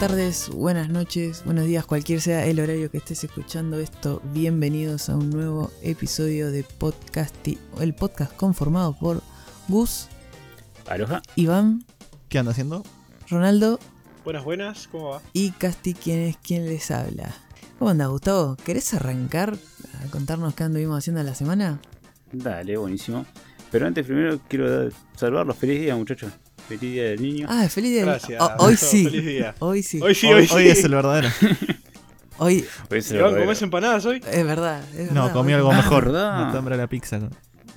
Buenas tardes, buenas noches, buenos días, cualquier sea el horario que estés escuchando esto. Bienvenidos a un nuevo episodio de Podcasti, el podcast conformado por Gus, Aloha. Iván, ¿Qué anda haciendo? Ronaldo Buenas, buenas, ¿cómo va? y Casti, quien es quien les habla. ¿Cómo andas, Gustavo? ¿Querés arrancar a contarnos qué anduvimos haciendo la semana? Dale, buenísimo. Pero antes, primero quiero dar- saludarlos. Feliz día, muchachos. Feliz día del niño. Ah, feliz día. Gracias. Oh, hoy sí. Feliz día. Hoy sí. Hoy sí, hoy, hoy sí. hoy es el verdadero. Hoy Hoy es el verdadero. ¿comés empanadas hoy? es verdad. es No, comí hoy- algo Ah, mejor. ¿verdad? Hambre la pizza. ¿no?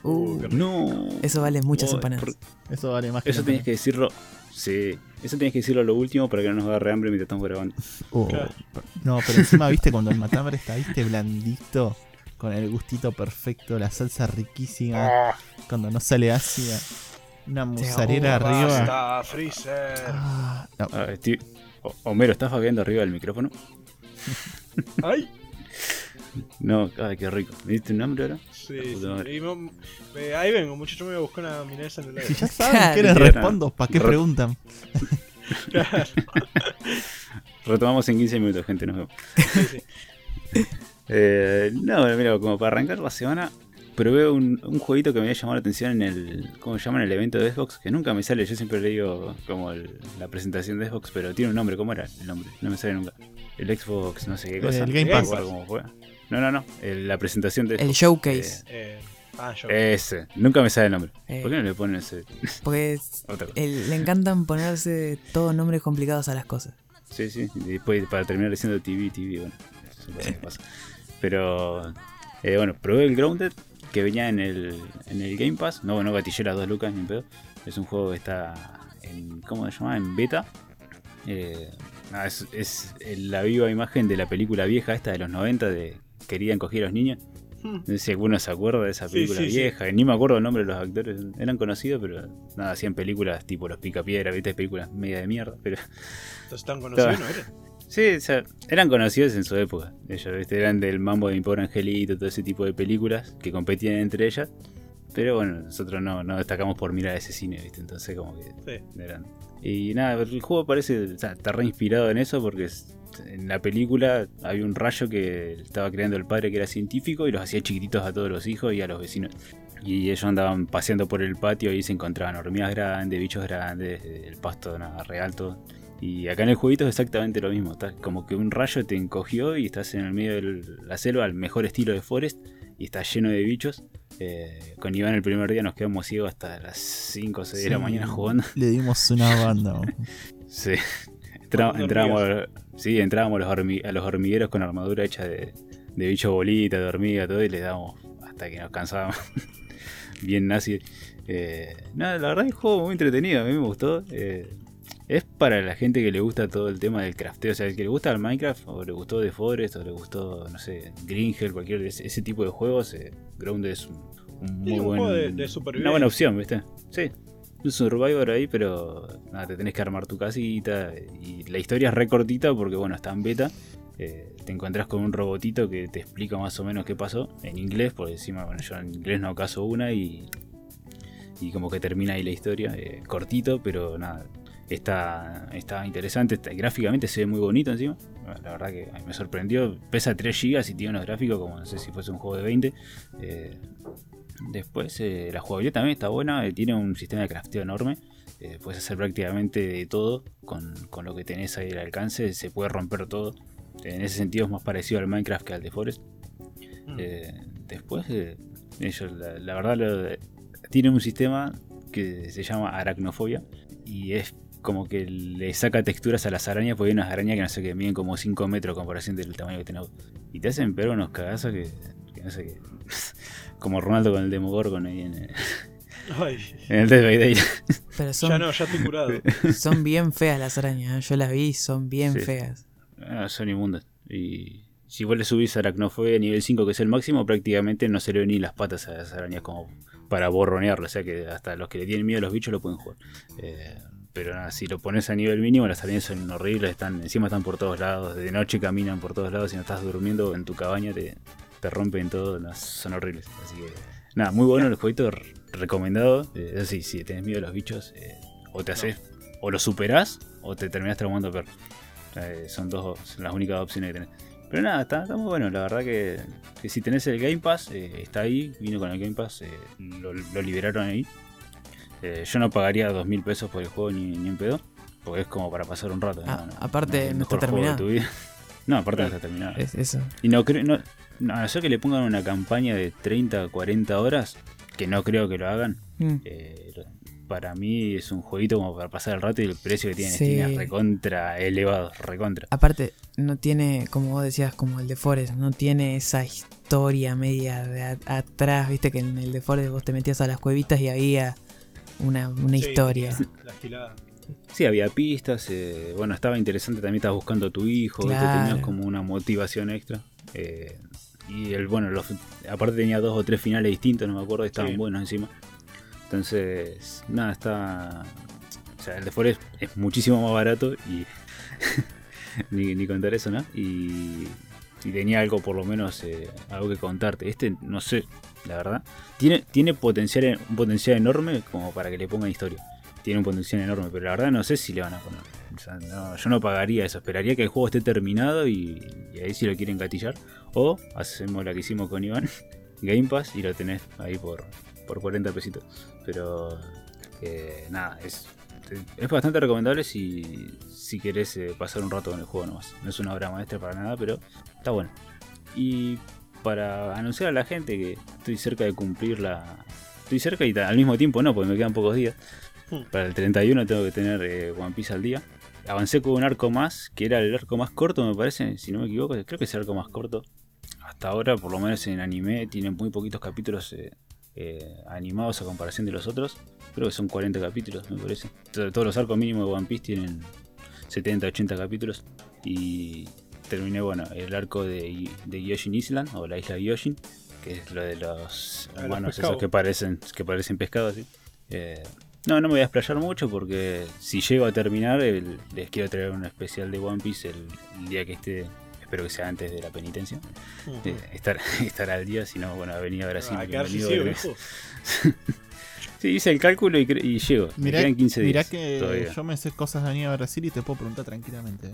Uh. No. eso vale muchas Oh, empanadas. por- Eso vale más que Eso tenías que decirlo. Sí. Eso tenías que decirlo a lo último para que no nos agarre hambre mientras estamos grabando. Oh, Claro. No, pero encima, viste, cuando el matambre está, viste, blandito, con el gustito perfecto, la salsa riquísima, cuando no sale ácida, una mozzarella arriba. Basta, Freezer. Ah, No, Ah, estoy- Homero, ¿estás faqueando arriba del micrófono? Ay. No, ay, qué rico. ¿Me diste un hambre ahora? Sí, sí. Y mo- me- ahí vengo, muchacho, me voy a buscar una milanesa en el si aire. ya saben qué les respondo, ¿para qué Re- preguntan? Retomamos en 15 minutos, gente. Nos vemos. Sí, sí. Eh, no, mira, como para arrancar la semana, probé un, un jueguito que me había llamado la atención en el. ¿Cómo se llama? En el evento de Xbox, que nunca me sale. Yo siempre le digo como el- la presentación de Xbox, pero tiene un nombre. ¿Cómo era el nombre? No me sale nunca. El Xbox, no sé qué cosa. El Game Pass. acuerdo cómo fue. No, no, no. el- la presentación de el Xbox. showcase. Eh, ah. Eh, ese. Nunca me sale el nombre. Eh. ¿Por qué no le ponen ese? Porque el- le encantan ponerse todos nombres complicados a las cosas. Sí, sí. Y después para terminar diciendo TV, TV, bueno. Eso es lo que pasa. Pero, eh, bueno, probé el Grounded que venía en el, en el Game Pass. No, no gatillé las dos lucas ni en pedo. Es un juego que está en, ¿cómo se llama? En beta. Eh, es, es la viva imagen de la película vieja esta de los 90 de Querían coger a los niños. Hmm. No sé si alguno se acuerda de esa película sí, sí. vieja. Ni me acuerdo el nombre de los actores. Eran conocidos, pero nada, hacían películas tipo Los Picapiedra, viste, películas media de mierda. Pero Entonces tan conocidos. ¿no eran? Sí, o sea, eran conocidos en su época. Ellos ¿viste? eran del mambo de mi pobre angelito, todo ese tipo de películas que competían entre ellas. Pero bueno, nosotros no, no destacamos por mirar ese cine, ¿viste? Entonces, como que Sí. eran. Y nada, el juego parece. O sea, está re inspirado en eso porque en la película había un rayo que estaba creando el padre que era científico y los hacía chiquititos a todos los hijos y a los vecinos. Y ellos andaban paseando por el patio y se encontraban hormigas grandes, bichos grandes, el pasto nada, re alto. Y acá en el jueguito es exactamente lo mismo. Está como que un rayo te encogió y estás en el medio de la selva, al mejor estilo de Forest, y está lleno de bichos. Eh, con Iván el primer día nos quedamos ciegos hasta las 5 o 6 de la mañana jugando. Le dimos una banda. Sí. Entra- entrábamos, sí, entrábamos a los, hormi- a los hormigueros con armadura hecha de, de bicho bolita, de hormiga, todo, y le dábamos hasta que nos cansábamos. Bien nazi. Eh, nada, la verdad es un juego muy entretenido, a mí me gustó. Eh, es para la gente que le gusta todo el tema del crafteo, o sea, el que le gusta el Minecraft, o le gustó The Forest, o le gustó, no sé, Green Hell, cualquier ese, ese tipo de juegos, eh, Grounded es un, un muy un buen, juego de- de una buena opción, ¿viste? Sí, un Survivor ahí, pero nada, te tenés que armar tu casita. Y la historia es re cortita porque, bueno, está en beta. Eh, te encontrás con un robotito que te explica más o menos qué pasó en inglés, porque encima, bueno, yo en inglés no acaso una y, y como que termina ahí la historia. eh, cortito, pero nada, está, está interesante. está- gráficamente se ve muy bonito encima. La verdad que me sorprendió. Pesa 3 GB y tiene unos gráficos como no sé si fuese un juego de 20. Eh, Después, eh, la jugabilidad también está buena, eh, tiene un sistema de crafteo enorme. eh, puedes hacer prácticamente de todo con, con lo que tenés ahí al alcance, se puede romper todo. En ese sentido es más parecido al Minecraft que al de Forest. Mm. Después, ellos, la, la verdad, lo- tiene un sistema que se llama aracnofobia y es como que le saca texturas a las arañas, porque hay unas arañas que no sé que miden como 5 metros a comparación del tamaño que tenemos. Y te hacen pero unos cagazos que, que no sé qué. como Ronaldo con el Demogorgon ahí en, Ay, en el Dead by Daylight. Pero ya son, no, ya estoy curado. son bien feas las arañas. ¿eh? Yo las vi, son bien Sí. feas. Ah, son inmundas. Y si vos le subís aracnofobia a nivel 5, que es el máximo, prácticamente no se le ven ni las patas a las arañas como para borronearlo. O sea que hasta los que le tienen miedo a los bichos lo pueden jugar. Eh, pero nada, si lo pones a nivel mínimo, las arañas son horribles. Están, encima están por todos lados. De noche caminan por todos lados. Si no estás durmiendo en tu cabaña, te, te rompen todo. son horribles. Así que nada, muy bueno el jueguito. Recomendado. Eh, si tenés miedo a los bichos, eh, o te haces o lo superás o te terminás traumando peor. Eh, son dos son las únicas opciones que tenés. Pero nada, está, está muy bueno. La verdad que, que si tenés el Game Pass, eh, está ahí. Vino con el Game Pass, eh, lo, lo liberaron ahí. Eh, yo no pagaría dos mil pesos por el juego ni, ni en pedo. Porque es como para pasar un rato. Ah, ¿no? aparte, no está terminado. No, aparte no está terminado. Es eso. Y no creo, no, no, a no ser que le pongan una campaña de 30 40 horas, que no creo que lo hagan. Mm. eh, para mí es un jueguito como para pasar el rato y el precio que tiene Sí. Recontra elevado, recontra. Aparte, no tiene, como vos decías, como el de Forest, no tiene esa historia media de atrás, viste que en el de Forest vos te metías a las cuevitas y había una, una Sí, historia. La gilada. Sí, había pistas, eh, bueno, estaba interesante, también estabas buscando a tu hijo. Claro. tenías como una motivación extra. eh, y el bueno, los, aparte tenía dos o tres finales distintos, no me acuerdo, estaban Sí. buenos encima. Entonces, nada, está... O sea, el de Forest es muchísimo más barato y... ni, ni contar eso, ¿no? Y, y tenía algo por lo menos, eh, algo que contarte. Este, no sé, la verdad. Tiene, tiene potencial, un potencial enorme como para que le pongan historia tiene un potencial enorme, pero la verdad no sé si le van a poner. Yo no pagaría eso, esperaría que el juego esté terminado y, ahí si lo quieren gatillar. O hacemos la que hicimos con Iván, Game Pass, y lo tenés ahí por, por 40 pesitos. Pero eh, nada, es, es bastante recomendable si, si querés eh, pasar un rato con el juego nomás. No es una obra maestra para nada, pero está bueno. Y para anunciar a la gente que estoy cerca de cumplir la... Estoy cerca y al mismo tiempo no, porque me quedan pocos días. Hmm. Para el 31 tengo que tener eh, One Piece al día. Avancé con un arco más, que era el arco más corto, me parece, si no me equivoco. Creo que es el arco más corto. Hasta ahora, por lo menos en anime, tiene muy poquitos capítulos eh, eh, animados a comparación de los otros. Creo que son 40 capítulos, me parece. To- Todos los arcos mínimos de One Piece tienen 70, 80 capítulos. Y terminé, bueno, el arco de, de Yoshin Island, o la isla de Yoshin, que es lo de los humanos esos pescados. que parecen, que parecen pescados, ¿sí? Eh, no, no me voy a explayar mucho porque si llego a terminar, el- les quiero traer un especial de One Piece el, el día que esté. Espero que sea antes de la penitencia. Eh, estar, estar al día, si no, bueno, venir a Brasil. a quedarse bienvenido, viejo. Sí, hice el cálculo y, llego. Me Mirá, quedan 15 mirá días. que todavía. yo me sé cosas de venir a Brasil y te puedo preguntar tranquilamente. ¿eh?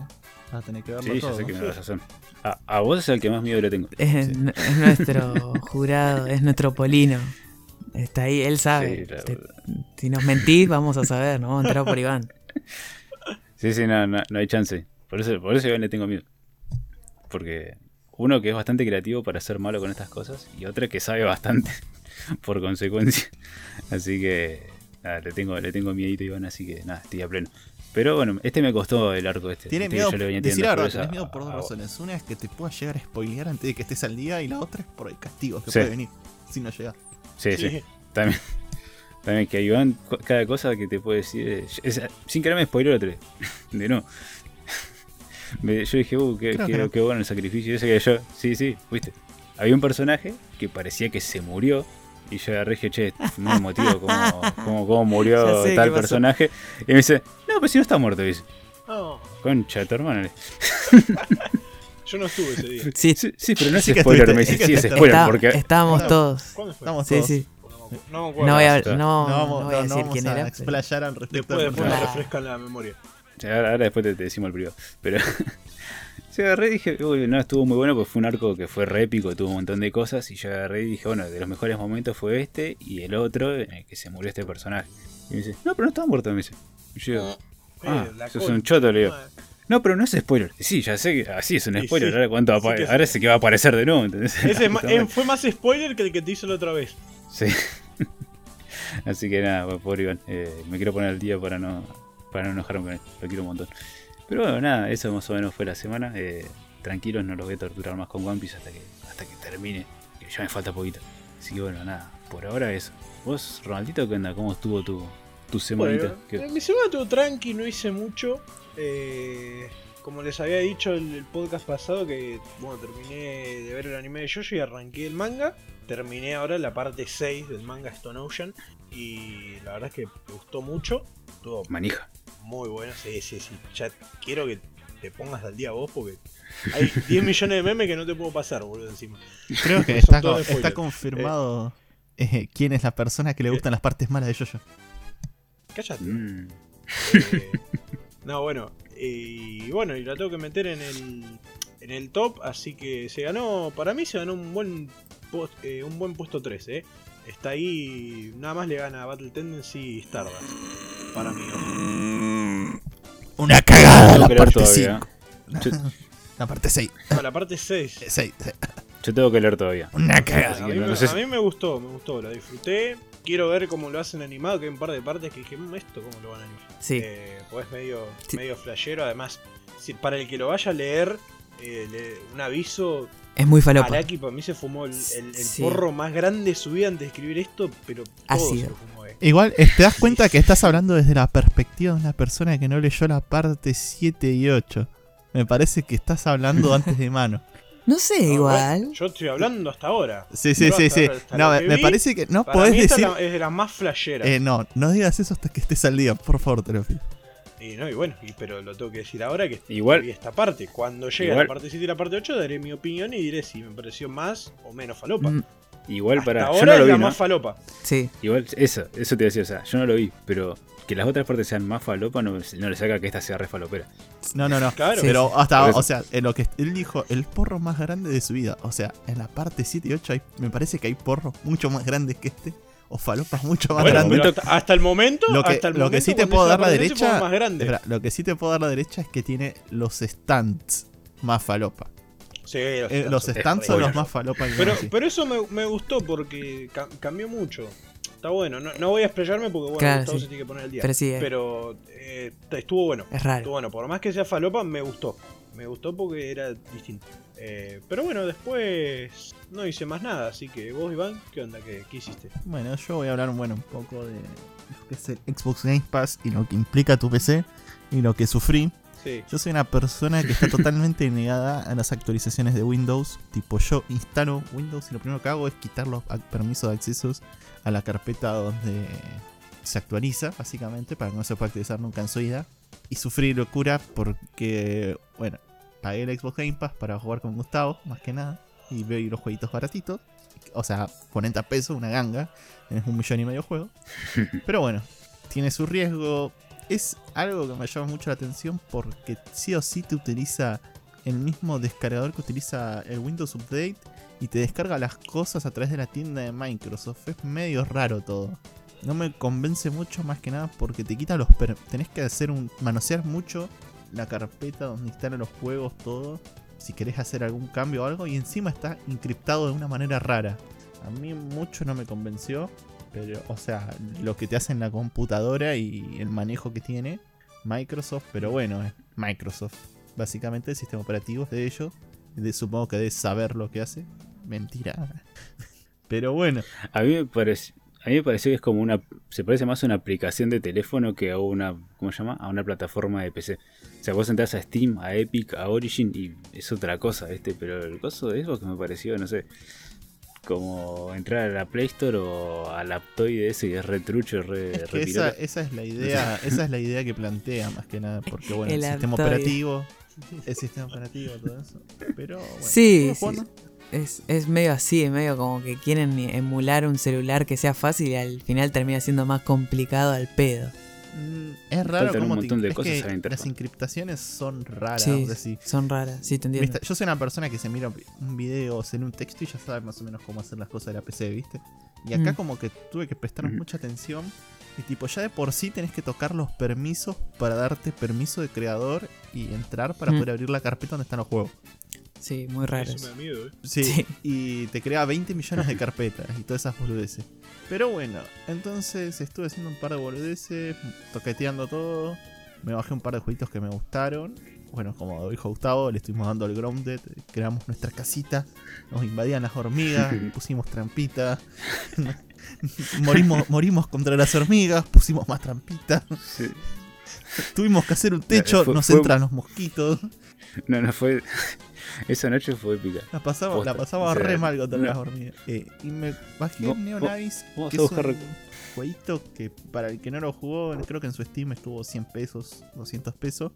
Vas a tener que verlo Sí, ya todo. sé que ¿no? me vas a hacer. A, a vos es el que más miedo le tengo. Es, Sí. n- es nuestro jurado, es nuestro polino. Está ahí, él sabe. Sí, Te- si nos mentís, vamos a saber, nos vamos a enterar por Iván. Sí, sí, no, no, no hay chance. Por eso, por eso yo le tengo miedo. Porque uno que es bastante creativo para ser malo con estas cosas y otra que sabe bastante por consecuencia. Así que nada, le tengo, le tengo miedito a Iván, así que nada, estoy a pleno. Pero bueno, este me costó el arco este. Tiene Este miedo, yo venía decir la verdad, tenés miedo por dos razones. Una es que te pueda llegar a spoilear antes de que estés al día y la otra es por el castigo que Sí. puede venir si no llegas. Sí, sí, Sí. También, también que Iván, cada cosa que te puede decir, es- sin quererme spoiler otra vez. De no. Me- yo dije, uh, qué, bueno el sacrificio. Ese que yo, sí, sí, viste. Había un personaje que parecía que se murió. Y yo agarré y dije, che, muy emotivo cómo, cómo, cómo murió sé tal personaje. Y me dice, no, pues si no está muerto, dice. No, Concha, de tu hermano. yo no estuve ese día. Sí, Sí, sí, pero no es Sí spoiler, estuviste, me dice, sí que sí, es spoiler, está- porque estábamos todos. ¿Cuándo fue? Todos. sí. No. No voy a, no, vamos, voy a no, no decir vamos quién a era. pero- explayar al respecto. Después, me refrescan la memoria. Ahora, ahora después te, te decimos el privado. Pero se agarré y dije, uy, no, estuvo muy bueno porque fue un arco que fue re épico, tuvo un montón de cosas. Y yo agarré y dije, bueno, de los mejores momentos fue este y el otro en el que se murió este personaje. Y me dice, no, pero no estaba muerto, me dice. Y yo digo, ah, Eh, sos un choto, le digo. Ah, No, pero no es spoiler. Sí, ya sé que así es un spoiler. sí. Ahora, cuánto Sí que sí. ahora sé que va a aparecer de nuevo, ¿entendés? Ese es fue más spoiler que el que te hizo la otra vez. Sí. Así que nada, pobre Iván. eh, me quiero poner al día para no, para no enojarme con él. Lo quiero un montón. Pero bueno, nada, eso más o menos fue la semana. eh, tranquilos, no los voy a torturar más con One Piece hasta que, hasta que termine. Que ya me falta poquito. Así que bueno, nada, por ahora eso. ¿Vos, Ronaldito, qué onda? ¿Cómo estuvo tu, tu semanita? Bueno, ¿Qué- eh, mi semana estuvo tranqui, no hice mucho. Eh, como les había dicho el, el podcast pasado, que bueno, terminé de ver el anime de Jojo y arranqué el manga. Terminé ahora la parte 6 del manga Stone Ocean. Y la verdad es que me gustó mucho. Estuvo Manija. Muy bueno. Sí, sí, sí. Ya quiero que te pongas al día vos porque hay 10 millones de memes que no te puedo pasar, boludo, encima. Creo que está, con- confirmado eh, quién es la persona que le gustan las partes malas de Jojo. Cállate. Mm. Eh, no, bueno. Y bueno, y la tengo que meter en el, en el top, así que se ganó, para mí se ganó un buen, post- eh, un buen puesto 3, ¿eh? Está ahí, nada más le gana a Battle Tendency y Stardust. Para mí, ojo. Una cagada la que leer parte todavía. 5. Yo, La parte 6. No, la parte 6. 6. yo tengo que leer todavía. Una cagada. A mí, no- me, no sé a si- mí me gustó, me gustó, la disfruté. Quiero ver cómo lo hacen animado, que hay un par de partes que dije, "Mm, esto cómo lo van a animar. Sí. Eh, pues medio, Sí. medio flashero, además, si- para el que lo vaya a leer, eh, le- un aviso, Es muy falopa. Araki para mí se fumó el, el- el Sí. porro más grande de su vida antes de escribir esto, pero todo Ácido. se lo fumó. Igual eh, te das cuenta que estás hablando desde la perspectiva de una persona que no leyó la parte 7 y 8. Me parece que estás hablando antes de mano. No sé, No, igual. yo estoy hablando hasta ahora. Sí, sí, sí, sí. No, me, parece que no podés mí esta decir. es, la, es la más flashera. Eh, no, no digas eso hasta que estés al día, por favor, te lo pido. Y no, y bueno, y- pero lo tengo que decir ahora que Igual- vi esta parte. Cuando llegue a Igual- la parte 7 y la parte 8 daré mi opinión y diré si me pareció más o menos falopa. Igual Hasta para. Yo ahora no lo es la más falopa. sí. Igual, eso, eso te decía, o sea, yo no lo vi, pero que las otras partes sean más falopa no, no le saca que esta sea re falopera. No, no, no. Claro. Sí. Pero hasta, o sea, en lo que él dijo, el porro más grande de su vida. O sea, en la parte 7 y 8 hay, me parece que hay porros mucho más grandes que este. O falopas mucho más Bueno, grandes. hasta, hasta el momento, Lo que- hasta el lo que sí te puedo dar la parte 13 fue derecha- más grande. Espera, lo que sí te puedo dar la derecha es que tiene los stands más falopa. Sí, los, Eh, los stands son los más falopa que Pero, pero eso me, me gustó porque ca- cambió mucho. Está bueno, no, no voy a explayarme porque bueno, Claro, Gustavo sí. se tiene que poner al día. Pero sí, eh. Pero eh, estuvo bueno. Es Estuvo raro. bueno, por más que sea falopa, me gustó. Me gustó porque era distinto. Eh, pero bueno, después no hice más nada, así que vos, Iván, ¿qué onda? ¿Qué, qué hiciste? Bueno, yo voy a hablar bueno, un poco de lo que es el Xbox Game Pass y lo que implica tu PC y lo que sufrí. Sí. Yo soy una persona que está totalmente negada a las actualizaciones de Windows. Tipo, yo instalo Windows y lo primero que hago es quitar los permisos de accesos a la carpeta donde se actualiza, básicamente, para que no se pueda actualizar nunca en su vida. Y sufrí locura porque, bueno, pagué el Xbox Game Pass para jugar con Gustavo, más que nada. Y veo los jueguitos baratitos. O sea, 40 pesos, una ganga. Tienes un millón y medio de juegos. Pero bueno, tiene su riesgo. Es algo que me llama mucho la atención porque sí o sí te utiliza el mismo descargador que utiliza el Windows Update y te descarga las cosas a través de la tienda de Microsoft. Es medio raro todo. No me convence mucho más que nada porque te quita los... Tenés que hacer un... manosear mucho la carpeta donde instalan los juegos, todo. Si querés hacer algún cambio o algo y encima está encriptado de una manera rara. A mí mucho no me convenció. Pero, o sea, lo que te hace en la computadora y el manejo que tiene Microsoft, pero bueno, es Microsoft. Básicamente el sistema operativo es de ellos. De, supongo que debes saber lo que hace. Mentira. Pero bueno, A mí me parece. A mí me pareció que es como una. Se parece más a una aplicación de teléfono que a una. ¿Cómo se llama? A una plataforma de PC. O sea, vos entras a Steam, a Epic, a Origin y es otra cosa, ¿viste? Pero el coso de eso que me pareció, no sé. Como entrar a la Play Store o al Aptoide ese y es retrucho, re, es re que esa, esa es la idea, esa es la idea que plantea más que nada, porque bueno, el, El sistema Aptoide. operativo, el sistema operativo, todo eso. Pero bueno, Sí. Es, es medio así, es medio como que quieren emular un celular que sea fácil y al final termina siendo más complicado al pedo. Mm, Es raro un como montón de es cosas que a la interfaz. las encriptaciones son raras. Sí, o sea, si- son raras, sí, te entiendo. Viste, Yo soy una persona que se mira un video o se lee un texto y ya sabe más o menos cómo hacer las cosas de la PC, ¿viste? Y acá Mm. como que tuve que prestar mucha atención. Y tipo, ya de por sí tenés que tocar los permisos para darte permiso de creador y entrar para Mm. poder abrir la carpeta donde están los juegos. Sí, muy raros. Eso me da miedo, eh. Sí, Sí. y te crea 20 millones de carpetas y todas esas boludeces. Pero bueno, entonces estuve haciendo un par de boludeces, toqueteando todo. Me bajé un par de jueguitos que me gustaron. Bueno, como dijo Gustavo, le estuvimos dando el grounded, creamos nuestra casita, nos invadían las hormigas, pusimos trampita. morimos, morimos contra las hormigas, pusimos más trampita. Sí. Tuvimos que hacer un techo, Fue- nos fue- entran los mosquitos. No, no fue. Esa noche fue épica. La pasaba, Posta. la pasaba re mal contra no. las hormigas. Eh, y me bajé No, Neonice, vamos que a es un jueguito que para el que no lo jugó, creo que en su Steam estuvo 100 pesos, 200 pesos.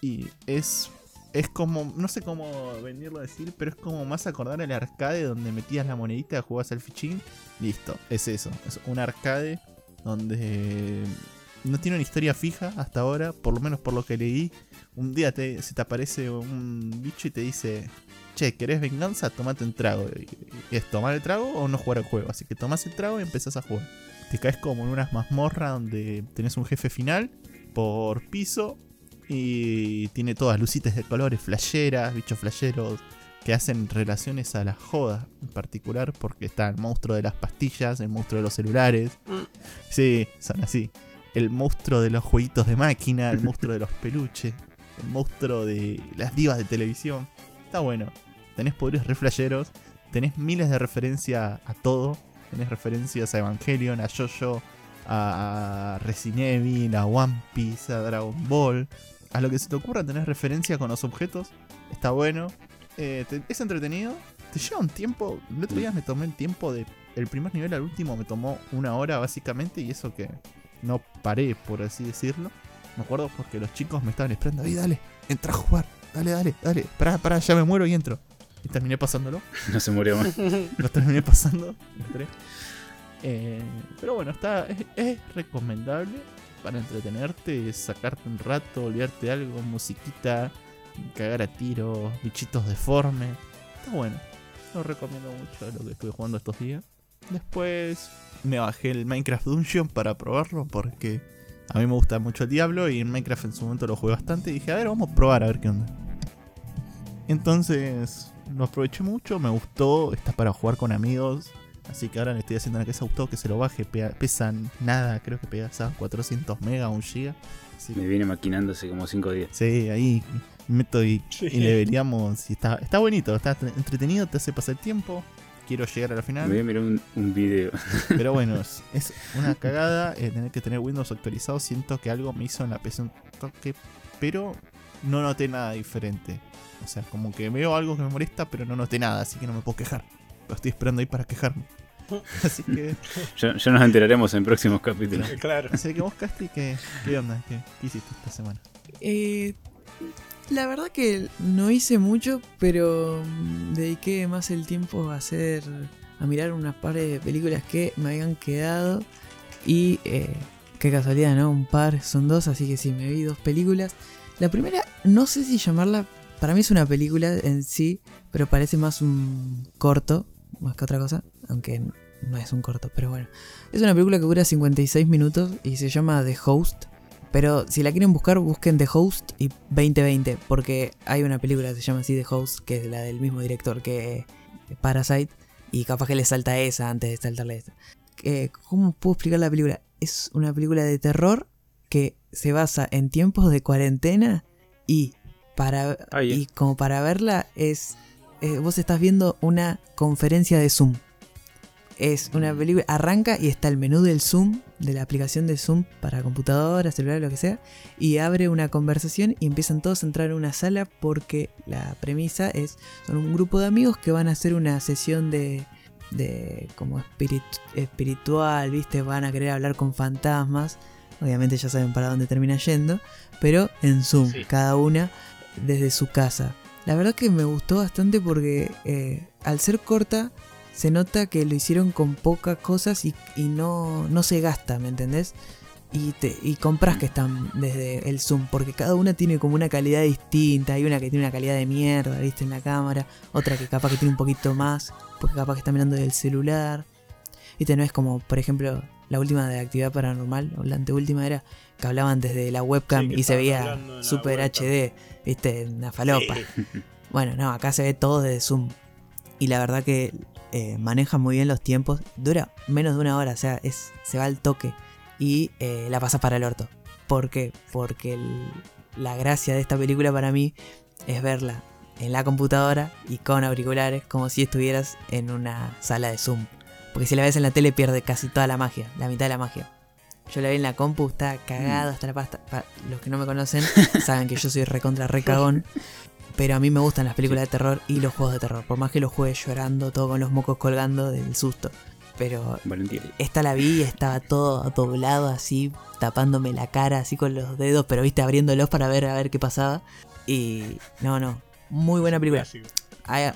Y es, es como, no sé cómo venirlo a decir, pero es como más acordar el arcade donde metías la monedita, jugabas al fichín. Listo, es eso. Es un arcade donde no tiene una historia fija hasta ahora, por lo menos por lo que leí. Un día te, se te aparece un bicho y te dice, che, ¿querés venganza? Tomate un trago. Y, es tomar el trago o no jugar el juego. Así que tomás el trago y empezás a jugar. Te caes como en unas mazmorras donde tenés un jefe final por piso y tiene todas lucitas de colores, flasheras, bichos flasheros que hacen relaciones a las jodas en particular porque está el monstruo de las pastillas, el monstruo de los celulares. Sí, son así. El monstruo de los jueguitos de máquina, el monstruo de los peluches, monstruo de las divas de televisión. Está bueno. Tenés poderes re flasheros, tenés miles de referencias a todo. Tenés referencias a Evangelion, a JoJo, a Resident Evil, a One Piece, a Dragon Ball. A lo que se te ocurra tenés referencia con los objetos. Está bueno. Eh, es entretenido. Te lleva un tiempo. El otro día me tomé el tiempo de. El primer nivel al último me tomó una hora básicamente. Y eso que no paré, por así decirlo. Me acuerdo porque los chicos me estaban esperando. ¡Ay, dale! Entra a jugar. Dale, dale, dale. Pará, pará, ya me muero y entro. Y terminé pasándolo. No se murió más. Lo terminé pasando. entré. Eh, pero bueno, está es, es recomendable para entretenerte, sacarte un rato, olvidarte de algo, musiquita, cagar a tiro, bichitos deformes. Está bueno. Lo recomiendo mucho lo que estuve jugando estos días. Después me bajé el Minecraft Dungeon para probarlo porque a mí me gusta mucho el Diablo y en Minecraft en su momento lo jugué bastante y dije, a ver, vamos a probar a ver qué onda. Entonces lo aproveché mucho, me gustó, está para jugar con amigos. Así que ahora le estoy haciendo una que se gustó que se lo baje. pega- pesan nada, creo que pesa 400 mega, 1 giga. Así Me viene maquinando hace como 5 días. sí, ahí meto y, Sí. y le veríamos. Y está, está bonito, está tre- entretenido, te hace pasar el tiempo. Quiero llegar a la Me final. voy a mirar un, un video. Pero bueno, es, es una cagada eh, tener que tener Windows actualizado. Siento que algo me hizo en la PC un toque, pero no noté nada diferente. O sea, como que veo algo que me molesta, pero no noté nada, así que no me puedo quejar. Lo estoy esperando ahí para quejarme. Así que, Ya, ya nos enteraremos en próximos capítulos. Claro. así que vos, Casti, ¿qué, qué onda? ¿Qué, qué hiciste esta semana? Eh, la verdad que no hice mucho, pero mm, dediqué más el tiempo a hacer, a mirar unas par de películas que me habían quedado y eh, qué casualidad, ¿no? Un par, son dos, así que sí, me vi dos películas. La primera, no sé si llamarla, para mí es una película en sí, pero parece más un corto, más que otra cosa, aunque no es un corto, pero bueno. Es una película que dura 56 minutos y se llama The Host. Pero si la quieren buscar, busquen The Host y 2020, porque hay una película que se llama así The Host, que es la del mismo director que Parasite, y capaz que le salta esa antes de saltarle esta. Eh, ¿Cómo puedo explicar la película? Es una película de terror que se basa en tiempos de cuarentena y para y como para verla es eh, vos estás viendo una conferencia de Zoom. Es una película, arranca y está el menú del Zoom, de la aplicación de Zoom para computadora, celular, lo que sea, y abre una conversación y empiezan todos a entrar en una sala porque la premisa es, son un grupo de amigos que van a hacer una sesión de, de como espirit- espiritual, ¿viste? Van a querer hablar con fantasmas, obviamente ya saben para dónde termina yendo, pero en Zoom, Sí. cada una desde su casa. La verdad que me gustó bastante porque eh, al ser corta se nota que lo hicieron con pocas cosas y, y no, no se gasta, ¿me entendés? Y, te, y compras que están desde el zoom, porque cada una tiene como una calidad distinta. Hay una que tiene una calidad de mierda, viste, en la cámara. Otra que capaz que tiene un poquito más, porque capaz que está mirando del celular. Viste, no es como, por ejemplo, la última de actividad paranormal, o la anteúltima era que hablaban desde la webcam Sí, y se veía super. HD, viste, una falopa. Sí. Bueno, no, acá se ve todo desde Zoom. Y la verdad que eh, maneja muy bien los tiempos. Dura menos de una hora, o sea, es, se va al toque. Y eh, la pasa para el orto. ¿Por qué? Porque el- la gracia de esta película para mí es verla en la computadora y con auriculares como si estuvieras en una sala de Zoom. Porque si la ves en la tele pierde casi toda la magia, la mitad de la magia. Yo la vi en la compu, está cagado hasta la pasta. Pa- los que no me conocen saben que yo soy recontra recagón. Pero a mí me gustan las películas de terror y los juegos de terror. Por más que los juegue llorando, todo con los mocos colgando del susto. Pero Valentín. esta la vi y estaba todo doblado así, tapándome la cara así con los dedos, pero viste, abriéndolos para ver a ver qué pasaba. Y no, no, muy buena película. Hay,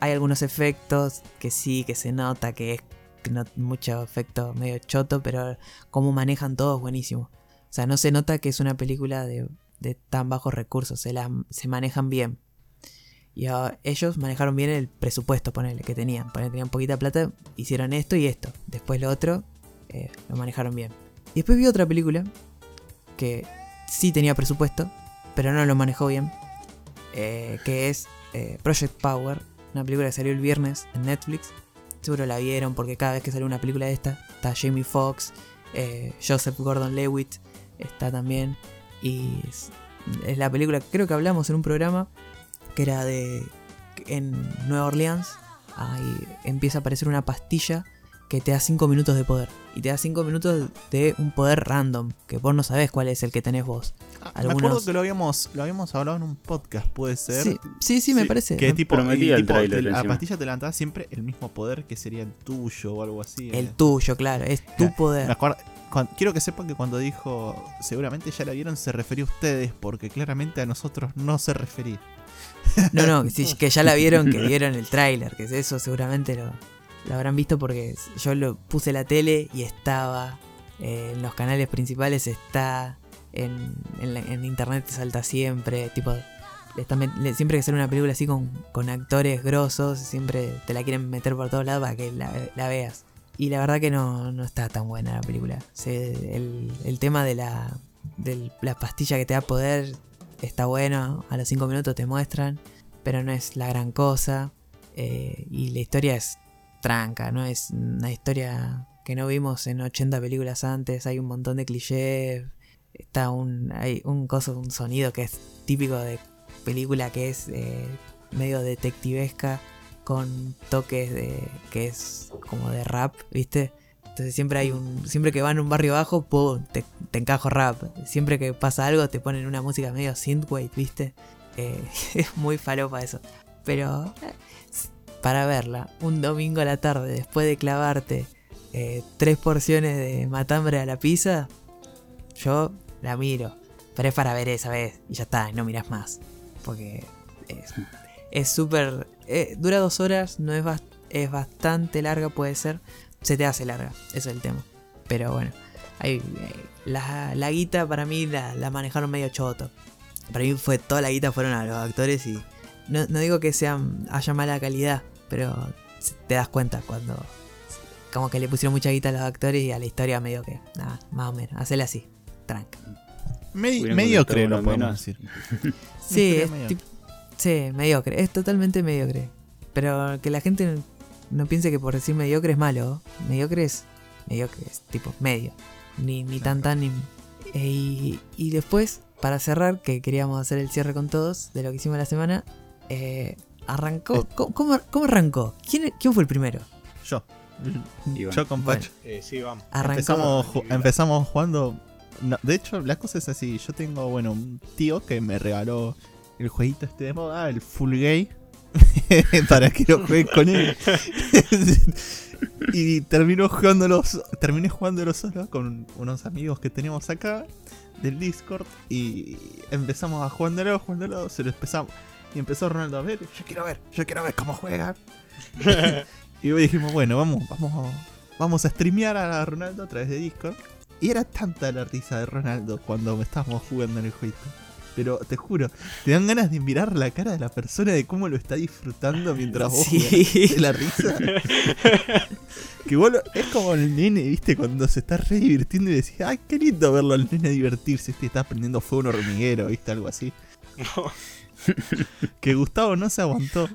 hay algunos efectos que sí, que se nota que es que no, mucho efecto medio choto, pero cómo manejan todo es buenísimo. O sea, no se nota que es una película de, de tan bajos recursos, se, la, se manejan bien. Y ah, ellos manejaron bien el presupuesto, ponele, que tenían. Tenían poquita plata, hicieron esto y esto. Después lo otro, eh, lo manejaron bien. Y después vi otra película que sí tenía presupuesto, pero no lo manejó bien. eh, que es eh, Project Power, una película que salió el viernes en Netflix. Seguro la vieron porque cada vez que sale una película de esta, está Jamie Foxx, Joseph Gordon Lewitt, está también. Y es, es la película, creo que hablamos en un programa que era de. en Nueva Orleans. Ahí empieza a aparecer una pastilla que te da 5 minutos de poder. Y te da 5 minutos de un poder random, que vos no sabés cuál es el que tenés vos. Ah, Me Algunos- acuerdo que lo habíamos, lo habíamos hablado en un podcast, puede ser. Sí, sí, sí, me Sí, parece. Que tipo, Prometía el tipo, tráiler te- pastilla te levantaba siempre el mismo poder que sería el tuyo o algo así. El eh. tuyo, claro, es tu Me poder. acuerdo- quiero que sepan que cuando dijo seguramente ya la vieron se refería a ustedes porque claramente a nosotros no se refería. No, no, que ya la vieron, que vieron el tráiler, que eso seguramente lo, lo habrán visto porque yo lo puse la tele y estaba eh, en los canales principales, está en, en la- en internet, te salta siempre, tipo, siempre que sale una película así con, con actores grosos, siempre te la quieren meter por todos lados para que la, la veas. Y la verdad que no, no está tan buena la película. El, el tema de la, de la pastilla que te da poder está bueno, a los 5 minutos te muestran, pero no es la gran cosa. eh, y la historia es tranca, no es una historia que no vimos en 80 películas antes. Hay un montón de clichés. Está un, hay un coso, un sonido que es típico de película que es eh, medio detectivesca con toques de que es como de rap, ¿viste? Entonces siempre hay un siempre que van a un barrio bajo, pum, te, te encajo rap. Siempre que pasa algo te ponen una música medio synthwave, ¿viste? Eh, es muy falopa eso. Pero eh, para verla un domingo a la tarde después de clavarte eh, tres porciones de matambre a la pizza, yo la miro. Pero es para ver esa vez y ya está, no miras más. Porque es súper... eh, dura dos horas, no es, es bastante larga, puede ser. Se te hace larga, eso es el tema. Pero bueno, hay, eh, la, la guita para mí la, la manejaron medio choto. Para mí fue toda la guita fueron a los actores y no, no digo que sean haya mala calidad, pero te das cuenta cuando como que le pusieron mucha guita a los actores y a la historia medio que nada, más o menos, hacela así, tranca. Medi- mediocre, lo podemos menos. decir. Sí, es sí, mediocre, es totalmente mediocre. Pero que la gente no, no piense que por decir mediocre es malo. Mediocre es mediocre, es tipo medio. Ni, ni tan tan ni... eh, y, y después, para cerrar, que queríamos hacer el cierre con todos de lo que hicimos la semana, eh, arrancó... Oh. ¿cómo, cómo- arrancó? ¿Quién, ¿Quién fue el primero? Yo. Iván. Yo con Bueno. Pacho. Eh, sí, vamos. Arrancó... Empezamos, ju- empezamos jugando. no, de hecho, la cosa es así. Yo tengo, bueno, un tío que me regaló el jueguito este de moda, el Full Gay, para que lo juegue con él. y terminó jugándolo, terminé jugándolo solo con unos amigos que tenemos acá del Discord. Y empezamos a jugándolo, jugándolo, se lo empezamos. Y empezó Ronaldo a ver, yo quiero ver, yo quiero ver cómo juega. y hoy dijimos, bueno, vamos, vamos, vamos a streamear a Ronaldo a través de Discord. Y era tanta la risa de Ronaldo cuando estábamos jugando en el jueguito. Pero te juro, te dan ganas de mirar la cara de la persona de cómo lo está disfrutando mientras vos Sí. De la risa. que vos lo- es como el nene, viste, cuando se está re divirtiendo y decís, ay, qué lindo verlo al nene divertirse, este está prendiendo fuego un hormiguero, viste, algo así. que Gustavo no se aguantó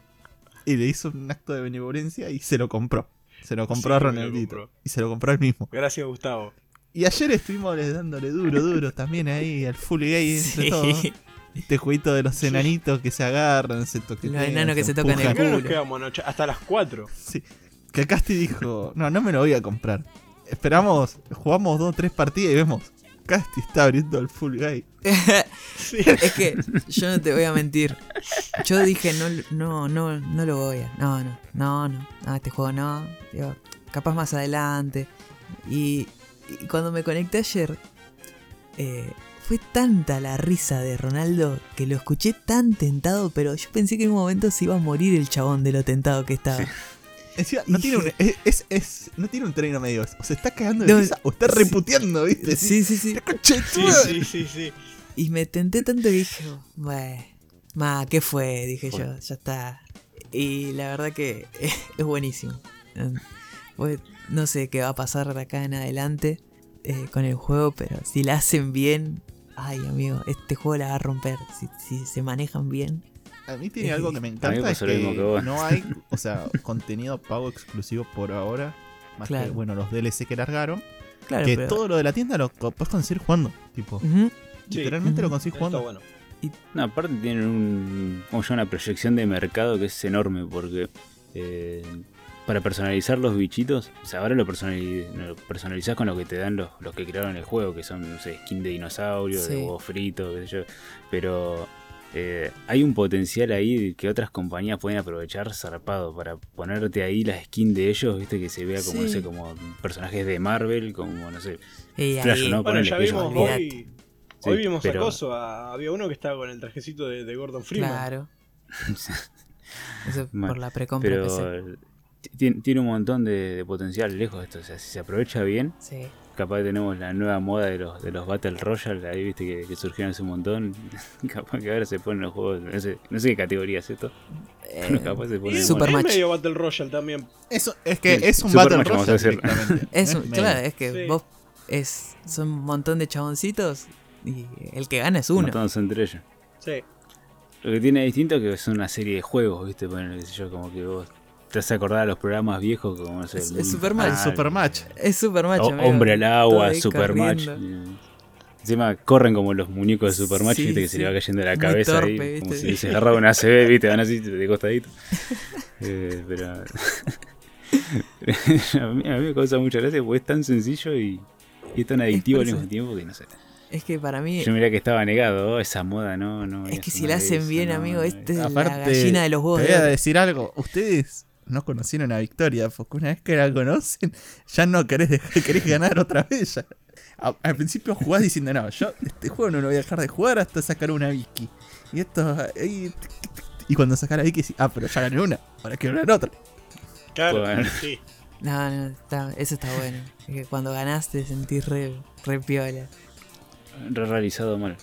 y le hizo un acto de benevolencia y se lo compró. Se lo compró a Sí, lo Ronaldito. compró. Y se lo compró él mismo. Gracias, Gustavo. Y ayer estuvimos le- dándole duro, duro también ahí al full gay entre Sí. Este jueguito de los enanitos que se agarran, se toquetean. Los enanos que se tocan el. Hasta las 4. Sí. Que Casti dijo, no, no me lo voy a comprar. Esperamos, jugamos dos o tres partidas y vemos. Casti está abriendo el full gay. es que yo no te voy a mentir. Yo dije, no, no, no, no lo voy a. No, no, no, no. no, este juego no. Digo, capaz más adelante. Y, y cuando me conecté ayer, eh, fue tanta la risa de Ronaldo que lo escuché tan tentado, pero yo pensé que en un momento se iba a morir el chabón de lo tentado que estaba. Encima, no tiene, un, es, es- es- no tiene un término medio. O se está cagando de No, risa o está sí. reputeando, ¿viste? Sí, sí, sí. ¡La concha de tu Sí, sí, sí, sí. Y me tenté tanto que dije, bueno, ma, ¿qué fue? Dije yo, ya está. Y la verdad que es buenísimo. Eh, pues, no sé qué va a pasar de acá en adelante eh, con el juego, pero si la hacen bien, ay amigo, este juego la va a romper. Si, si se manejan bien. A mí tiene algo que me encanta. Es pasó lo mismo que que vos. no hay, o sea, contenido pago exclusivo por ahora. Más que, bueno, los DLC que largaron. Claro, que pero- todo lo de la tienda lo puedes conseguir jugando. Tipo, literalmente lo consigues jugando. bueno. No, aparte tienen un, una proyección de mercado que es enorme porque eh, para personalizar los bichitos, o sea, ahora lo, personali- lo personalizás con lo que te dan los, los que crearon el juego, que son, no sé, skin de dinosaurio, Sí. de huevo frito, qué sé yo. Pero eh, hay un potencial ahí que otras compañías pueden aprovechar zarpado para ponerte ahí la skin de ellos, viste, que se vea como, no sé, como personajes de Marvel, como, no sé. Y Flash, ahí- ¿no? Bueno, ya vimos hoy. Sí, hoy vimos pero- acoso. a- había uno que estaba con el trajecito de, de Gordon Freeman. Claro. Eso por la precompra que tiene, tiene un montón de, de potencial lejos de esto. O sea, si se aprovecha bien, Sí. capaz tenemos la nueva moda de los, de los Battle Royale, ahí viste que, que surgieron hace un montón. capaz que ahora se ponen los juegos, no sé, no sé qué categoría es esto. Eh, Pero capaz se Y ponen Super es match. medio Battle Royale también. Eso, es que Sí, es un Battle Match, Royale. Es un- claro, es que Sí. vos es son un montón de chaboncitos y el que gana es un uno. montón entre ellos. Sí. Lo que tiene distinto es que es una serie de juegos, viste, Ponele, qué sé yo, como que vos te hace acordar a los programas viejos, como Es- el es Supermatch. Ah, Supermatch. Es super macho. O-. Hombre al agua, Supermatch. corriendo. Encima corren como los muñecos de Supermatch, Sí, viste, que se le va cayendo la Muy cabeza torpe, ahí, como si se agarraba una ACB, viste, van así de costadito. Eh, pero a, mí, a mí me causa mucha gracia porque es tan sencillo y, y es tan adictivo al mismo tiempo que no sé. Es que para mí Yo mirá que estaba negado, oh, esa moda no, no. es que si la hacen bien, no, amigo, no, este es la Aparte, gallina de los huevos. Te de voy a decir algo. Ustedes no conocieron a Victoria, porque una vez que la conocen, ya no querés, dejar- querés ganar otra vez. ya. A- al principio jugás diciendo, no, yo este juego no lo voy a dejar de jugar hasta sacar una Vicky. Y esto. Y, y cuando sacar la Vicky, decís, ah, pero ya gané una, ahora quiero ganar otra. Claro, Bueno. sí. No, no, está, eso está bueno. Es que cuando ganaste sentís re, re piola. Re realizado mal.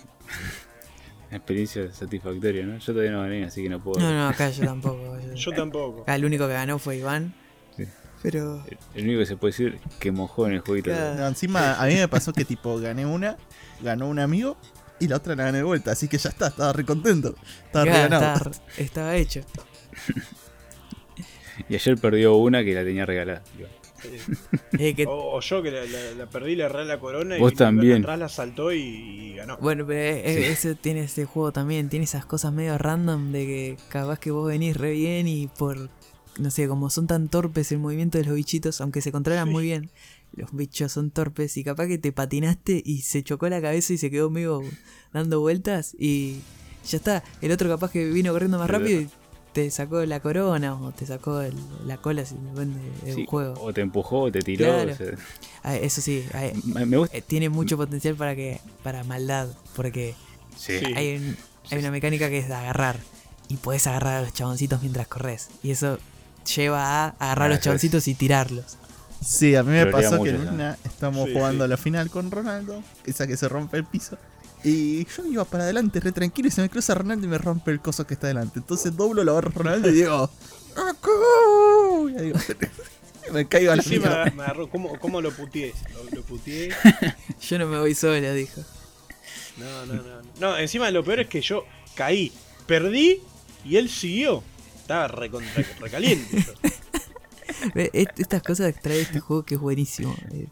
Experiencia satisfactoria, ¿no? Yo todavía no gané, así que no puedo. No, no, acá yo tampoco. yo- Yo tampoco. Acá el único que ganó fue Iván. Sí. Pero. El único que se puede decir que mojó en el jueguito. Claro. No, encima, a mí me pasó que tipo gané una, ganó un amigo y la otra la gané de vuelta, así que ya está, estaba re contento. Estaba re ganado. estaba, estaba hecho. Y ayer perdió una que la tenía regalada. Digo, Eh, que- O, o yo que la, la- la perdí, le erré la corona Vos y también. atrás la saltó y, y ganó. Bueno, pero eh, Sí. ese tiene ese juego también, tiene esas cosas medio random de que capaz que vos venís re bien y por, no sé, como son tan torpes el movimiento de los bichitos, aunque se controlan Sí. muy bien, los bichos son torpes y capaz que te patinaste y se chocó la cabeza y se quedó medio dando vueltas y ya está. El otro capaz que vino corriendo más rápido y te sacó la corona o te sacó el- la cola si depende del sí, juego. O te empujó o te tiró. Claro. o sea, Ah, eso sí, ah, me, me gusta. eh, tiene mucho potencial para que para maldad, porque Sí. Hay, un- hay una mecánica que es de agarrar. Y puedes agarrar a los chaboncitos mientras corres. Y eso lleva a agarrar a los chaboncitos y tirarlos. Sí, a mí me pasó que mucho, en ¿no? una estamos Sí, jugando sí. la final con Ronaldo, esa que se rompe el piso. Y yo iba para adelante re tranquilo y se me cruza Ronaldo y me rompe el coso que está delante. Entonces doblo, lo agarro a Ronaldo y digo, ¡Acu! Y ahí digo, me caigo a la Sí, me, agarró. ¿Cómo, cómo lo puteé? Lo, lo puteé. Yo no me voy sola, dijo. No, no, no. No, encima lo peor es que yo caí, perdí y él siguió. Estaba recontra, recaliente. est- Estas cosas trae este juego que es buenísimo. Eh,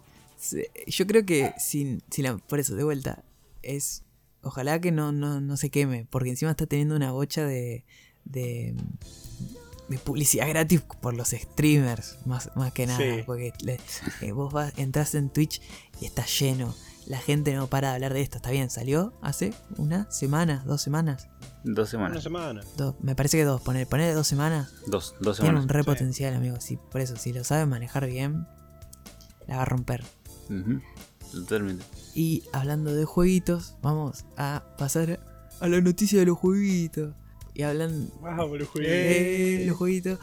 Yo creo que sin, sin la- por eso, de vuelta, es. Ojalá que no, no, no se queme, porque encima está teniendo una bocha de. de, de publicidad gratis por los streamers, más, más que nada. Sí. Porque le- eh, vos vas, entras en Twitch y está lleno. La gente no para de hablar de esto. Está bien, salió hace una semana, dos semanas. Dos Una semanas. semana. Dos, me parece que dos, poner, poner dos semanas. Dos, dos Tiene semanas. un re Sí. potencial, amigo. Sí, por eso, si lo sabe manejar bien, la va a romper. Totalmente. Y hablando de jueguitos, vamos a pasar a la noticia de los jueguitos. Y hablan Vamos, lo de jugué. los jueguitos.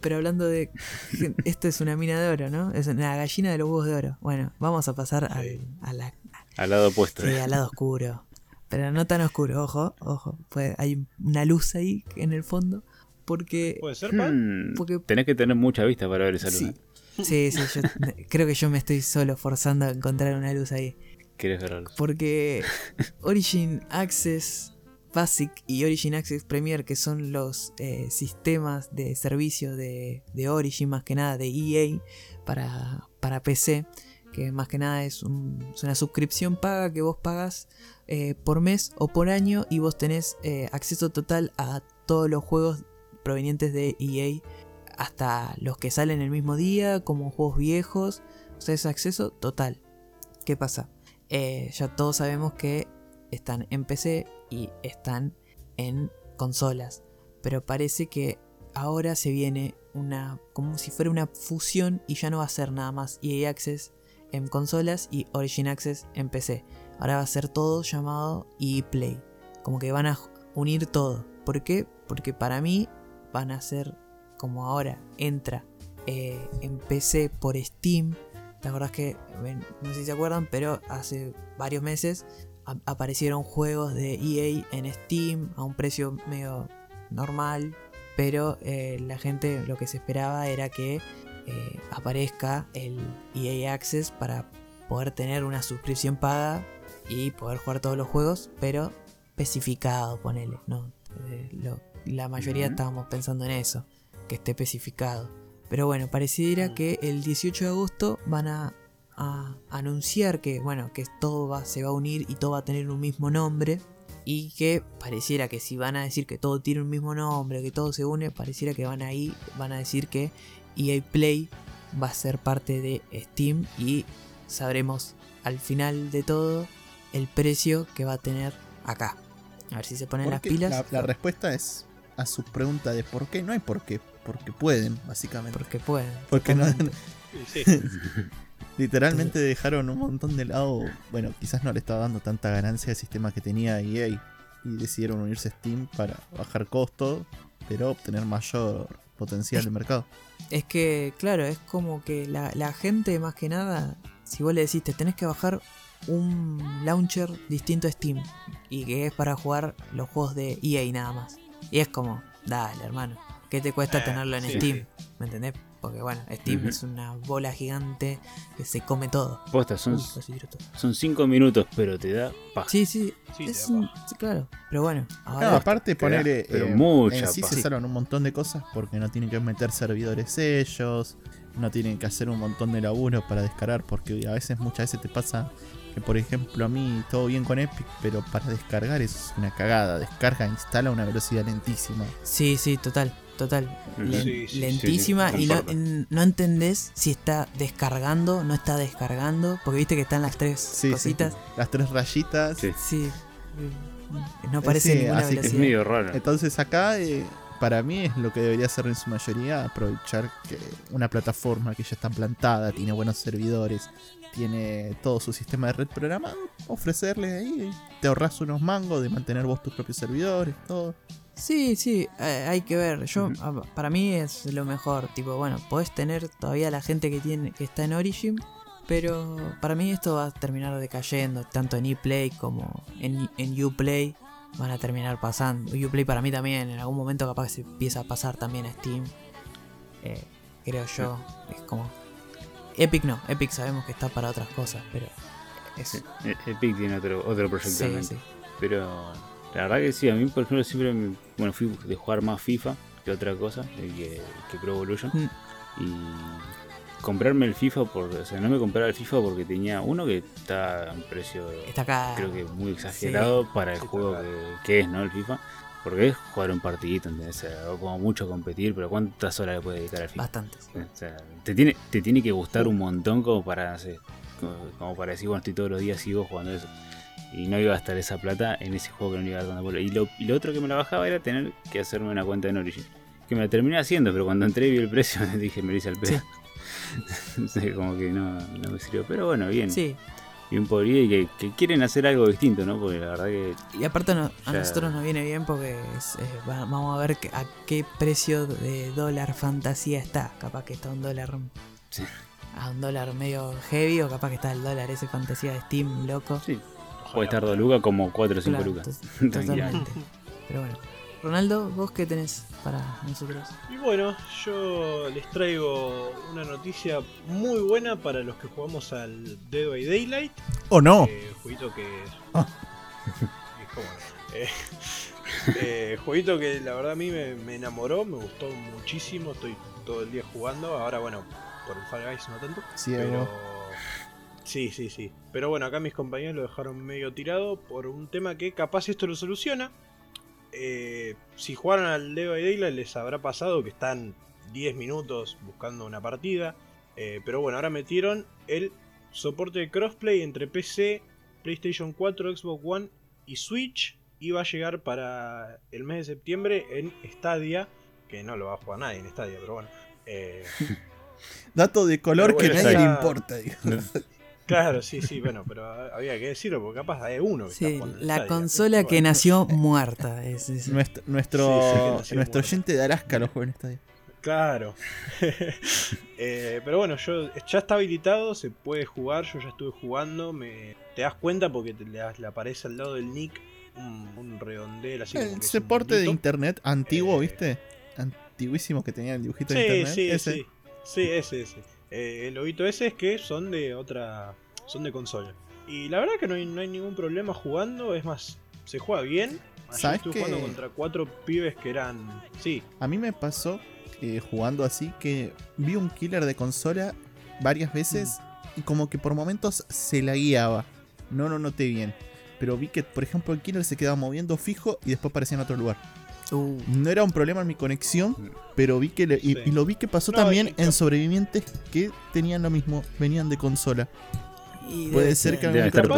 pero hablando de. Esto es una mina de oro, ¿no? Es una gallina de los huevos de oro. Bueno, vamos a pasar al, Sí. a la- Al lado opuesto. sí, al lado oscuro. Pero no tan oscuro, ojo, ojo. Pues hay una luz ahí en el fondo. Porque. ¿Puede ser, Pan? Hmm, Porque- Tenés que tener mucha vista para ver esa luz. Sí. Sí, sí, yo creo que yo me estoy solo forzando a encontrar una luz ahí. ¿Querés ver la luz? Porque Origin Access Basic y Origin Access Premier, que son los eh, sistemas de servicio de, de Origin, más que nada de EA para, para PC, que más que nada es, un- es una suscripción paga que vos pagas eh, por mes o por año y vos tenés eh, acceso total a todos los juegos provenientes de EA, hasta los que salen el mismo día, como juegos viejos, o sea, es acceso total. ¿Qué pasa? Eh, ya todos sabemos que están en PC y están en consolas. Pero parece que ahora se viene una. como si fuera una fusión y ya no va a ser nada más EA Access en consolas y Origin Access en PC. Ahora va a ser todo llamado EA. Como que van a unir todo. ¿Por qué? Porque para mí van a ser como ahora entra eh, en PC por Steam. ¿Te acordás que, no sé si se acuerdan, pero hace varios meses aparecieron juegos de EA en Steam a un precio medio normal, pero eh, la gente lo que se esperaba era que eh, aparezca el EA Access para poder tener una suscripción paga y poder jugar todos los juegos, pero especificado, ponele, ¿no? Eh, lo- la mayoría estábamos pensando en eso, que esté especificado. Pero bueno, pareciera que el 18 de agosto van a, a anunciar que, bueno, que todo va, se va a unir y todo va a tener un mismo nombre. Y que pareciera que si van a decir que todo tiene un mismo nombre, que todo se une, pareciera que van ahí, van a decir que EA Play va a ser parte de Steam y sabremos al final de todo el precio que va a tener acá. A ver si se ponen las pilas. La, la respuesta es a su pregunta de por qué. No hay por qué. Porque pueden, básicamente. Porque pueden. Porque no. Sí. literalmente dejaron un montón de lado. Bueno, quizás no le estaba dando tanta ganancia al sistema que tenía EA. Y decidieron unirse a Steam para bajar costo, pero obtener mayor potencial de mercado. Es que, claro, es como que la, la gente, más que nada, si vos le decís, te tenés que bajar un launcher distinto a Steam y que es para jugar los juegos de EA nada más. Y es como, dale, hermano, ¿qué te cuesta Eh, tenerlo en sí, Steam? sí. ¿Me entendés? Porque bueno, Steam es una bola gigante que se come todo. Posta, son, Uy, son cinco minutos, pero te da paz. Sí, sí, es un- paja. sí, claro. Pero bueno, ahora No, aparte Cagá, poner pero eh, mucha en sí paja. se salvan un montón de cosas porque no tienen que meter servidores ellos, no tienen que hacer un montón de laburo para descargar porque a veces muchas veces te pasa que por ejemplo a mí todo bien con Epic, pero para descargar es una cagada, descarga, instala a una velocidad lentísima. Sí, sí, total, total. Len- Sí, lentísima sí, sí, y no, no entendés si está descargando, no está descargando, porque viste que están las tres Sí, sí. cositas. Las tres rayitas. Sí. Sí. No aparece Sí, ninguna así que Es velocidad. medio raro. Entonces acá eh, para mí es lo que debería ser en su mayoría aprovechar que una plataforma que ya está plantada, tiene buenos servidores, tiene todo su sistema de red programado, ofrecerle ahí, te ahorras unos mangos de mantener vos tus propios servidores, todo. Sí, sí, eh, hay que ver. Yo, Ujú. a- para mí es lo mejor. Tipo, bueno, podés tener todavía la gente que tiene que está en Origin, pero para mí esto va a terminar decayendo, tanto en ePlay como en, en Uplay. Van a terminar pasando. Uplay para mí también, en algún momento capaz que se empieza a pasar también a Steam. Eh, creo yo. Es como. Epic no, Epic sabemos que está para otras cosas, pero. Es, E- Epic tiene otro, otro proyecto sí. Pero la verdad que sí, a mí por ejemplo siempre me- bueno, fui de jugar más FIFA que otra cosa, que, que Pro Evolution. Mm. Y comprarme el FIFA, por, o sea, no me compraba el FIFA porque tenía uno que está a un precio Está acá. creo que muy exagerado para el juego que, que es, ¿no? El FIFA. Porque es jugar un partidito, ¿entendés? O sea, como mucho competir, pero ¿cuántas horas le puedes dedicar al FIFA? Bastante. O sea, te tiene, te tiene que gustar un montón como para, no sé, como, como para decir, bueno, estoy todos los días sigo jugando eso. Y no iba a gastar esa plata en ese juego que no iba a bola. Y lo, y lo otro que me la bajaba era tener que hacerme una cuenta en Origin. Que me la terminé haciendo, pero cuando entré y vi el precio dije, me lo hice al pedo. Sea, como que no, no me sirvió. Pero bueno, bien. Sí. Bien podrida y que, que quieren hacer algo distinto, ¿no? Porque la verdad que Y aparte no- a nosotros nos viene bien porque es- es- va- vamos a ver a qué precio de dólar fantasía está. Capaz que está un dólar Sí. a un dólar medio heavy o capaz que está el dólar ese fantasía de Steam loco. sí, puede estar dos lucas como cuatro o cinco Claro, lucas. totalmente. Pero bueno. Ronaldo, ¿vos qué tenés para nosotros? Y bueno, yo les traigo una noticia muy buena para los que jugamos al Dead by Daylight. ¿O no? Eh, jueguito que. Ah. Eh, ¿cómo no? Eh, eh, jueguito que la verdad a mí me, me enamoró, me gustó muchísimo. Estoy todo el día jugando. Ahora, bueno, por el Fall Guys no tanto. Ciego. Pero. Sí, sí, sí. Pero bueno, acá mis compañeros lo dejaron medio tirado por un tema que capaz esto lo soluciona. Eh, si jugaron al Dead by Daylight les habrá pasado que están 10 minutos buscando una partida. Eh, pero bueno, ahora metieron el soporte de crossplay entre PC, PlayStation 4, Xbox One y Switch. Y va a llegar para el mes de septiembre en Stadia. Que no lo va a jugar nadie en Stadia, pero bueno. Eh, Dato de color que bueno, nadie le importa. Claro, sí, sí, bueno, pero había que decirlo porque capaz hay uno que está Sí, la consola que nació muerta. Es, es- Nuestro, nuestro, Sí, sí, nuestro oyente de Alaska lo juega en estadio. Claro. Eh, pero bueno, yo ya está habilitado, se puede jugar, yo ya estuve jugando, me te das cuenta porque te, le, le aparece al lado del nick un, un redondel así como El que es un soporte de internet antiguo, Eh, ¿viste? Antiguísimo que tenía el dibujito de internet. sí, ese. sí. Sí, ese, ese. Eh, el lobito ese es que son de otra. son de consola. Y la verdad que no hay, no hay ningún problema jugando, es más, se juega bien. Ayer ¿Sabes estuve qué? jugando contra cuatro pibes que eran. Sí, A mí me pasó que jugando así que vi un killer de consola varias veces y como que por momentos se la guiaba. No lo noté bien. Pero vi que, por ejemplo, el killer se quedaba moviendo fijo y después aparecía en otro lugar. Uh, No era un problema en mi conexión, pero vi que le- y, Sí. y lo vi que pasó No, también y- en sobrevivientes que tenían lo mismo, venían de consola. y Puede debe ser que algún estar el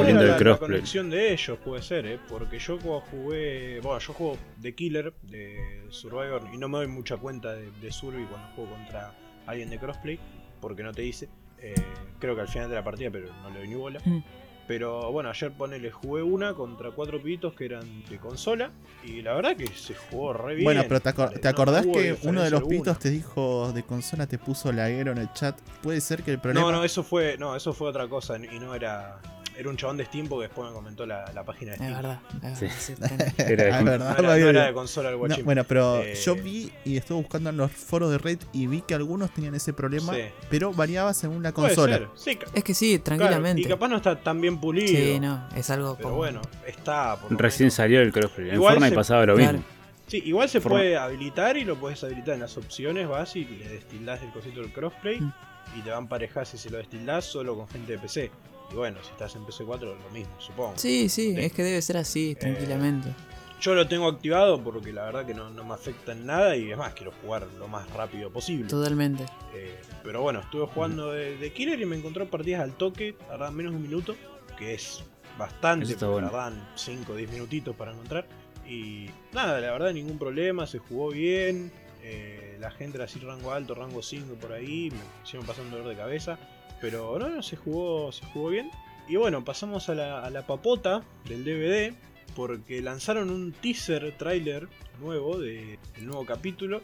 la, conexión de ellos, puede ser, ¿eh? Porque yo cuando jugué. Bueno, yo juego de Killer, de Survivor, y no me doy mucha cuenta de, de Survey cuando juego contra alguien de crossplay, porque no te dice. Eh, creo que al final de la partida, pero no le doy ni bola. Mm. Pero bueno, ayer ponele, jugué una contra cuatro pibitos que eran de consola, y la verdad que se jugó re bien. Bueno, pero ¿te, acor- ¿te no acordás que uno de los alguna. pitos te dijo de consola te puso laguero en el chat? Puede ser que el problema... No, no, eso fue, no, eso fue otra cosa, y no era. Era un chabón de Steam porque después me comentó la, la página de Es Steam. verdad. es verdad, sí, Era de verdad, No era, no de consola el No, bueno, pero Eh, yo vi y estuve buscando en los foros de Reddit y vi que algunos tenían ese problema, Sí. pero variaba según la Puede consola. ser, sí, Es que sí, claro, tranquilamente. y capaz no está tan bien pulido. sí, no, es algo Pero como- bueno, está. por Recién menos. salió el crossplay. En Igual Fortnite se- pasaba lo claro. mismo. Sí, igual se Forma- puede habilitar y lo puedes habilitar en las opciones. Vas y le destildás el cosito del crossplay Mm. y te van a emparejar si se lo destildás solo con gente de PC. Y bueno, si estás en PC4, lo mismo, supongo. Sí, sí, es que debe ser así, tranquilamente. Yo lo tengo activado porque la verdad que no, no me afecta en nada y es más, quiero jugar lo más rápido posible. Totalmente. Eh, pero bueno, estuve jugando de, de Killer y me encontré partidas al toque, tardan menos de un minuto, que es bastante, porque bueno. tardan 5 o 10 minutitos para encontrar. Y nada, la verdad ningún problema, se jugó bien, eh, la gente era así rango alto, rango 5 por ahí, me hicieron pasar un dolor de cabeza, pero no, no, se jugó, se jugó bien. Y bueno, pasamos a la, a la papota del DVD, porque lanzaron un teaser trailer nuevo de- del nuevo capítulo,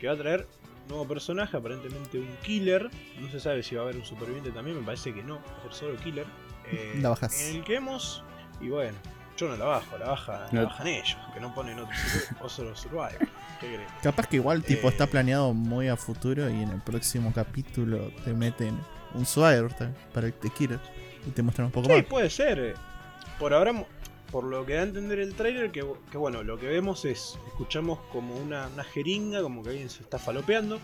que va a traer nuevo personaje, aparentemente un killer. No se sabe si va a haber un superviviente también, me parece que no, va a ser solo killer. Eh, La bajás. En el que hemos. Y bueno, yo no la bajo, la, baja, No. la bajan ellos, que no ponen otro o solo Survivor. ¿Qué crees? Capaz que igual tipo Eh. está planeado muy a futuro y en el próximo capítulo te meten un Swire para el te Killer y te muestran un poco Sí, más. puede ser. eh. Por ahora, mo- por lo que da a entender el trailer, que, que bueno, lo que vemos es, escuchamos como una, una jeringa, como que alguien se está falopeando,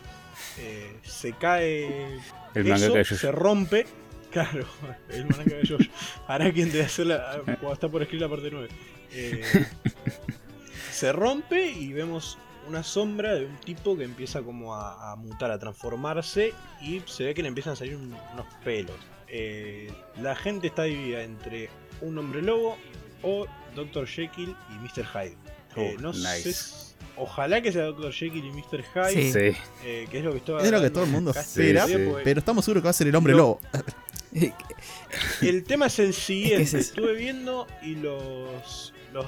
eh, se cae El eso, de se rompe, claro, el mangaka de Jojo. Ahora quien debe hacer la, cuando está por escribir la parte 9. Eh, se rompe y vemos una sombra de un tipo que empieza como a, a mutar, a transformarse y se ve que le empiezan a salir un- unos pelos. Eh, la gente está dividida entre un hombre lobo o Dr. Jekyll y Mr. Hyde. Eh, Oh, no nice. sé, ojalá que sea Dr. Jekyll y Mr. Hyde, Sí. Eh, que es lo que estoy Es lo que hablando todo el mundo espera, sí. porque- pero estamos seguros que va a ser el hombre Lo- lobo. El tema es el siguiente. Es. Estuve viendo y los, los,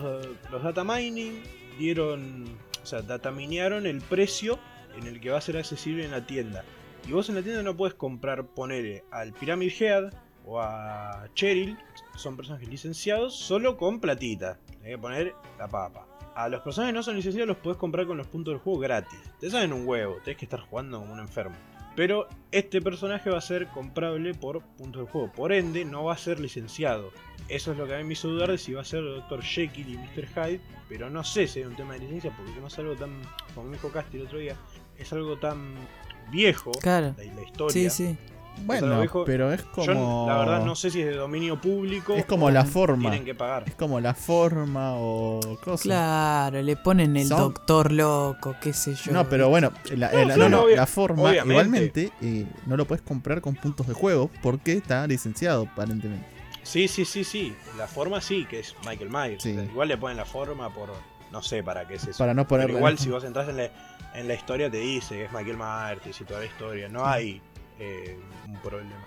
los data mining dieron, o sea, dataminearon el precio en el que va a ser accesible en la tienda. Y vos en la tienda no puedes comprar, poner al Pyramid Head o a Cheryl, son personajes licenciados, solo con platita. Tenés que poner la papa. A los personajes no son licenciados los puedes comprar con los puntos del juego gratis. Te salen un huevo, tenés que estar jugando como un enfermo. Pero este personaje va a ser comprable por puntos del juego. Por ende, no va a ser licenciado. Eso es lo que a mí me hizo dudar de si va a ser Dr. Jekyll y Mr. Hyde. Pero no sé si hay un tema de licencia, porque no es algo tan, como me dijo Casti el otro día, es algo tan viejo, Claro. la, la historia. Sí, sí. Bueno, dijo- pero es como. Yo la verdad no sé si es de dominio público Es como o la forma. tienen que pagar. Es como la forma o cosas. Claro, le ponen el Son- doctor loco, qué sé yo. No, pero bueno, la, No, la- claro, no, la forma obviamente. igualmente eh, no lo puedes comprar con puntos de juego porque está licenciado aparentemente. Sí, sí, sí, sí. La forma sí, que es Michael Myers. Sí. O sea, igual le ponen la forma por. No sé para qué es eso. Para no Pero ponerle igual si vos entras en la, en la historia te dice que es Michael Myers, dice toda la historia. No hay eh, un problema.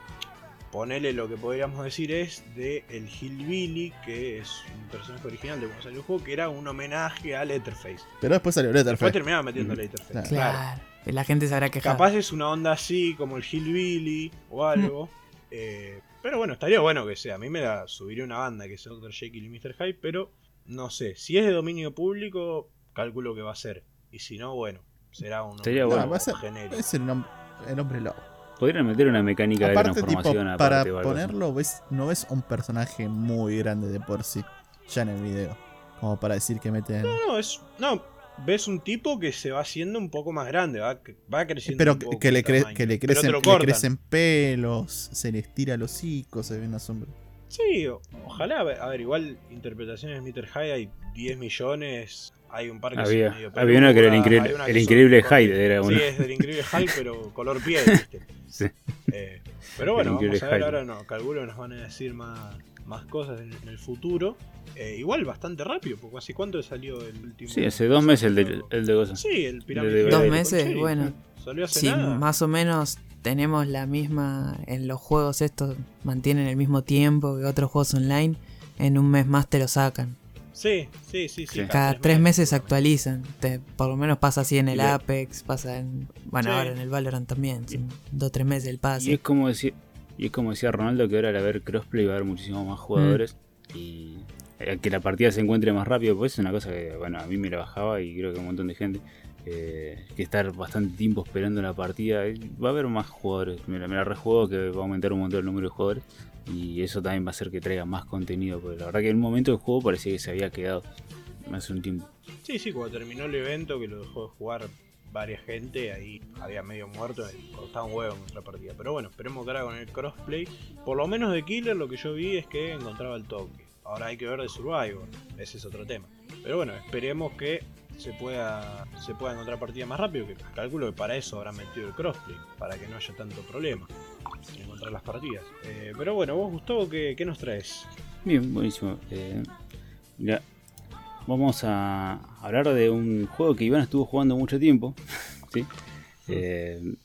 Ponele lo que podríamos decir es de el Hillbilly, que es un personaje original de cuando salió el juego, que era un homenaje a Letterface. Pero después salió Después Letterface. terminaba metiendo Mm. Letterface. Claro. La gente se habrá quejado. Capaz es una onda así, como el Hillbilly o algo. eh, pero bueno, estaría bueno que sea. A mí me la subiría una banda que sea Dr. Jekyll y Mr. Hyde, pero no sé. Si es de dominio público, calculo que va a ser. Y si no, bueno, será un nombre bueno. va a ser- genérico. Es el, nom- el hombre lobo. Podrían meter una mecánica de Aparte, tipo, transformación para aparte o algo así. ponerlo, ves, no ves un personaje muy grande de por sí, ya en el video. Como para decir que meten. No, no, es. No, ves un tipo que se va haciendo un poco más grande, va, va creciendo. Pero un que, poco que le el cre- que le Pero crecen, lo le cortan. crecen pelos, se le estira el hocico, se ve una sombra. Sí, o- ojalá. A ver, igual interpretaciones de Mr. Hyde hay 10 millones. Hay un par que son Había, medio había uno que era el increíble, una el que increíble Hyde, era uno. Sí, es del increíble Hulk, pero color piel, ¿viste? Sí. Eh, pero bueno, vamos a ver ahora, no, calculo que nos van a decir más, más cosas en, en el futuro. Eh, igual bastante rápido, porque hace cuánto salió el último. Sí, hace dos meses el de, el de Gozo. Sí, el de- pirámide. Dos meses, bueno. Salió hace nada. más o menos tenemos la misma. En los juegos estos mantienen el mismo tiempo que otros juegos online. En un mes más te lo sacan. Sí, sí, sí, sí. Cada tres meses se bueno. actualizan. Te- por lo menos pasa así en el Y Apex, pasa en. Bueno, Sí. ahora en el Valorant también. Son dos o tres meses el Y pase. es como decía, y es como decía Ronaldo que ahora al haber crossplay va a haber muchísimos más jugadores y eh, que la partida se encuentre más rápido, pues es una cosa que bueno, a mí me la bajaba y creo que un montón de gente eh, que estar bastante tiempo esperando la partida, eh, va a haber más jugadores, me la, me la rejuego que va a aumentar un montón el número de jugadores y eso también va a hacer que traiga más contenido, porque la verdad que en un momento del juego parecía que se había quedado hace un tiempo. Sí, sí, cuando terminó el evento, que lo dejó de jugar varias gente, ahí había medio muerto y costaba un huevo en otra partida. Pero bueno, esperemos que ahora con el crossplay, por lo menos de Killer, lo que yo vi es que encontraba el toque. Ahora hay que ver de Survivor, ese es otro tema. Pero bueno, esperemos que se pueda, se pueda encontrar partida más rápido, que calculo que para eso habrán metido el crossplay, para que no haya tanto problema en encontrar las partidas. Eh, pero bueno, vos Gustavo, ¿qué, qué nos traes? Bien, buenísimo. Eh, vamos a hablar de un juego que Iván estuvo jugando mucho tiempo, ¿sí? Eh,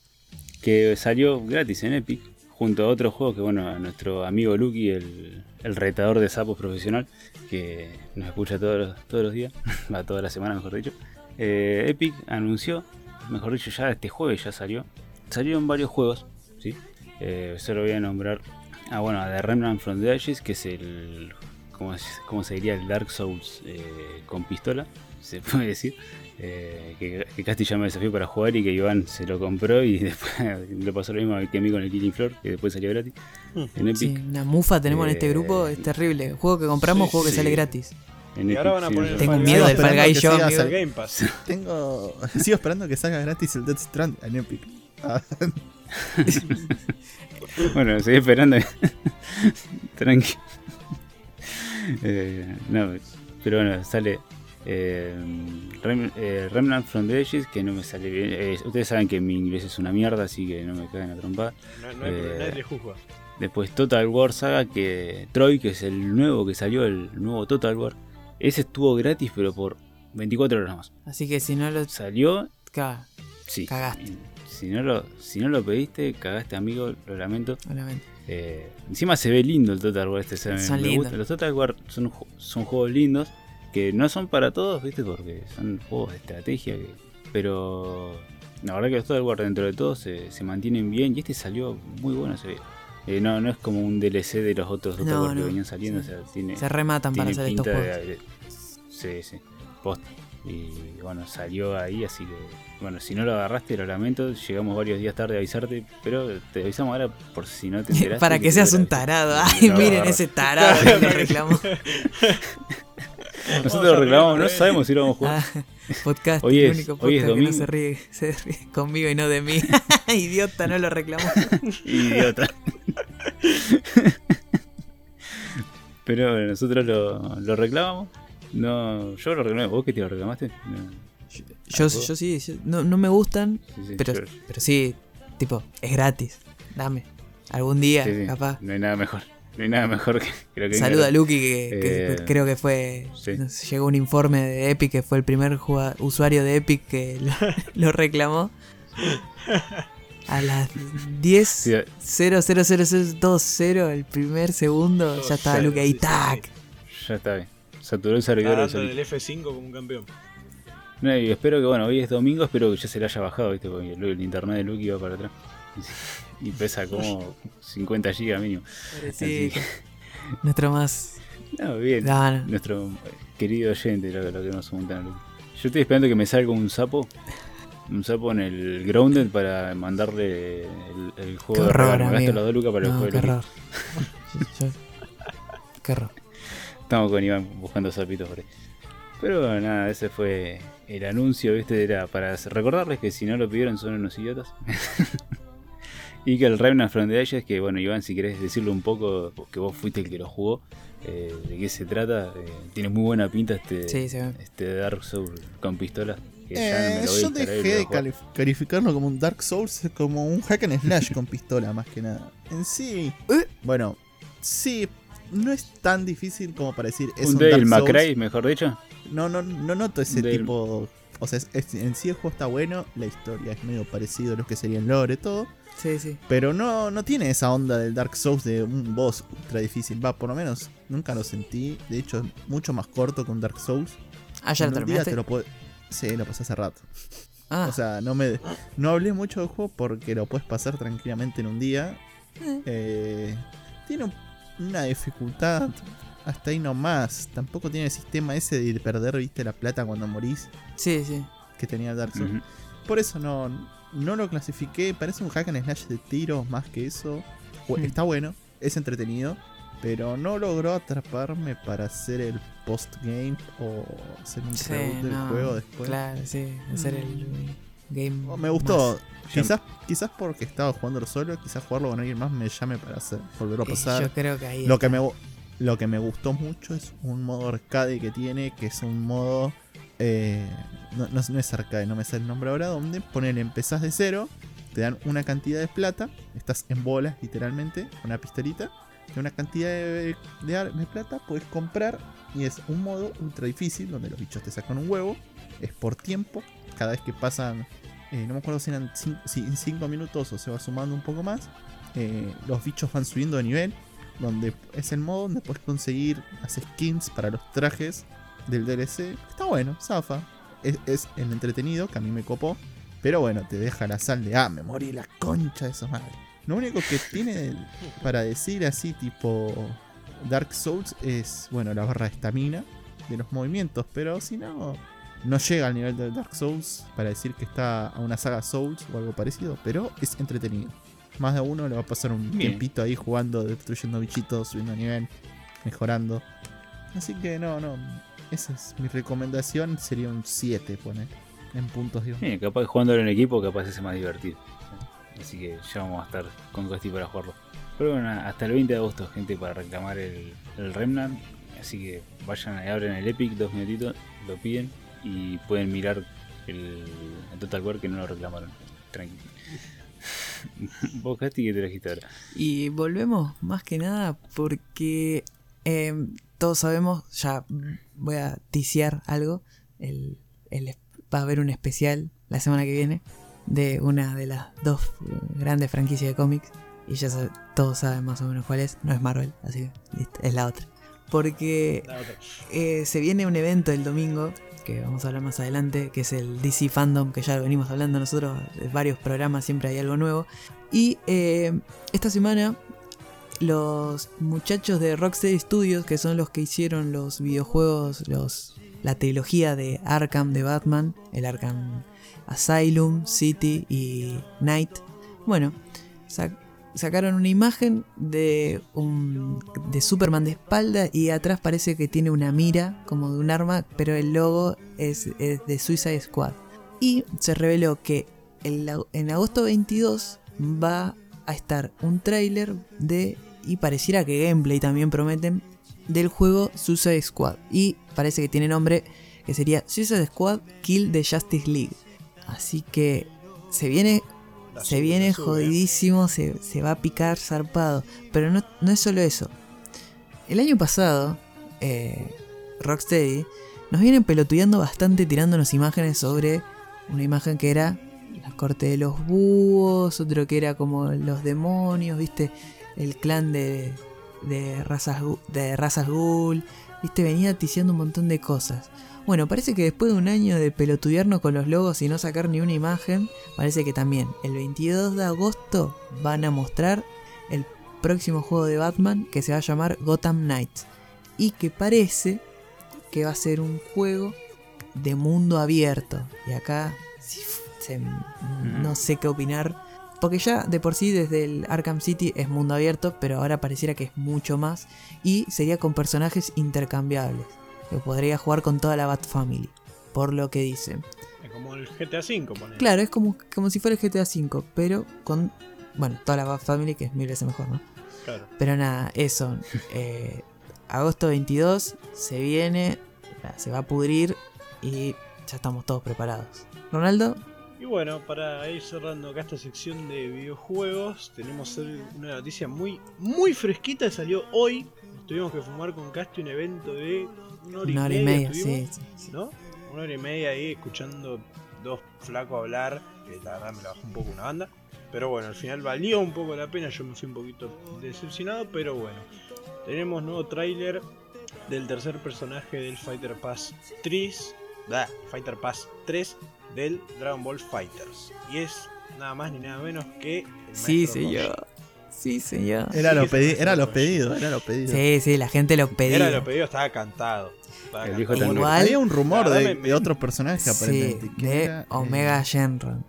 que salió gratis en Epic, junto a otro juego que, bueno, nuestro amigo Lucky, el, el retador de sapos profesional, que nos escucha todos los, todos los días, va toda la semana, mejor dicho. Epic anunció, mejor dicho, ya este jueves ya salió. Salieron varios juegos. Eh, solo voy a nombrar Ah, bueno, The Remnant from the Ashes, que es el. ¿Cómo, es- cómo se diría? El Dark Souls eh, con pistola, se puede decir. Eh, que, que Casti ya me desafió para jugar y que Iván se lo compró y después le pasó lo mismo que a mí con el Killing Floor, que después salió gratis en Epic. Sí, una mufa tenemos en este Eh, grupo, es terrible. Juego que compramos, sí, juego que sí. sale gratis. En Y ahora van a poner el. Tengo miedo del. Fall que yo. Tengo. Sigo esperando que salga gratis el Death Strand en Epic. Bueno, estoy esperando. Tranqui. Eh, no, pero bueno, sale eh, Rem- eh, Remnant from the Ages, que no me sale bien. Eh, ustedes saben que mi inglés es una mierda, así que no me caen a trompada. No, no hay Eh, problema, nadie le juzga. Después Total War Saga, que Troy, que es el nuevo que salió, el nuevo Total War. Ese estuvo gratis, pero por 24 horas más. Así que si no lo. Salió, Ca- sí. Cagaste. Si no, lo, si no lo pediste, cagaste, amigo, lo lamento. obviamente. Eh, encima se ve lindo el Total War este. se- Son me gusta. Los Total War son, son juegos lindos que no son para todos, ¿viste? Porque son juegos de estrategia. que- pero la verdad que los Total War dentro de todo se, se mantienen bien y este salió muy bueno. Se ve. Eh, no, no es como un DLC de los otros Total No, War que venían saliendo. Sí. O sea, tiene, Se rematan para hacer estos juegos. de- Sí, sí. Posta. Y bueno, salió ahí, así que. Bueno, si no lo agarraste, lo lamento. Llegamos varios días tarde a avisarte, pero te avisamos ahora por si no te enteraste. Para que te seas un tarado. Ay, miren ese tarado que lo reclamó. Nosotros lo reclamamos, no sabemos si lo vamos a jugar. Ah, podcast, Hoy el es- único hoy es podcast que no domingo. se ríe, se ríe conmigo y no de mí. Idiota, no lo reclamó. Idiota. pero bueno, nosotros lo, lo reclamamos. No, yo lo reclamé. ¿Vos que te lo reclamaste? No. Yo, yo sí, yo- no, no me gustan, Sí, sí, pero, pero sí, tipo, es gratis. Dame. Algún día, sí, sí, capaz. No hay nada mejor. No hay nada mejor que, Saluda a. Lucky, que, que Eh, creo que fue. sí. no sé, llegó un informe de Epic, que fue el primer usuario de Epic que lo, lo reclamó. A las 10 Sí, 0 0 0 0 2 0 el primer segundo, ya estaba Lucky ahí, sí, sí, tac. ya está bien. Saturó el servidor. Está de dando solito. del F5 como un campeón. No, y espero que, bueno, hoy es domingo, espero que ya se le haya bajado, ¿viste? Porque el, el internet de Lucky va para atrás. Y pesa como 50 GB mínimo. Sí, Así que- nuestro más. No, bien. No, no. Nuestro querido oyente, lo, lo que nos preguntan. Yo estoy esperando que me salga un sapo. Un sapo en el Grounded para mandarle el, el juego Qué de horror. Me gasto las dos lucas para el juego qué de Lucky. horror. Yo- yo- qué horror. Estamos con Iván buscando sapitos por ahí. Pero bueno, nada, ese fue el anuncio, ¿viste? Era para recordarles que si no lo pidieron son unos idiotas. y que el Remnant from the Ashes, que bueno, Iván, si querés decirle un poco, que vos fuiste el que lo jugó, eh, de qué se trata. Eh, tiene muy buena pinta este, Sí, este Dark Souls con pistola. Que Eh, yo dejé de calificarlo como un Dark Souls, como un hack and slash con pistola, más que nada. En sí, Eh. bueno, sí, no es tan difícil como para decir es Un un, Dale Dark Souls. McRae, mejor dicho. No, no, no noto ese tipo. O sea, es- es- en sí el juego está bueno, la historia es medio parecido a lo que sería el lore, todo. Sí, sí. Pero no, no tiene esa onda del Dark Souls de un boss ultra difícil. Va, por lo menos nunca lo sentí. De hecho, es mucho más corto que un Dark Souls. Ah, ya lo En un día terminaste. te lo Sí, lo pasé hace rato. Ah, O sea, no me no hablé mucho del juego porque lo puedes pasar tranquilamente en un día. eh, Eh, tiene un- una dificultad hasta ahí nomás. Tampoco tiene el sistema ese de perder, viste, la plata cuando morís sí, sí. que tenía Dark Souls. Por eso no, no lo clasifiqué. Parece un hack and slash de tiros más que eso. Hmm. Está bueno, es entretenido. Pero no logró atraparme para hacer el post-game o hacer un Sí, reboot del no, juego después. Claro, sí. Hacer el game. Oh, Me gustó. Quizás, quizás porque estaba jugándolo solo, quizás jugarlo con alguien más me llame para hacer, volverlo a más. pasar. Yo creo que ahí. Lo que, me, lo que me gustó mucho es un modo arcade que tiene, que es un modo... eh, no, no es- no es arcade, no me sale el nombre ahora, donde ponele, empezás de cero, te dan una cantidad de plata, estás en bolas literalmente, una pistolita, de una cantidad de, de de plata, puedes comprar y es un modo ultra difícil, donde los bichos te sacan un huevo, es por tiempo, cada vez que pasan, eh, no me acuerdo si eran 5 minutos o se va sumando un poco más, eh, los bichos van subiendo de nivel, donde es el modo donde puedes conseguir las skins para los trajes del DLC. Está bueno, zafa. Es, es el entretenido que a mí me copó. Pero bueno, te deja la sal de, ah, me morí la concha de esa madre. Lo único que tiene para decir así tipo Dark Souls es, bueno, la barra de estamina de los movimientos. Pero si no, no llega al nivel de Dark Souls para decir que está a una saga Souls o algo parecido. Pero es entretenido. Más de uno le va a pasar un Bien. tiempito ahí jugando, destruyendo bichitos, subiendo nivel, mejorando. Así que no, no. Esa es mi recomendación. Sería un 7, poner. En puntos, digo. Capaz jugándolo en equipo, capaz es más divertido. Así que ya vamos a estar con Costi para jugarlo. Pero bueno, hasta el 20 de agosto, gente, para reclamar el, el Remnant. Así que vayan y abren el Epic, dos minutitos, lo piden y pueden mirar el, el Total War que no lo reclamaron. Tranquilo. Vos, Casti, ¿qué te trajiste ahora? Y volvemos más que nada porque eh, todos sabemos, ya voy a ticiar algo, el, el- va a haber un especial la semana que viene de una de las dos eh, grandes franquicias de cómics, Y ya sabe- todos saben más o menos cuál es. No es Marvel, así que listo, es la otra. Porque La otra. eh, se viene un evento el domingo, que vamos a hablar más adelante, que es el DC Fandom, que ya lo venimos hablando nosotros, de varios programas, siempre hay algo nuevo. Y eh, esta semana los muchachos de Rocksteady Studios, que son los que hicieron los videojuegos, los, la trilogía de Arkham de Batman, el Arkham Asylum, City y Night, bueno, sac- sacaron una imagen de, un, de Superman de espalda y atrás parece que tiene una mira como de un arma, pero el logo es, de Suicide Squad. Y se reveló que en agosto 22 va a estar un tráiler de, y pareciera que gameplay también prometen, del juego Suicide Squad. Y parece que tiene nombre que sería Suicide Squad Kill the Justice League. Así que se viene La se sube, viene jodidísimo, se, se va a picar zarpado. Pero no, no es solo eso. El año pasado, eh, Rocksteady nos vienen pelotudeando bastante tirándonos imágenes sobre una imagen que era la corte de los búhos, otro que era como los demonios, viste, el clan de, de razas de razas ghoul, viste, venía ticiando un montón de cosas. Bueno, parece que después de un año de pelotudearnos con los logos y no sacar ni una imagen, parece que también el 22 de agosto van a mostrar el próximo juego de Batman que se va a llamar Gotham Knights y que parece que va a ser un juego de mundo abierto. Y acá se- no sé qué opinar. Porque ya de por sí desde el Arkham City es mundo abierto, pero ahora pareciera que es mucho más. Y sería con personajes intercambiables. Que podría jugar con toda la Bat Family. Por lo que dicen. Es como el GTA V, ponele. Claro, es como, como si fuera el GTA V, pero con, bueno, toda la Bat Family, que es mil veces mejor, ¿no? Claro. Pero nada, eso. eh, agosto 22 se viene, se va a pudrir y ya estamos todos preparados. Ronaldo, Y bueno, para ir cerrando acá esta sección de videojuegos, tenemos una noticia muy, muy fresquita. Salió hoy. Tuvimos que fumar con Casti un evento de una hora y una hora y media. media, sí. ¿no? Una hora y media ahí escuchando dos flacos hablar. Que la verdad me la bajó un poco una banda. Pero bueno, al final valió un poco la pena. Yo me fui un poquito decepcionado. Pero bueno, tenemos nuevo tráiler del tercer personaje del Fighter Pass 3. Da, Fighter Pass 3 del Dragon Ball Fighters. Y es nada más ni nada menos que. el Sí, señor. Sí, señor. Era, Sí, lo, que se pedi- era hace lo rollo. pedido, era lo pedido. Sí, sí, la gente lo pedía. Era lo pedido, estaba cantado. Estaba El viejo cantado. Igual- Había un rumor de, de otro personaje Sí, aparentemente. que de era, eh, Omega Shenron.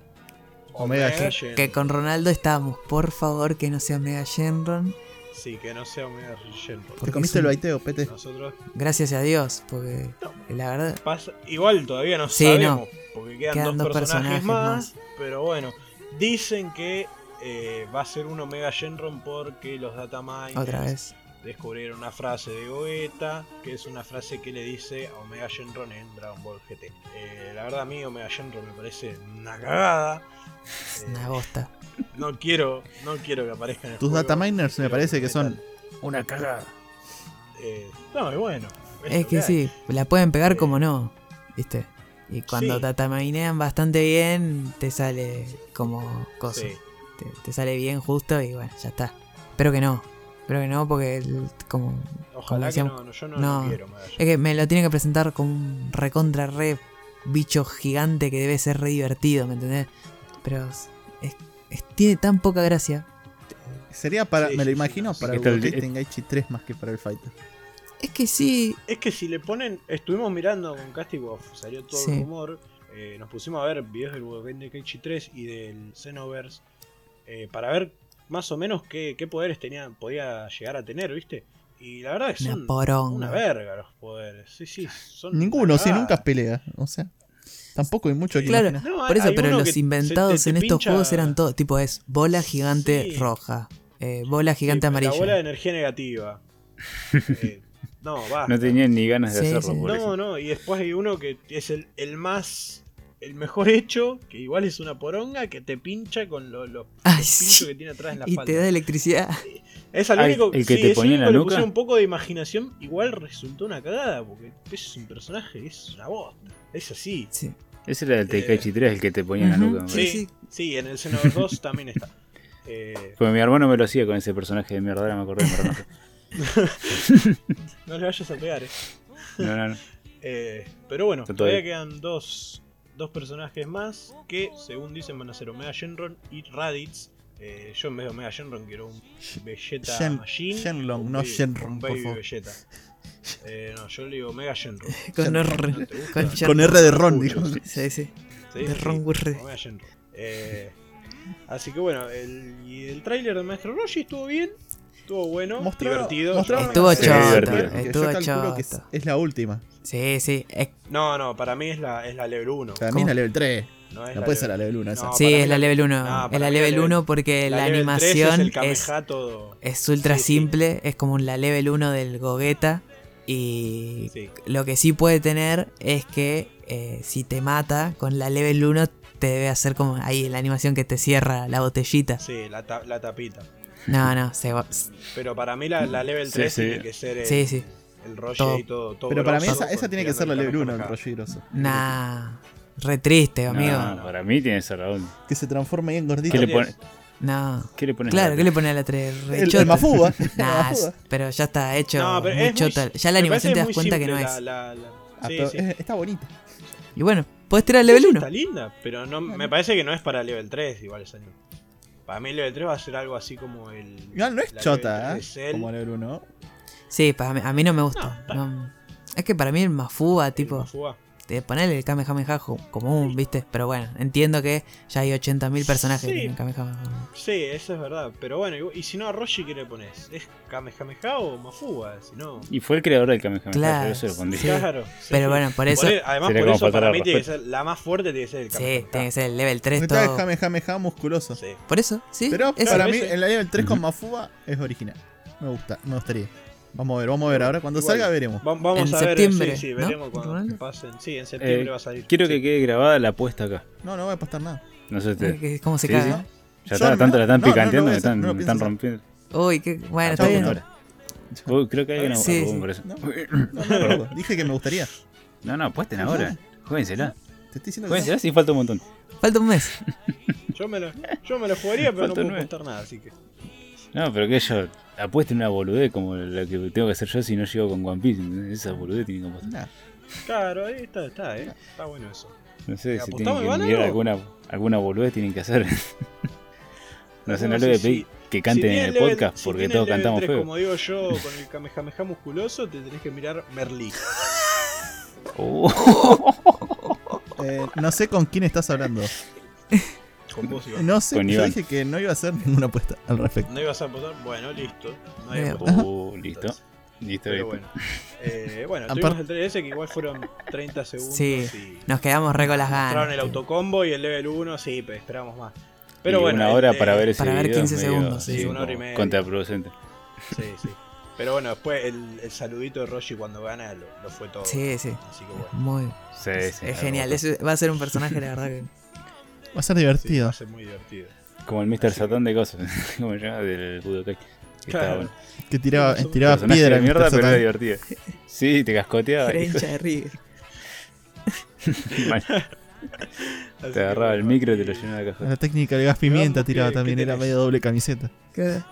Omega Que, con Ronaldo estábamos, por favor, que no sea Omega Shenron. Sí, que no sea Omega Shenron. ¿Te porque comiste es el baiteo, pete? Nosotros Gracias a Dios, porque la verdad. pasa. Igual todavía no Sí, sabemos. Porque quedan, Quedan dos, dos personajes, personajes más, Pero bueno, dicen que eh, va a ser un Omega Shenron porque los dataminers Otra vez. descubrieron una frase de Goeta, que es una frase que le dice a Omega Shenron en Dragon Ball GT. Eh, la verdad a mí Omega Shenron me parece una cagada. Eh, Una bosta. no quiero, no quiero que aparezca en el Tus juego, dataminers me parece que son Una cagada. eh, no, y bueno. Es que sí, la pueden pegar Eh, como no, ¿viste? Y cuando sí. dataminean bastante bien, te sale como cosa. Sí. Te, te sale bien justo y bueno, ya está. Espero que no. Espero que no, porque el- como, como Ojalá que decíamos, no, no, yo no, no. lo quiero Es que me lo tienen que presentar como un recontra re bicho gigante que debe ser re divertido, ¿me entendés? Pero es- es- es- tiene tan poca gracia. Sería para, Sí, me lo sí, sí, imagino no, para sí. el que Budokai Tenkaichi 3 más que para el Fighter. Es que sí, Es que si le ponen, estuvimos mirando con Castigo, salió todo Sí. el rumor, eh, nos pusimos a ver videos del Budokai Tenkaichi 3 y del Xenoverse eh, para ver más o menos qué, qué poderes tenía, podía llegar a tener, ¿viste? Y la verdad es que una son poronga. una verga los poderes. Sí, sí, son Ninguno, una si nunca pelea. O sea, tampoco hay mucho que Claro. No, hay- Por eso, pero los se- inventados te- en estos pincha- juegos eran todos. Tipo, es bola gigante Sí. roja, eh, bola gigante Sí, amarilla. La bola de energía negativa. Eh, no, va. No tenían ni ganas de Sí, hacerlo sí. por No, eso. no, y después hay uno que es el, el más. El mejor hecho, que igual es una poronga, que te pincha con lo- lo- los pinchos sí. que tiene atrás en la Y espalda. te da electricidad. Es al Ah, único, el que sí, te ponía en la nuca. pusieron un poco de imaginación, igual resultó una cagada, porque es un personaje, es una bosta. Es así. Sí. Ese era el Tenkaichi 3, el que te ponía en la nuca. Sí, sí, sí. en el Xenoverse 2 también está. Eh, Porque mi hermano me lo hacía con ese personaje de mierda, ahora me acordé. reconozco. no le vayas a pegar, eh. No, no, no. Eh, pero bueno, todavía quedan dos, dos personajes más que, según dicen, van a ser Omega Shenron y Raditz. Eh, yo en vez de Omega Shenron quiero un Vegeta Shen- Machine. Shenlong, no Shenron, un por baby favor. Vegeta. Eh, no, yo le digo Omega Shenron. Con R. Con. R de Ron, dijo. sí. Sí, De sí, Ron Weasley. Omega Shenron. Eh, así que bueno, el, y el tráiler de Maestro Roshi estuvo bien, estuvo bueno, divertido. Estuvo Sí, choto, divertido. estuvo yo calculo que es, la última. Sí, sí. Es- No, no, para mí es la, es la level 1. Para mí ¿Cómo? es la level 3. No, No puede ser la level- level 1 esa. No, sí, es mí la level 1. no, es la mí level level- 1 porque la, level 3 animación es, el es, Kameha todo. es ultra Sí, sí. simple. Es como la level 1 del Gogeta. Y Sí. lo que sí puede tener es que eh, si te mata con la level 1 te debe hacer como ahí la animación que te cierra la botellita. Sí, la, ta- la tapita. No, no, se va. Pero para mí la, la level Sí, 3 sí. tiene que ser el, Sí, sí. el Roshi Todo. y todo, todo Pero para mí esa, esa tiene que ser la level el 1, el Kamehameha. rollo grosso. Nah. Re triste, amigo. No, para mí tiene que ser la única. Que se transforma ahí en gordito. ¿Qué le, pone, No. ¿Qué le pones? Claro, ¿qué le pone a la 3? Re El, el. Mafuba. Nah, pero ya está hecho No, pero muy es muy-. Ya la animación te das cuenta que no es. la- la- la- Ah, sí, pero sí. es- está bonita. Y bueno, puedes tirar el level Sí, 1. Está linda, pero no, me parece que no es para level 3 igual ese anime. Para mí level 3 va a ser algo así como el... Igual no es chota, level ¿eh? 3 de Cell, Como level 1. Sí, para mí, a mí no me gusta. está No. Es que para mí el Mafuba, el tipo, Mafuba. De ponerle el Kamehameha común, ¿viste? Pero bueno, entiendo que ya hay 80.000 personajes Sí. tienen Kamehameha. Sí, eso es verdad. Pero bueno, y, y si no a Roshi, ¿qué le pones? ¿Es Kamehameha o Mafuba? Si no... Y fue el creador del Kamehameha, Claro, eso lo pondría. sí. Claro. sí, Pero sí. bueno, por eso. Por e- además, por eso para mí tiene que ser la más fuerte tiene que ser el Sí, Kamehameha. tiene que ser el level 3 Está todo. el Kamehameha musculoso. Sí. Por eso, sí. Pero para mí el level 3 con. Mafuba es original. Me gusta, me gustaría. Vamos a ver, vamos a ver. Ahora cuando Igual. salga veremos. Va- Vamos En a ver, septiembre, sí, sí, ¿no? veremos cuando pasen. Sí, en septiembre Eh, va a salir. Quiero Sí. que quede grabada la apuesta acá. No, no voy a apostar nada. No sé que- ¿Cómo se Sí, caga? sí. Ya está, no- tanto la están no, no, no picanteando, hacer- están, no rompiendo. Uy, qué bueno, está bien. no. ahora. Uy, creo que hay una Sí. No, no, no, no, no. Dije que me gustaría. No, no, apuesten ahora. Juéguensela. Te estoy diciendo que Juéguensela si falta un montón. Falta un mes. Yo me lo, yo me lo jugaría, pero no puedo apostar nada, así que. No, pero que yo apuesten una boludez como la que tengo que hacer yo si no llego con One Piece. Esa boludez tiene que apostar. Nah. Claro, ahí está, está, eh. Está bueno eso. No sé si ¿Apostamos tienen que algo? alguna, alguna boludez tienen que hacer. no sé, no le voy a pedir que canten Si en el level- podcast si porque todos cantamos 3, feo. Como digo yo, con el Kamehameha musculoso, te tenés que mirar Merlí. Oh. Eh, no sé con quién estás hablando. Con vos, Iván. No sé, Con yo Iván. dije que no iba a hacer ninguna apuesta al respecto. ¿No ibas a apostar? Bueno, listo. No hay apuesta. Oh, listo. Listo, Pero listo. bueno. Eh, bueno, tuvimos el 3DS que igual fueron 30 segundos Sí. y Nos quedamos re con las mostraron el ganas. autocombo y el level 1, sí, pero esperamos más. Pero Y bueno, una el hora de- para ver ese para ver video 15 es medio segundos, sí, una hora y media. Contraproducente. Sí, sí. Pero bueno, después el, el saludito de Roshi cuando gana lo, lo fue todo. Sí, sí. Así que bueno. Muy. Sí, sí, es genial. Ese va a ser un personaje, la verdad que. Va a ser Sí, divertido. va a ser muy divertido. Como el Mr. Satan de cosas. como se llama del Budokai. Que estaba Claro. bueno. que tiraba, tiraba piedra de mierda, pero era divertido. Sí, te cascoteaba. Era hincha de River. Te agarraba el micro y te lo llenaba de cajón. La técnica del gas pimienta tiraba también, era medio doble camiseta. ¿Qué?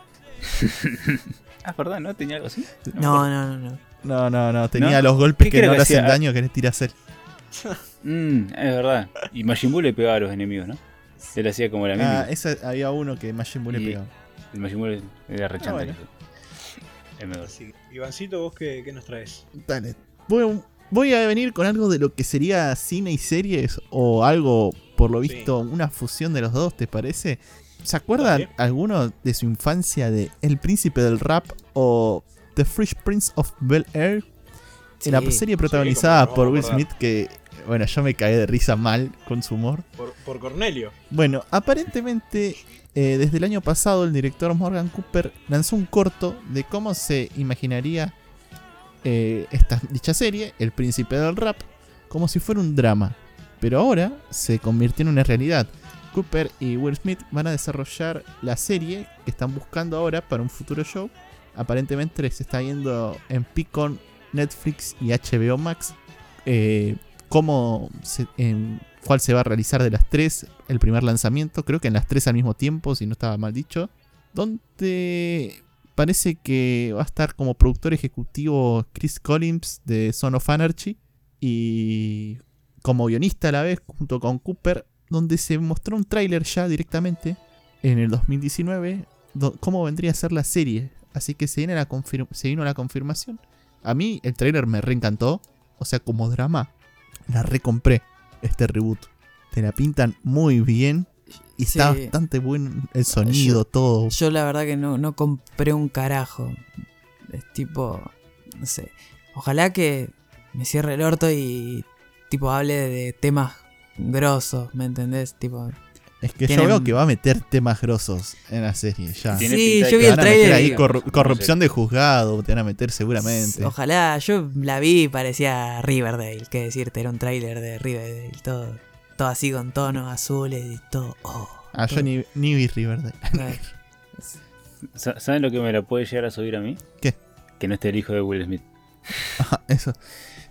Ah, ¿verdad? ¿No? ¿Tenía algo así? No, no, no, no. No, no, no, tenía los golpes ¿Qué que no le hacen daño que le tiras él. Mmm, es verdad. Y Majin Buu le pegaba a los enemigos, ¿no? Él hacía como la Ah, mímica. esa había uno que Majin Buu le pegaba. El Majin Buu era rechante. Ah, bueno. Ivancito, ¿vos qué, qué nos traes? Dale. Voy, voy a venir con algo de lo que sería cine y series o algo, por lo Sí. visto, una fusión de los dos, ¿te parece? ¿Se acuerdan Dale. alguno de su infancia de El Príncipe del Rap o The Fresh Prince of Bel Air? Sí. la serie protagonizada Sí, por Will Smith que, bueno, yo me caí de risa mal con su humor. Por, por Cornelio. Bueno, aparentemente eh, desde el año pasado el director Morgan Cooper lanzó un corto de cómo se imaginaría eh, esta dicha serie, El Príncipe del Rap, como si fuera un drama. Pero ahora se convirtió en una realidad. Cooper y Will Smith van a desarrollar la serie que están buscando ahora para un futuro show. Aparentemente se está viendo en Picon, Netflix y HBO Max. eh, cómo cuál se va a realizar de las tres, el primer lanzamiento, creo que en las tres al mismo tiempo, si no estaba mal dicho, donde parece que va a estar como productor ejecutivo Chris Collins de Son of Anarchy y como guionista a la vez junto con Cooper, donde se mostró un tráiler ya directamente en el 2019 do- cómo vendría a ser la serie. Así que se, viene la se vino la confirmación. A mí el tráiler me reencantó, o sea, como drama, la recompré este reboot. Te la pintan muy bien y Sí. está bastante bueno el sonido, todo. Yo la verdad que no, no compré un carajo. Es tipo, no sé. Ojalá que me cierre el orto y tipo hable de temas grosos, ¿me entendés? Tipo, Es que yo veo que va a meter temas grosos en la serie ya. Sí, yo que vi el van a meter trailer. ahí corru- corrupción de juzgado, te van a meter seguramente. Ojalá, yo la vi y parecía Riverdale, qué decirte, era un tráiler de Riverdale, todo, todo así con tonos azules y todo. Oh, Ah, yo todo. ni, ni vi Riverdale. Sa- ¿Saben lo que me la puede llegar a subir a mí? ¿Qué? Que no esté el hijo de Will Smith. Ah, Eso.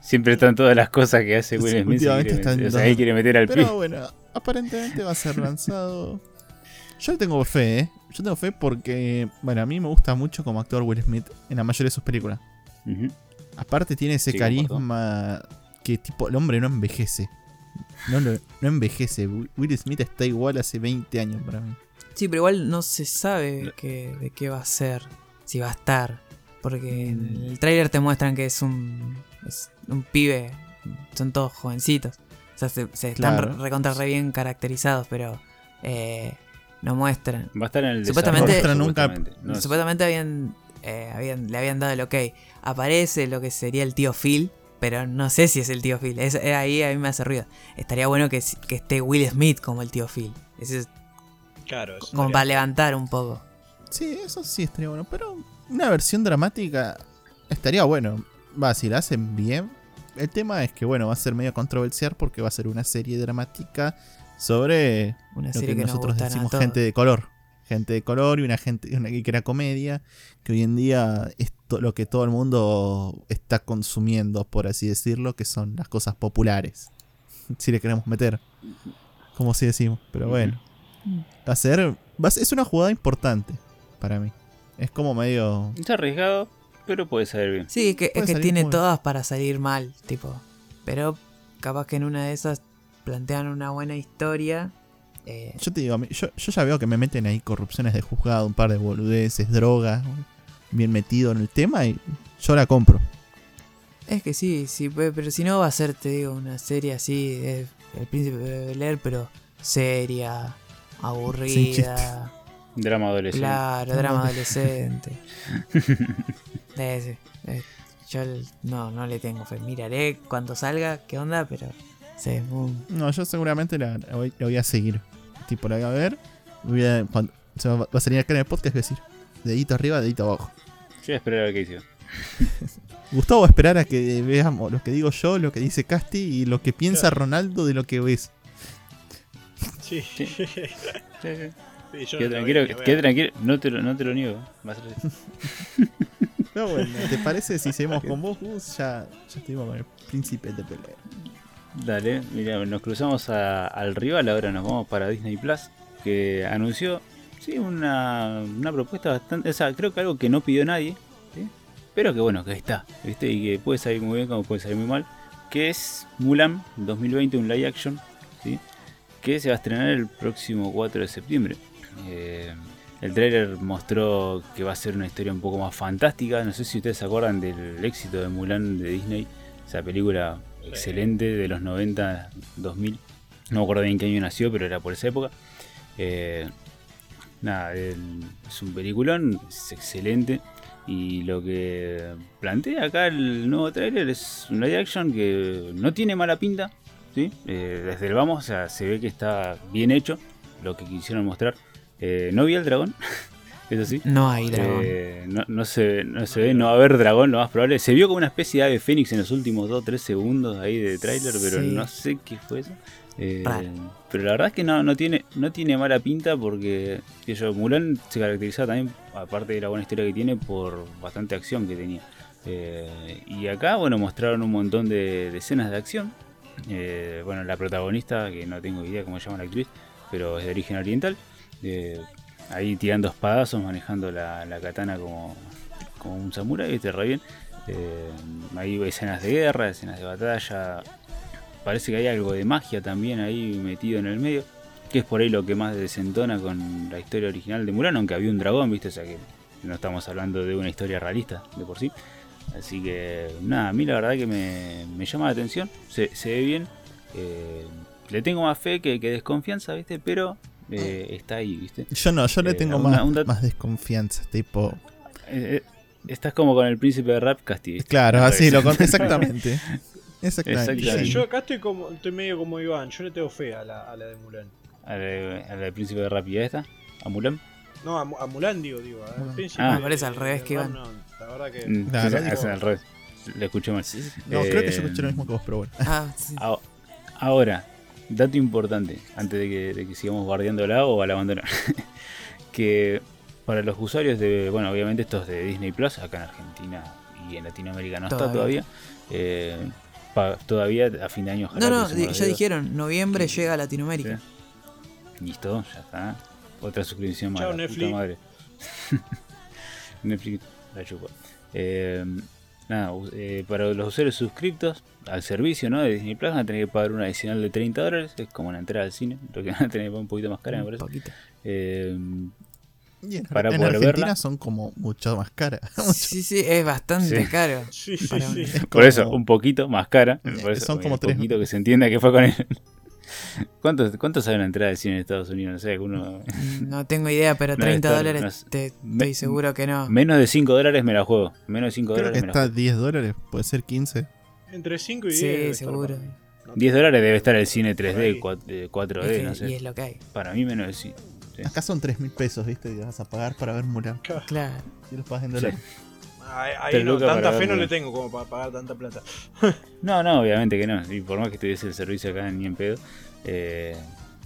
Siempre están todas las cosas que hace Will Sí, Smith. últimamente quiere están meter. O sea, él quiere meter al pie. Pero bueno, aparentemente va a ser lanzado. Yo le tengo fe, ¿eh? Yo tengo fe porque, bueno, a mí me gusta mucho como actor Will Smith en la mayoría de sus películas. Aparte tiene ese Sí, carisma que tipo, el hombre no envejece. No, lo- no envejece. Will Smith está igual hace 20 años para mí. Sí, pero igual no se sabe que- de qué va a ser, si va a estar. Porque en Mm. el tráiler te muestran que es un, es un pibe, son todos jovencitos. Sea, se, se están Claro. re- recontra re bien caracterizados, pero eh, no muestran. Va a estar en el Supuestamente- desarrollo, No muestran supuestamente. No, Supuestamente habían, eh, habían, le habían dado el ok. Aparece lo que sería el tío Phil, pero no sé si es el tío Phil. Es, eh, ahí a mí me hace ruido. Estaría bueno que, que esté Will Smith como el tío Phil. Ese es Claro, eso como para levantar un poco. Sí, eso sí estaría bueno. Pero una versión dramática estaría bueno. Va, si la hacen bien. El tema es que, bueno, va a ser medio controversial porque va a ser una serie dramática sobre Una lo que, que, nos nosotros decimos gente de color. Gente de color y una gente una que era comedia, que hoy en día es to- lo que todo el mundo está consumiendo, por así decirlo, que son las cosas populares. Si le queremos meter, como si decimos, pero bueno. Va a ser, va a ser- es una jugada importante para mí. Es como medio... Está arriesgado, pero puede salir bien. Sí, es que, es Puede que tiene todas para salir mal, tipo. Pero capaz que en una de esas plantean una buena historia. eh, Yo te digo, yo, yo ya veo que me meten ahí corrupciones de juzgado, un par de boludeces, drogas, bien metido en el tema y yo la compro. es que sí, sí, pe- pero si no va a ser, te digo, una serie así de El Príncipe de Bel Air, pero seria, aburrida. Drama adolescente. Claro, drama adolescente. Ese, eh, yo no, no le tengo fe. Miraré cuando salga, qué onda, pero sí, No, yo seguramente la, la voy, la voy a seguir. Tipo, la voy a ver. Voy a, cuando, se va, va a salir acá en el podcast, voy a decir, dedito arriba, dedito abajo. Yo voy a esperar a ver qué hizo. Gustavo va a esperar a que veamos lo que digo yo, lo que dice Casti y lo que piensa Claro. Ronaldo de lo que ves. Sí. Sí. Yo no la tranquilo, voy. No te, lo, no te lo niego. Va a ser así. Pero bueno, ¿te parece si seguimos con vos, Gus? Ya, ya estuvimos con el príncipe de pelea. Dale, mira, nos cruzamos a- al rival, ahora nos vamos para Disney Plus, que anunció, sí, una, una propuesta bastante, o sea, creo que algo que no pidió nadie, ¿sí? pero que bueno, que está, ¿viste? Y que puede salir muy bien como puede salir muy mal, que es Mulan 2020, un live action, ¿sí? que se va a estrenar el próximo 4 de septiembre. Eh, el trailer mostró que va a ser una historia un poco más fantástica, no sé si ustedes se acuerdan del éxito de Mulan de Disney, esa película excelente de los 90, 2000. No me acuerdo bien qué año nació, pero era por esa época. Eh, nada, el- es un peliculón, es excelente. Y lo que plantea acá el nuevo trailer es un live action que no tiene mala pinta. ¿sí? Eh, desde el vamos, o sea, se ve que está bien hecho lo que quisieron mostrar. Eh, no vi el dragón, eso sí. no hay dragón. Eh, no, no se, no se ve, no va a haber dragón, lo más probable. Se vio como una especie de ave fénix en los últimos 2-3 segundos ahí de tráiler, pero no sé qué fue eso. Eh, pero la verdad es que no, no, tiene, no tiene mala pinta porque yo, Mulan se caracterizaba también, aparte de la buena historia que tiene, por bastante acción que tenía. Eh, y acá, bueno, mostraron un montón de, de escenas de acción. Eh, bueno, la protagonista, que no tengo idea cómo se llama la actriz, pero es de origen oriental. Ahí tirando espadazos, manejando la, la katana como, como un samurái, ¿viste? Re bien. Eh, hay escenas de guerra, escenas de batalla. Parece que hay algo de magia también ahí metido en el medio. Que es por ahí lo que más desentona con la historia original de Mulan, aunque había un dragón, ¿viste? O sea que no estamos hablando de una historia realista de por sí. Así que nada, a mí la verdad que me, me llama la atención, se, se ve bien. eh, le tengo más fe que, que desconfianza, ¿viste? Pero eh, está ahí, ¿viste? Yo no, yo le Eh, tengo una- más, más desconfianza. Tipo, Eh, estás como con el príncipe de rap Casti. ¿viste? claro, así lo con- Exactamente. Exactamente. Exactamente. Sí, yo acá estoy como estoy medio como Iván, yo le tengo fe a la, a la de Mulan. A la, a la del príncipe de rap y a esta, a Mulan. No, a, a Mulan digo, digo. al príncipe Ah. Me parece al revés que Iván. no, la verdad que. Mm, Claro, sí, digo- es al revés. Le escuché mal. No, creo que yo escuché lo mismo que vos, pero bueno. Ah, sí. Ahora, dato importante, antes de que, de que sigamos guardiándola o la abandonar. que para los usuarios de, bueno, obviamente estos de Disney Plus, acá en Argentina y en Latinoamérica no está Todavía. todavía. eh, pa- todavía a fin de año. ojalá No, no, ya dedos. dijeron, noviembre Sí. llega a Latinoamérica. Listo, ya está. Otra suscripción más. Chao, puta Netflix. madre. Netflix la chupa. Eh, nada, eh, para los usuarios suscriptos al servicio ¿no? de Disney Plus van a tener que pagar una adicional de 30 dólares. Es como una entrada al cine, lo que van a tener que pagar un poquito más cara, me Un parece. poquito. Eh, Y en, para en poder Argentina verla. son como mucho más caras. Sí, sí, es bastante Sí. caro. Sí, sí, Para sí. un- Es por eso, un poquito más cara. Eh, Por eso, son como un tres- poquito que se entienda que fue con él. ¿Cuánto, ¿Cuánto sale una entrada de cine en Estados Unidos? No sé, alguno. No tengo idea, pero No, 30 está- dólares no te, me- estoy seguro que no. Menos de 5 dólares me la juego. Menos de 5 Creo que dólares me la está juego. 10 dólares, puede ser 15. Entre 5 y 10. Sí, debe estar seguro. para mí. No 10 dólares debe estar el cine Por ahí. 3D, 4- eh, 4D, Es que- no sé. Y es lo que hay. Para mí menos de sí. Sí. Acá son 3 mil pesos, ¿viste? Y vas a pagar para ver Mulan. Claro. Si los pagas en Sí. Ahí, no, tanta fe no le tengo como para pagar tanta plata. No, no, obviamente que no. Y por más que estuviese el servicio acá, ni en pedo. Eh,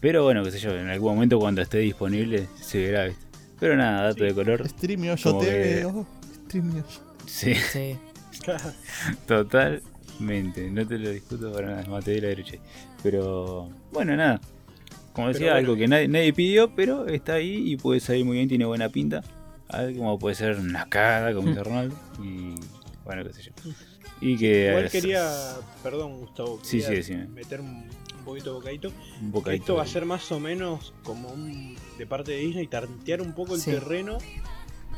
pero bueno, qué sé yo, en algún momento cuando esté disponible se verá, ¿viste? Pero nada, dato Sí. de color. Streamio, yo te que- veo. Streamio. Sí, Sí. totalmente. No te lo discuto para nada, más te doy la derecha. Pero bueno, nada. Como decía, bueno. algo que nadie, nadie pidió, pero está ahí y puede salir muy bien, tiene buena pinta. Algo como puede ser una cagada, como dice Ronaldo. Y bueno, qué sé yo. Y que. Igual quería, perdón Gustavo, Sí, quería sí, decime. meter un, poquito de bocadito. Un bocadito Esto va a ser más o menos como un de parte de Disney tantear un poco el Sí. terreno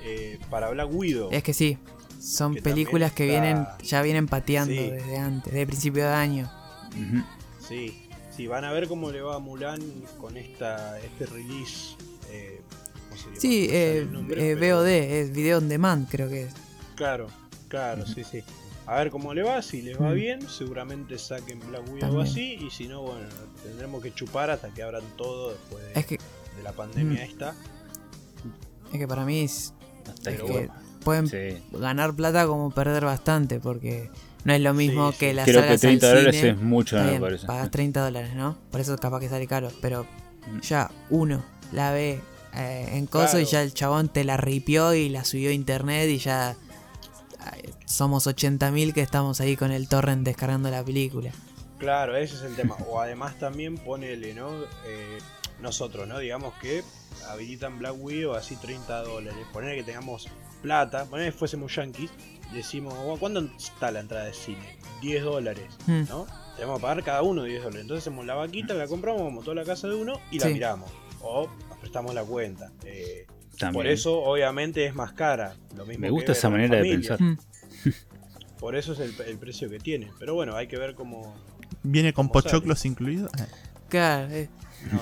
eh, para Black Widow. Es que sí. Son Que películas que vienen, ya vienen pateando Sí. desde antes, desde principio de año. Ujú. Sí, sí, van a ver cómo le va a Mulan con esta este release. Eh, Sí, eh, el nombre, eh, pero- VOD, es Video on Demand, creo que es. Claro, claro, sí, sí. A ver cómo le va, si les va Mm. bien, seguramente saquen Black Widow También. así, y si no, bueno, tendremos que chupar hasta que abran todo después de, Es que, de la pandemia Mm. esta. es que para mí es- Hasta es que- pueden Sí. ganar plata como perder bastante, porque no es lo mismo Sí, que las Creo que salas 30 al dólares cine. es mucho, Está me bien, parece. pagas 30 dólares, ¿no? Por eso capaz que sale caro, pero Mm. ya uno la ve eh, en coso y ya el chabón te la ripió y la subió a internet y ya eh, somos 80.000 que estamos ahí con el torrent descargando la película. Claro, ese es el tema. O además también ponele, ¿no? Eh, nosotros, ¿no? Digamos que habilitan Black Widow así 30 dólares. Poner que tengamos plata, poner que fuésemos yankees, decimos, "Bueno, ¿cuándo está la entrada de cine? 10 dólares, Hmm. ¿no? Tenemos que pagar cada uno 10 dólares. Entonces hacemos la vaquita, la compramos como toda la casa de uno y la Sí. miramos. O prestamos la cuenta. Eh, por eso, obviamente, es más cara. Lo mismo Me gusta esa manera de pensar. Mm. Por eso es el, el precio que tiene. Pero bueno, hay que ver cómo. ¿Viene con ¿Cómo sale? pochoclos incluidos? Claro, eh,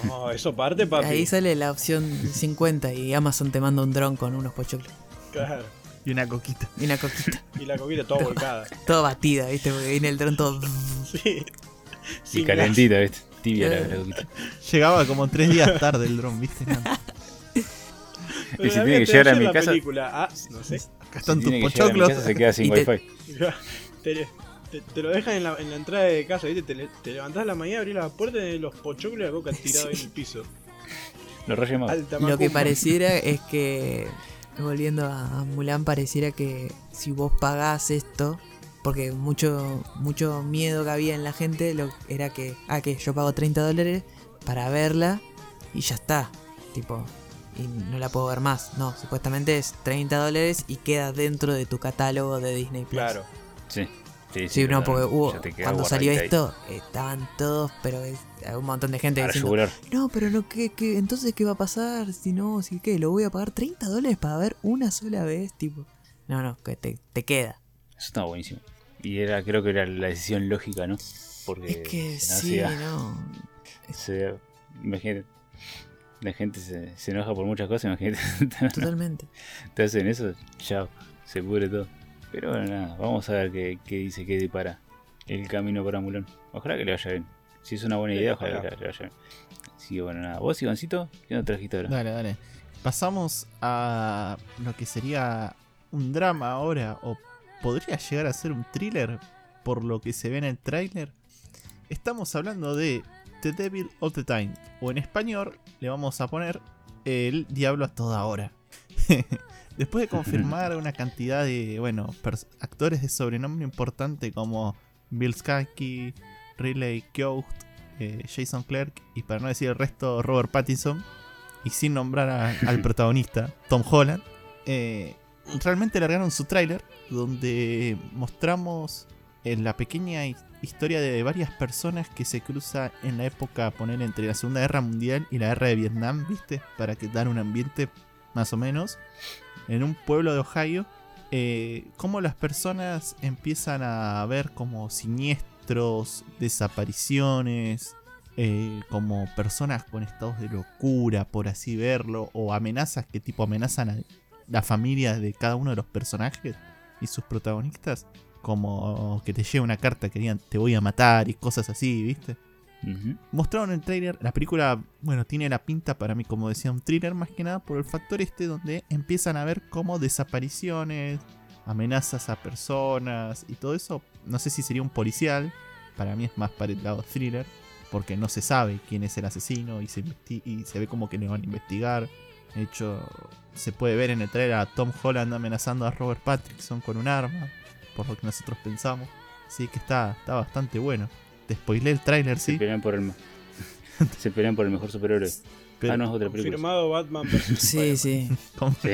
No, eso parte, papi. ahí sale la opción 50 y Amazon te manda un dron con unos pochoclos Claro. Y una coquita. y una coquita. Y la coquita toda volcada. todo batida, ¿viste? Porque viene el dron todo. Sí. Y calentita, ¿viste? Tibia la, Eh. Llegaba como tres días tarde el dron, ¿viste? Y si La tiene que llegar a mi casa- película. Ah, no sé. acá Si están tus tiene que llegar a mi pochoclos. casa se queda sin wifi. te, te- te lo dejan en la, en la entrada de casa, ¿viste? Te, te levantás a la mañana, abrís la puerta y los pochoclos y la coca tirada ahí en el piso. Los reyes magos. Alta Lo que pareciera es que, volviendo a a Mulan, pareciera que si vos pagás esto, porque mucho, mucho miedo que había en la gente lo, era que, ah, que yo pago 30 dólares para verla y ya está. Tipo, y no la puedo ver más. No, supuestamente es 30 dólares y queda dentro de tu catálogo de Disney Plus. Claro. Sí. Sí, Sí, no, porque hubo, cuando salió guardadita ahí. esto, estaban todos, pero es- un montón de gente Para diciendo, no, pero no, ¿qué, qué, entonces qué va a pasar? Si no, si qué, lo voy a pagar 30 dólares para ver una sola vez, tipo. No, no, que te, te queda. Eso estaba buenísimo. Y era, creo que era la decisión lógica, ¿no? Porque es que no, sí, no. se- imagínate, la gente se, se enoja por muchas cosas, imagínate, Totalmente. te hacen eso, chao, se pudre todo. Pero bueno, nada, vamos a ver qué, qué dice, qué depara el camino para Mulón. Ojalá que le vaya bien. Si es una buena idea, ojalá, ojalá. que le vaya bien. Así que bueno, nada. ¿Vos, Ivancito? ¿Qué no trajiste ahora? Dale, dale. Pasamos a lo que sería un drama ahora, o podría llegar a ser un thriller por lo que se ve en el tráiler. Estamos hablando de The Devil All the Time, o en español le vamos a poner El Diablo a toda hora. Después de confirmar una cantidad de, bueno, actores de sobrenombre importante como Bill Skarsgård, Riley Keough, eh, Jason Clark y para no decir el resto Robert Pattinson y sin nombrar a- al protagonista Tom Holland eh, realmente largaron su tráiler donde mostramos en la pequeña hi- historia de varias personas que se cruza en la época poner entre la Segunda Guerra Mundial y la Guerra de Vietnam, ¿viste? Para que un ambiente más o menos en un pueblo de Ohio eh, cómo las personas empiezan a ver como siniestros, desapariciones, eh, como personas con estados de locura, por así verlo, o amenazas que tipo amenazan a la familia de cada uno de los personajes y sus protagonistas, como que te llega una carta que digan te voy a matar y cosas así, ¿viste? Mostraron el trailer, la película, bueno, tiene la pinta para mí, como decía, un thriller más que nada por el factor este donde empiezan a ver como desapariciones, amenazas a personas y todo eso. No sé si sería un policial, para mí es más para el lado thriller, porque no se sabe quién es el asesino y se, y se ve como que le van a investigar. De hecho, se puede ver en el trailer a Tom Holland amenazando a Robert Pattinson con un arma, por lo que nosotros pensamos. Así que está, está bastante bueno. Te spoilé el tráiler, Se sí. pelean por el Se pelean por el mejor superhéroe. Pero, ah, no, es otra película. Confirmado Batman vs. Sí, sí. Sí.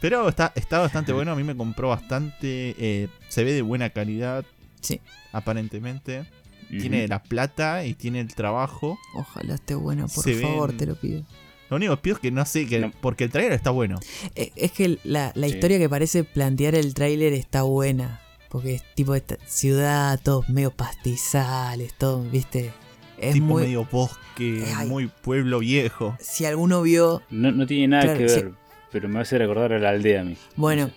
Pero está, está bastante bueno. A mí me compró bastante. eh, se ve de buena calidad. Sí. Aparentemente. Tiene la plata y tiene el trabajo. Ojalá esté bueno, por Se favor, ven- te lo pido. Lo único que pido es que no sé. Que, No. Porque el trailer está bueno. Eh, Es que la, la Sí. historia que parece plantear el tráiler está buena. Porque es tipo esta ciudad, todos medio pastizales, todo, viste. Es tipo muy. medio bosque. Ay. Muy pueblo viejo. Si alguno vio. No, no tiene nada Claro, que ver, pero me va a hacer acordar a la aldea a mí. Bueno,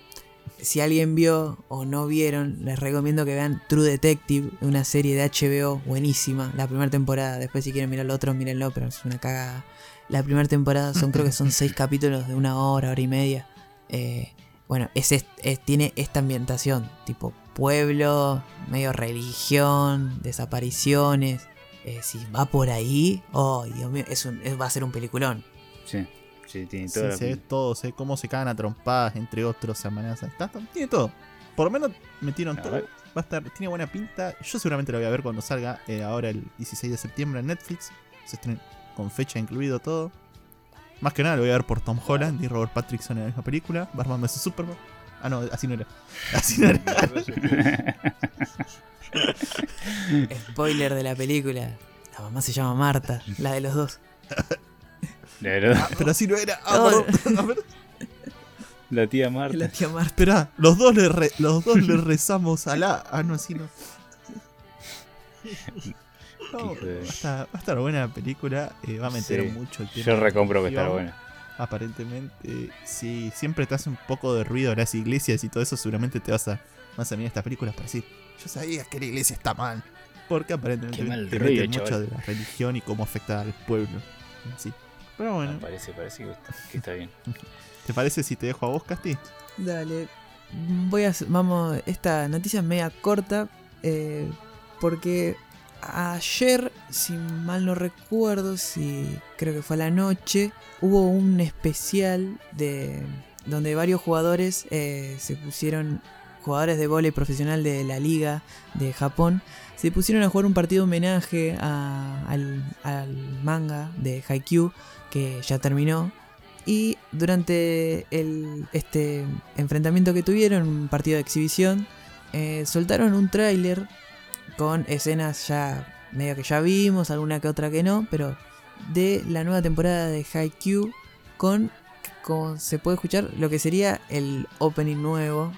si alguien vio o no vieron, les recomiendo que vean True Detective, una serie de HBO buenísima. La primera temporada, después si quieren mirar lo otro, mírenlo, pero es una cagada. La primera temporada son, creo que son seis capítulos de una hora, hora y media. Eh, bueno, es, es- tiene esta ambientación, tipo pueblo, medio religión, desapariciones. Eh, si va por ahí, oh, Dios mío, es un, es- va a ser un peliculón. Sí, sí, tiene Sí, toda la se ve todo. Se ve cómo se cagan a trompadas. Entre otros, se amenazan. Está, está- tiene todo. Por lo menos metieron A todo. ver. Va a estar, tiene buena pinta. Yo seguramente lo voy a ver cuando salga eh, ahora el 16 de septiembre en Netflix. Se estrena con fecha incluido todo. Más que nada lo voy a ver por Tom Holland y Robert Pattinson en la misma película. Batman vs Superman. Ah, no, así no era. Así no era. Spoiler de la película. La mamá se llama Marta, la de los dos. La verdad, Ah, pero así no era. Ah, No. A ver, la tía Marta. La tía Marta. Esperá, los dos le, re- los dos le rezamos a la. Ah, no, así no. Va, a estar, va a estar buena la película. eh, va a meter Sí. mucho el tema. Yo recompro que está buena. Aparentemente, si siempre te hace un poco de ruido las iglesias y todo eso, seguramente te vas a, vas a mirar estas películas para decir, yo sabía que la iglesia está mal. Porque aparentemente te ruido, meten mucho de la religión y cómo afecta al pueblo. en sí. Pero bueno, Ah, parece, parece que está, que está bien. ¿te parece si te dejo a vos, Casti? Dale. Voy a vamos, esta noticia es media corta eh, porque ayer, si mal no recuerdo, si creo que fue a la noche, hubo un especial de donde varios jugadores eh, se pusieron jugadores de vóley profesional de la liga de Japón se pusieron a jugar un partido homenaje a- al, manga de Haikyuu que ya terminó. Y durante el, este enfrentamiento que tuvieron, un partido de exhibición, eh, soltaron un tráiler con escenas ya medio que ya vimos, alguna que otra que no, pero de la nueva temporada de Haikyuu con, con se puede escuchar lo que sería el opening nuevo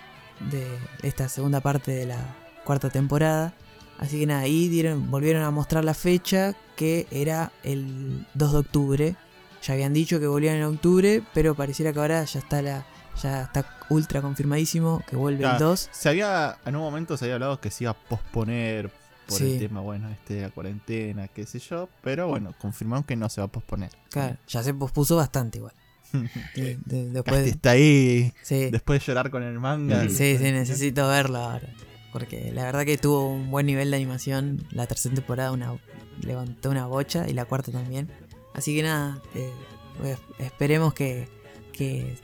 de esta segunda parte de la cuarta temporada. Así que nada, ahí dieron, volvieron a mostrar la fecha que era el 2 de octubre. Ya habían dicho que volvían en octubre, pero pareciera que ahora ya está la ya está ultra confirmadísimo que vuelve el Claro, 2. Se había, en un momento se había hablado que se iba a posponer por Sí. el tema, bueno, este de la cuarentena, qué sé yo, pero bueno, confirmaron que no se va a posponer. Claro, ya se pospuso bastante igual. De- de- después, Casti está ahí, sí, después de llorar con el manga. Sí, Sí, sí, necesito verlo ahora. Porque la verdad que tuvo un buen nivel de animación. La tercera temporada una, levantó una bocha y la cuarta también. Así que nada, eh, pues, esperemos que, que,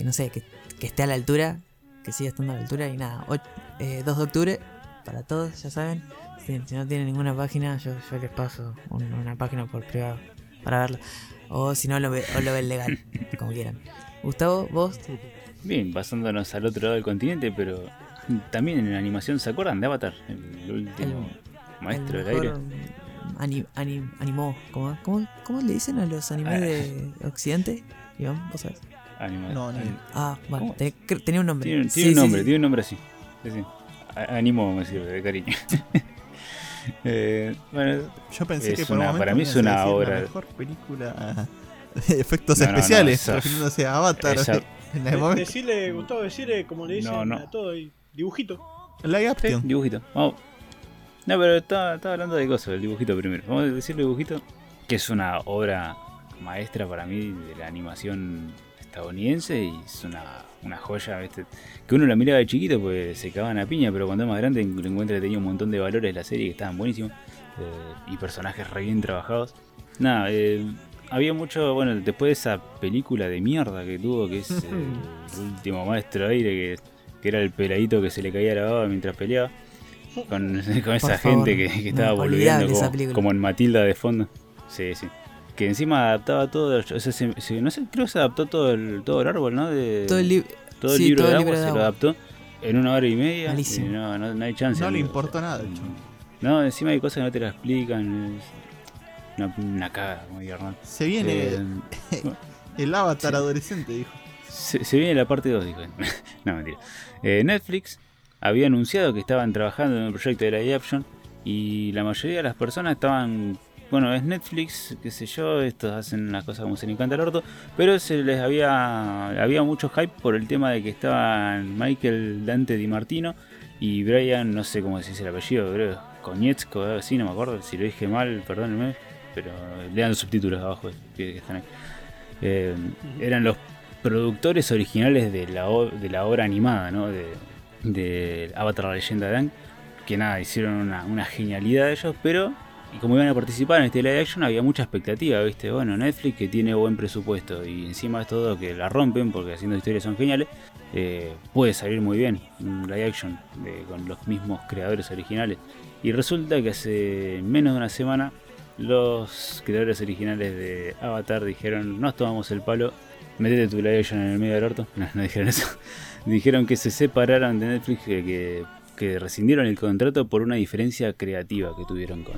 que no sé, que, que esté a la altura, que siga estando a la altura. Y nada, och- eh, 2 de octubre para todos, ya saben. Si, si no tienen ninguna página, yo, yo les paso un- una página por privado para verlo. O si no, lo, ve- o lo ven legal, como quieran. Gustavo, vos, Bien, pasándonos al otro lado del continente, pero también en animación, ¿se acuerdan de Avatar? El último maestro el del aire. animó. ¿Cómo, cómo, cómo le dicen a los animes Ah. de Occidente? Iván, ¿vos sabés? Anima- No, ni- Ah, bueno, tenía, tenía un nombre. Tiene, Sí, tiene un nombre, sí. tiene un nombre así. Sí, sí. A- Animo me sirve de cariño. Eh, bueno, Yo pensé que por una- para mí es una decir obra- La mejor película de efectos No, no, no, especiales, esa- refiriéndose a Avatar. esa- en De-. Decirle, Gustavo, decirle como le dicen No, no. a todo ahí, dibujito. Live sí, action. dibujito. Vamos. No, pero estaba, estaba hablando de cosas, el dibujito primero. Vamos a decirle dibujito, que es una obra maestra para mí de la animación estadounidense y es una, una joya, ¿viste? Que uno la miraba de chiquito pues se cagaban a piña, pero cuando es más grande encuentra que tenía un montón de valores la serie que estaban buenísimos eh, y personajes re bien trabajados. Nada, eh, había mucho, bueno, después de esa película de mierda que tuvo, que es eh, el último maestro aire, que, que era el peladito que se le caía la baba mientras peleaba. Con, con esa favor, gente que, estaba volviendo como en Matilda de fondo. Sí, sí. Que encima adaptaba todo, o sea, se- se- no sé, creo que se adaptó todo el, todo el árbol, ¿no? De, Todo el libro. todo el sí, libro todo de el agua libro de se lo adaptó en una hora y media. Y no, no, no hay chance. No le importó nada, de hecho. No, encima hay cosas que no te la explican. Es una, una caga, como Hernán. Se viene Eh, el Avatar sí. adolescente, dijo. se, se viene la parte 2, dijo. no, mentira. Eh, Netflix había anunciado que estaban trabajando en un proyecto de live action y la mayoría de las personas estaban. Bueno, es Netflix, qué sé yo, estos hacen las cosas como se les encanta el orto, pero se les había había mucho hype por el tema de que estaban Michael Dante Di Martino y Brian, no sé cómo decís el apellido, creo, Konietzko, así, no me acuerdo, si lo dije mal, perdónenme, pero lean los subtítulos abajo que, están ahí. Eh, eran los productores originales de la, de la obra animada, ¿no? De, de Avatar la leyenda de Aang. Que nada, hicieron una, una genialidad de ellos, pero y como iban a participar en este live action había mucha expectativa, ¿viste? Bueno, Netflix que tiene buen presupuesto y encima de todo que la rompen porque haciendo historias son geniales, eh, puede salir muy bien un live action de- con los mismos creadores originales. Y resulta que hace menos de una semana los creadores originales de Avatar dijeron, nos tomamos el palo, metete tu live action en el medio del orto. No, dijeron eso. dijeron que se separaron de Netflix, que, que rescindieron el contrato por una diferencia creativa que tuvieron con...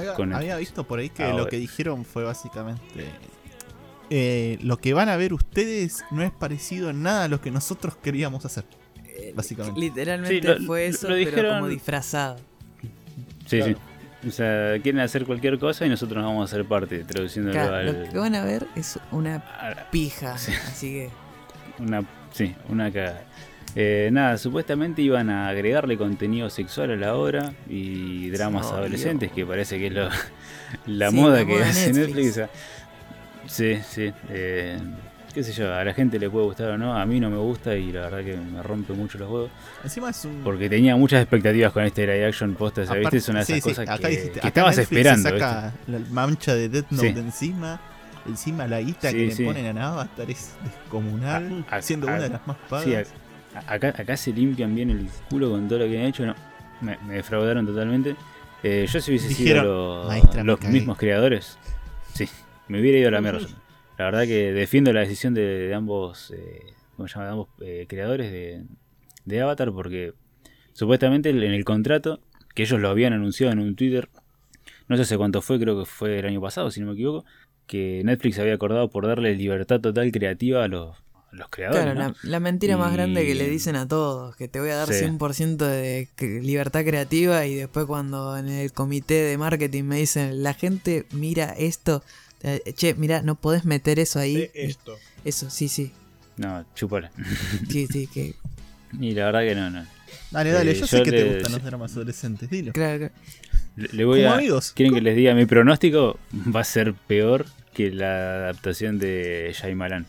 Había, Con había Netflix. visto por ahí que Ahora. lo que dijeron fue básicamente. eh, lo que van a ver ustedes no es parecido en nada a lo que nosotros queríamos hacer. Eh, Básicamente. Literalmente Sí, lo- fue eso, lo pero como disfrazado. Sí, Claro. sí. O sea, quieren hacer cualquier cosa y nosotros nos vamos a hacer parte, traduciéndolo Claro, al... lo que van a ver es una a- pija. Sí. Así que. Una, sí, una cagada. Eh, nada, supuestamente iban a agregarle contenido sexual a la obra y dramas adolescentes, que parece que es lo- la Sí, moda que hace Netflix. Netflix. sí, sí. eh, qué sé yo, a la gente le puede gustar o no, a mí no me gusta y la verdad que me rompe mucho los huevos. Encima es un. Porque tenía muchas expectativas con este live action posta, ¿sabes? aparte- Es una de esas sí, sí, cosas acá que, dijiste, que acá estabas Netflix se esperando. saca la mancha de Death Note Sí. encima. Encima la guita Sí, que sí. le ponen a Avatar es descomunal. A- a- siendo a- una de las más pagas. Sí, acá, acá se limpian bien el culo con todo lo que han hecho. No, me, me defraudaron totalmente. Eh, yo si hubiese Dijeron, sido "Maestra, los, me los cagué". mismos creadores, sí, me hubiera ido a la mierda. La verdad que defiendo la decisión de, de ambos, eh, ¿cómo se llama? De ambos eh, creadores de, de Avatar porque supuestamente en el contrato, que ellos lo habían anunciado en un Twitter, no sé hace cuánto fue, creo que fue el año pasado, si no me equivoco, que Netflix había acordado por darle libertad total creativa a los, los creadores. Claro, ¿no? la, la mentira más grande que le dicen a todos, que te voy a dar Sí. 100% de libertad creativa y después cuando en el comité de marketing me dicen, la gente mira esto, che, mira, no podés meter eso ahí. De esto. Eso, sí, sí, No, chupala. sí, sí, que y la verdad que no, no. Dale, dale, Eh, yo, yo sé que te gustan los dramas adolescentes, dilo. claro, claro. Le, le voy Como a. amigos. ¿Quieren que les diga mi pronóstico? Va a ser peor que la adaptación de Shyamalan.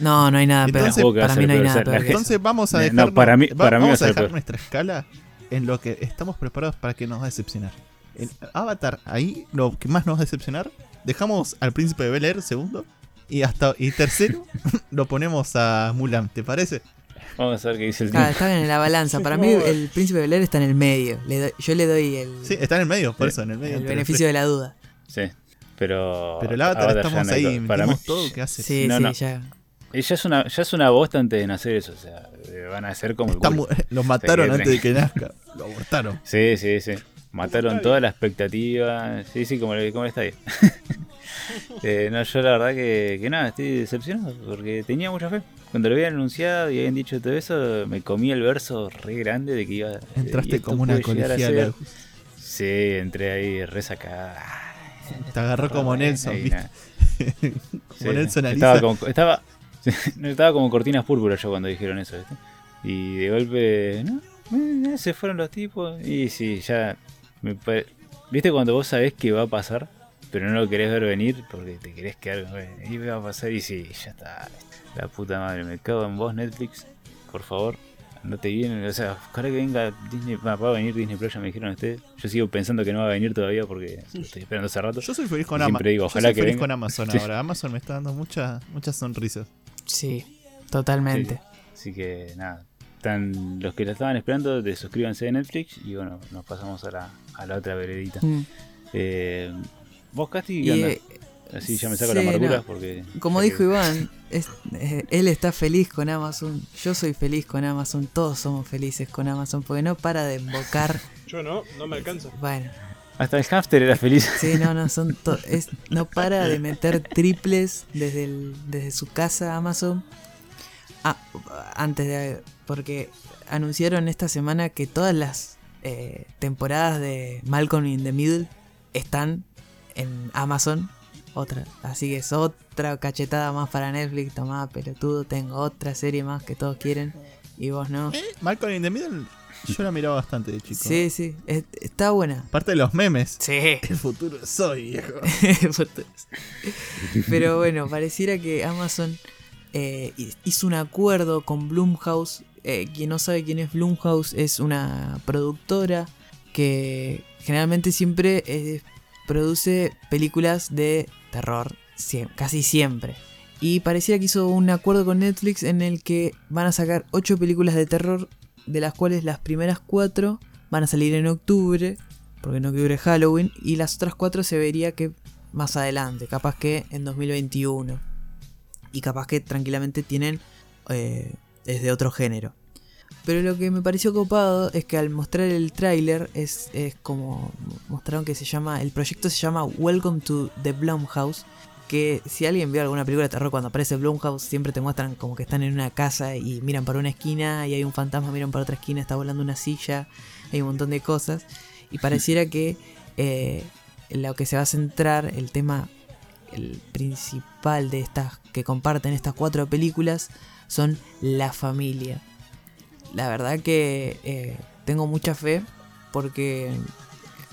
No, no hay nada peor. Entonces, Para mí no hay nada peor. Entonces vamos a No, dejar, para mí- para mí va a vamos a ser dejar peor. nuestra escala en lo que estamos preparados para que nos va a decepcionar. En Avatar, ahí lo que más nos va a decepcionar, dejamos al príncipe de Bel Air segundo y hasta y tercero lo ponemos a Mulan, ¿te parece? Vamos a ver qué dice el Ah, está en la balanza. Para mí el príncipe Bel Air está en el medio. Le doy- yo le doy el, Sí, está en el medio, por Sí. eso, en el medio. el beneficio de la duda. Sí. Pero. Pero el Avatar, estamos ahí, Para mí. todo que hace. Sí, No, sí, no. ya. Y ya es, una, ya es una bosta antes de nacer eso. O sea, eh, van a ser como el Está culo. mu- lo mataron antes de que nazca. Lo abortaron. Sí, sí, sí. Mataron toda la expectativa. Sí, sí, como, le- como le está ahí. Eh, no, yo la verdad que, que nada, estoy decepcionado porque tenía mucha fe. Cuando lo habían anunciado y habían dicho todo eso, me comí el verso re grande de que iba. y Entraste esto como una a colegiala. Sí, entré ahí re sacada. Te agarró como Nelson, Ahí, ¿viste? Como Sí, Nelson estaba Aliza. como, estaba, estaba como cortinas púrpuras yo cuando dijeron eso, ¿viste? Y de golpe, ¿no? Eh, se fueron los tipos. Y sí, ya. me ¿Viste cuando vos sabés que va a pasar, pero no lo querés ver venir porque te querés quedar con. Y va a pasar y sí, ya está. La puta madre, me cago en vos, Netflix. Por favor, andate bien. O sea, ojalá que venga Disney. Va va a venir Disney Plus, ya me dijeron ustedes. Yo sigo pensando que no va a venir todavía porque lo estoy esperando hace rato. Yo soy feliz con Siempre Amazon. digo, Yo ojalá soy que feliz venga. con Amazon ahora. Amazon me está dando muchas muchas sonrisas. Sí, totalmente. Así que nada, están los que la estaban esperando, de suscríbanse a Netflix y bueno, nos pasamos a la, a la otra veredita. Mm. Eh, ¿Vos, Casti, Y, qué onda? eh, Así ya me saco sí, la amargura no. porque... Como dijo que- Iván, es- eh, él está feliz con Amazon, yo soy feliz con Amazon, todos somos felices con Amazon, porque no para de embocar. Yo no, no me alcanza. Bueno, Hasta el hamster era feliz. sí, no, no, son es, no para de meter triples desde, el- desde su casa Amazon. Ah, antes de. Porque anunciaron esta semana que todas las eh, temporadas de Malcolm in the Middle están en Amazon. Otra. Así que es otra cachetada más para Netflix. Tomá, pelotudo. Tengo otra serie más que todos quieren. Y vos no. Malcolm in the Middle, yo la miraba bastante de chico. Sí, sí. es- está buena. Aparte de los memes. Sí. El futuro soy, viejo. Pero bueno, pareciera que Amazon eh, hizo un acuerdo con Blumhouse. Eh, quien no sabe quién es Blumhouse es una productora que generalmente siempre eh, produce películas de terror, casi siempre. Y pareciera que hizo un acuerdo con Netflix en el que van a sacar 8 películas de terror, de las cuales las primeras 4 van a salir en octubre, porque en octubre Halloween, y las otras 4 se vería que más adelante, capaz que en 2021. Y capaz que tranquilamente tienen eh, es de otro género. Pero lo que me pareció copado es que al mostrar el tráiler es, es como mostraron que se llama, el proyecto se llama Welcome to the Blumhouse. Que si alguien vio alguna película de terror cuando aparece Blumhouse siempre te muestran como que están en una casa y miran para una esquina y hay un fantasma, miran para otra esquina, está volando una silla, hay un montón de cosas. Y pareciera que eh, lo que se va a centrar, el tema el principal de estas que comparten estas cuatro películas son la familia. La verdad que eh, tengo mucha fe porque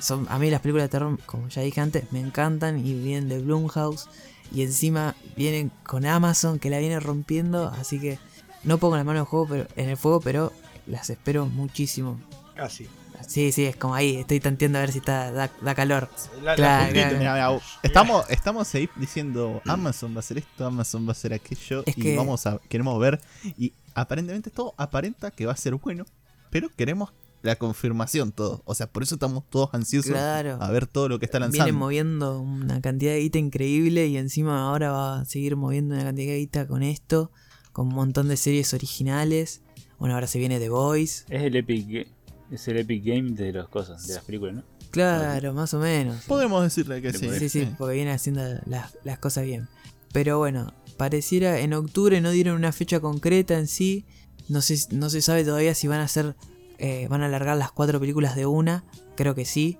son, a mí las películas de terror, como ya dije antes, me encantan y vienen de Blumhouse y encima vienen con Amazon que la viene rompiendo, así que no pongo la mano en el, juego, pero, en el fuego, pero las espero muchísimo. Casi. Sí, sí, es como ahí. Estoy tanteando a ver si está, da, da calor. La- la Claro, puntita. claro. Mira, mira, estamos, estamos ahí diciendo Amazon va a hacer esto, Amazon va a hacer aquello Es y que- vamos a queremos ver y aparentemente todo aparenta que va a ser bueno, pero queremos la confirmación todo, o sea, por eso estamos todos ansiosos Claro. a ver todo lo que está Viene lanzando. moviendo una cantidad de guita increíble y encima ahora va a seguir moviendo una cantidad de guita con esto, con un montón de series originales. Bueno, ahora se viene The Voice. Es el Epic es el Epic Game de las cosas, de las películas, ¿no? Claro, más o menos. Podemos decirle que sí. Sí, sí, porque viene haciendo las, las cosas bien. Pero bueno, pareciera en octubre no dieron una fecha concreta en sí. No se, no se sabe todavía si van a hacer. Eh, van a alargar las cuatro películas de una. Creo que sí.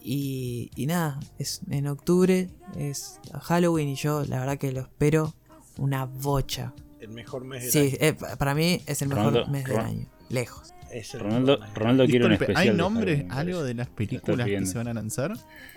Y, y nada, es en octubre es Halloween y yo la verdad que lo espero una bocha. El mejor mes del Sí, año. eh, pa- para mí es el mejor mes del año. Lejos. Es el Ronaldo, Ronaldo quiere un especial. ¿Hay de nombres, algo de las películas que se van a lanzar?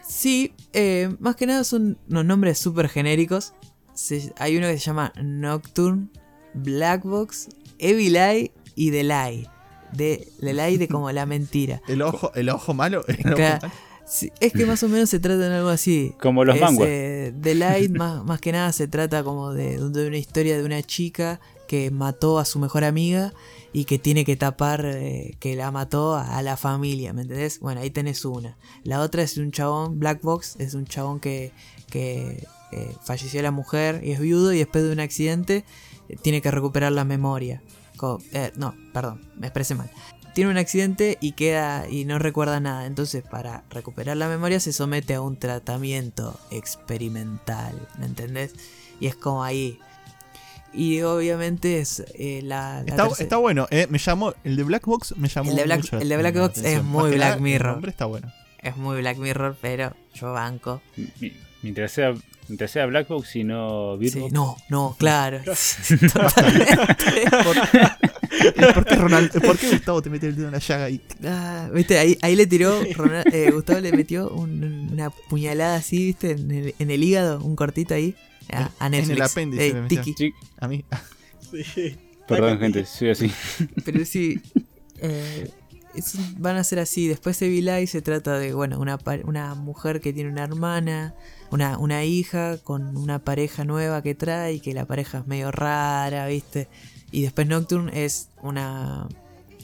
Sí, eh, más que nada son unos nombres súper genéricos. Se- hay uno que se llama Nocturne, Black Box, Evil Eye y The Lie. De, The Lie de como la mentira. El ojo, el ojo malo. el ojo Ca- malo. Sí, es que más o menos se trata de algo así. Como los manguas. eh, The Light, más, más que nada, se trata como de, de una historia de una chica que mató a su mejor amiga y que tiene que tapar eh, que la mató a la familia, ¿me entendés? Bueno, ahí tenés una. La otra es un chabón, Black Box, es un chabón que, que eh, falleció la mujer y es viudo y después de un accidente eh, tiene que recuperar la memoria. Eh, no, perdón, me expresé mal tiene un accidente y queda y no recuerda nada. Entonces, para recuperar la memoria se somete a un tratamiento experimental, ¿me entendés? Y es como ahí. Y obviamente es eh, la, la Está, tercera- está bueno, eh, me llamó, el de Black Box me llamó El de Black- mucho el de Black la Box es muy Black Mirror. El nombre está bueno. es muy Black Mirror, pero yo banco. Mi- Mientras sea, mientras sea Black Box y no Sí, Virgo. no, no, claro. Totalmente. ¿Y ¿Por qué, Ronaldo, ¿Por qué Gustavo te mete el dedo en la llaga y Ah, ¿Viste? Ahí, ahí le tiró, Ronald- eh, Gustavo le metió un- una puñalada así, ¿viste? En el, en el hígado, un cortito ahí. A, a En el apéndice Eh, me metió. tiki. Sí, a mí? Sí. perdón, gente, soy así. Pero sí, eh, es- van a ser así. Después Evil Eye se trata de, bueno, una, una mujer que tiene una hermana, una, una hija con una pareja nueva que trae y que la pareja es medio rara, ¿viste? Y después Nocturne es una...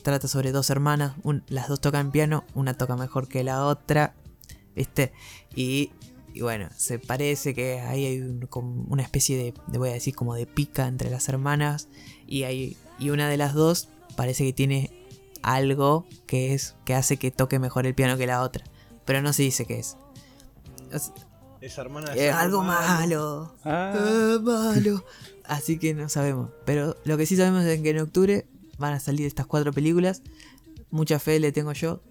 Trata sobre dos hermanas, las dos tocan piano, una toca mejor que la otra, ¿viste? Y, y bueno, se parece que ahí hay una especie de, de, voy a decir, como de pica entre las hermanas y, hay, y una de las dos parece que tiene algo que es que hace que toque mejor el piano que la otra, pero no se dice qué es. Es, Esa hermana es algo malo. Ah, Ah, malo. Así que no sabemos. Pero lo que sí sabemos es que en octubre van a salir estas cuatro películas. Mucha fe le tengo yo.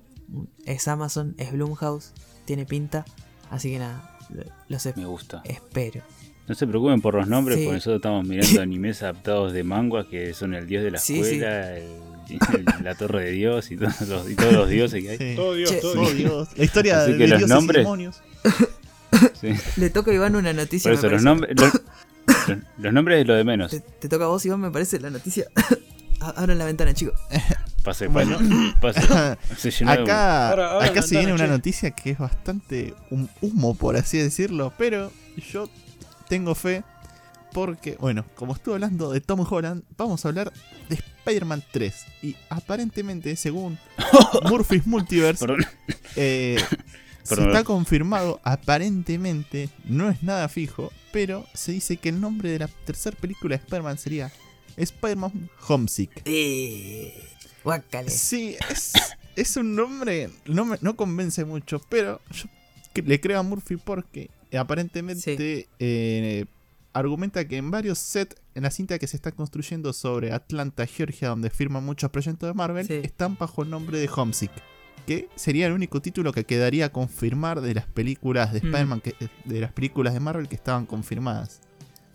Es Amazon, es Blumhouse, tiene pinta. Así que nada, lo- los es- me gusta. espero. No se preocupen por los nombres, Sí. porque nosotros estamos mirando animes adaptados de manga que son el dios de la Sí, escuela, el- el- la torre de Dios y todos los, y todos los dioses que hay. Sí. Todo Dios, Che, todo Dios. La historia Así de que los dioses y demonios. Sí. Le toca a Iván una noticia. Por me eso los nombres, los, los- nombres es lo de menos. Te, te toca a vos, Iván, me parece la noticia. Abran la ventana, chicos. Pase, Bueno. pase, pase. Se llenó de humo. Acá, Ahora- ahora acá se ventana, viene una che. noticia que es bastante un humo, por así decirlo, pero yo tengo fe porque, bueno, como estuve hablando de Tom Holland, vamos a hablar de Spider-Man 3. Y aparentemente, según Murphy's Multiverse, eh, se está confirmado, aparentemente, no es nada fijo, pero se dice que el nombre de la tercera película de Spider-Man sería Spider-Man Homesick. Eh. Sí, es, es un nombre, no, me- no convence mucho, pero yo que- le creo a Murphy porque aparentemente eh, argumenta que en varios sets, en la cinta que se está construyendo sobre Atlanta, Georgia, donde firman muchos proyectos de Marvel, Sí. están bajo el nombre de Homesick. Que sería el único título que quedaría a confirmar de las películas de Mm. Spider-Man, que- de las películas de Marvel que estaban confirmadas.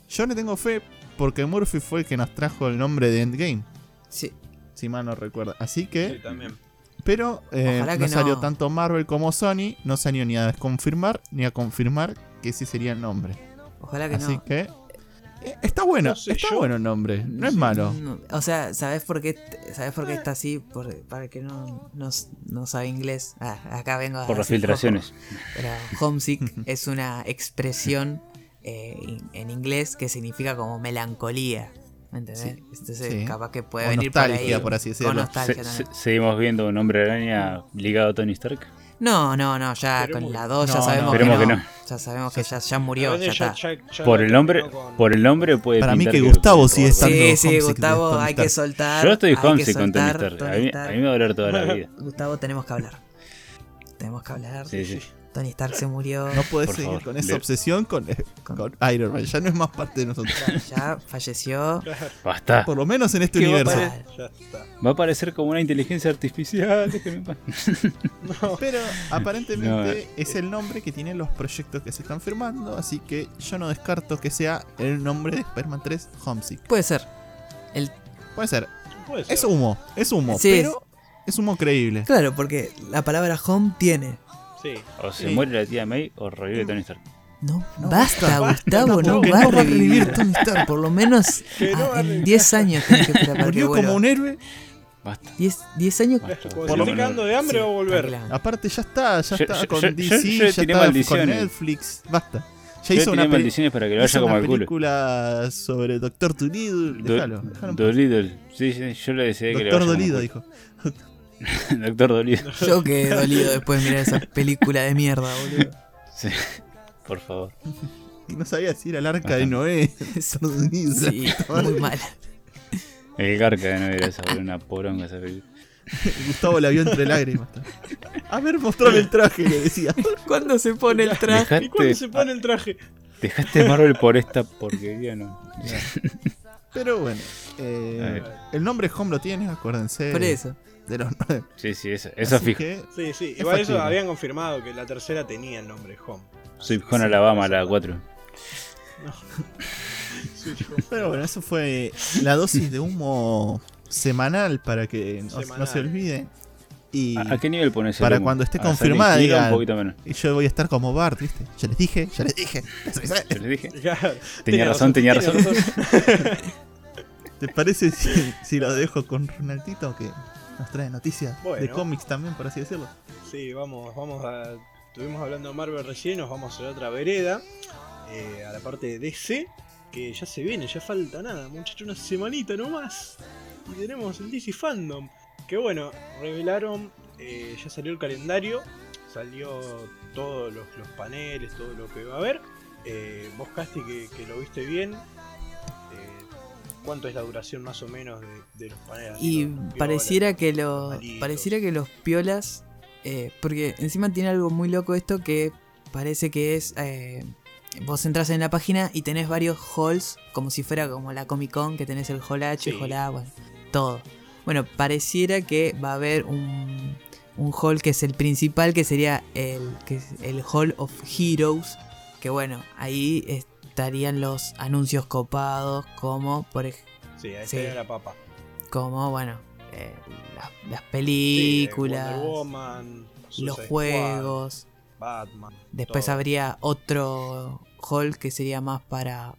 Yo le tengo fe porque Murphy fue el que nos trajo el nombre de Endgame, Sí. si mal no recuerdo. Así que Sí, también. pero eh, no que salió no. tanto Marvel como Sony, no salió ni a desconfirmar ni a confirmar que ese sería el nombre. Ojalá que Así no. que Eh, Está bueno, No sé está yo. bueno el nombre, no es malo. O sea, ¿sabes por qué, ¿sabes por qué está así? Por- para el que no, no, no sabe inglés. Ah, acá vengo a Por las filtraciones. poco. Pero homesick es una expresión eh, in- en inglés que significa como melancolía. ¿Me entendés? Sí. Entonces, Sí. capaz que puede O venir por nostalgia, ahí. por así Con decirlo. nostalgia Se- también. se- seguimos viendo un hombre araña ligado a Tony Stark. No, no, no, ya Esperemos con la que- 2 ya No, sabemos no. que, Esperemos no. que no. Ya sabemos que ya, ya murió, ya está. ya Por el con- por el nombre puede Para mí que Gustavo sigue estando- Sí, sí, Gustavo, hay que soltar. Yo estoy homesick con Tony soltar, Stark. A Tony mí, Stark. a mí me va a doler toda la vida. Gustavo, tenemos que hablar. Tenemos que hablar. Sí, sí. Tony Stark se murió. No puedes Por seguir favor, con esa le- obsesión con, Con- con Iron Man. Ya no es más parte de nosotros. Ya falleció. Basta. Por lo menos en este ¿Qué va a universo. ya está. Va a parecer como una inteligencia artificial. No, Pero aparentemente No, eh. es el nombre que tienen los proyectos que se están firmando. Así que yo no descarto que sea el nombre de Spider-Man 3 Homesick. Puede ser. El, Puede ser. puede ser. Es humo. Es humo. Sí. Pero es humo creíble. claro, porque la palabra home tiene. Sí. O se Sí. muere la tía May o revive Tony Stark. No, No, basta, basta, Gustavo, no, no, va a revivir Tony Stark. Por lo menos no ah, va a en revivir. 10 años tiene que esperar para que Murió como un héroe. Basta. 10, 10 años. basta. Cuando se lo cagando de hambre Sí, va a volver. Aparte ya está. Ya Yo- está yo- con yo- DC. yo ya está con. Netflix. Basta. Ya Yo hizo una, maldiciones para que hizo vaya como una al culo. película sobre Doctor Dolittle. Do- Déjalo. Dolido. Sí, sí, yo le decía que le Doctor vaya como dijo. Doctor Dolido. Yo quedé dolido después de mirar esa película de mierda, boludo. Sí. Por favor. No sabía si era el arca Ajá. de Noé. Doctor Dolittle. Sí, muy mala. El garca de no era esa, boludo, una poronga esa película. Gustavo la vio entre lágrimas. A ver, mostrame el traje, le decía. ¿Cuándo se pone el traje? ¿Y cuándo Dejaste, se pone el traje? dejaste Marvel por esta porquería, ¿no? Pero bueno, eh, el nombre Home lo tiene, acuérdense. Por eso. De los nueve. Sí, sí, eso, eso fijo. que, Sí, sí. Es Igual eso factible. habían confirmado que la tercera tenía el nombre Home. Soy Home Alabama, la 4. Sí, pero bueno, eso fue la dosis de humo semanal para que no, no se olvide. Y, ¿A, a qué nivel pones el para humo? cuando esté ¿A confirmada, Hill o digan- un poquito menos. y yo voy a estar como Bart, ¿viste? Ya les dije, ya les dije. les. Yo les dije. Tenía razón, tenía razón. ¿Te parece si, si lo dejo con Ronaldito que nos trae noticias de cómics también, por así decirlo? Sí, vamos, vamos a. Estuvimos hablando de Marvel recién, nos vamos a la otra vereda. eh, a la parte de DC, que ya se viene, ya falta nada, muchachos, una semanita nomás. Y tenemos el DC Fandom. Que bueno, revelaron, eh, ya salió el calendario, salió todos los, los paneles, todo lo que va a haber. Eh, vos, Casti, que, que lo viste bien. ¿Cuánto es la duración más o menos de, de los paneles? Y pareciera que los. malitos. Pareciera que los piolas. eh, porque encima tiene algo muy loco esto que parece que es. eh, vos entras en la página y tenés varios halls, como si fuera como la Comic Con, que tenés el hall H, Sí. hall A, bueno, todo. Bueno, pareciera que va a haber un, un hall que es el principal, que sería el, que es el Hall of Heroes. Que bueno, ahí estarían los anuncios copados, como por ejemplo Sí, ahí Sí. la papa. como, bueno, eh, las, películas, Woman, los juegos. Batman. Después todo. habría otro hall que sería más para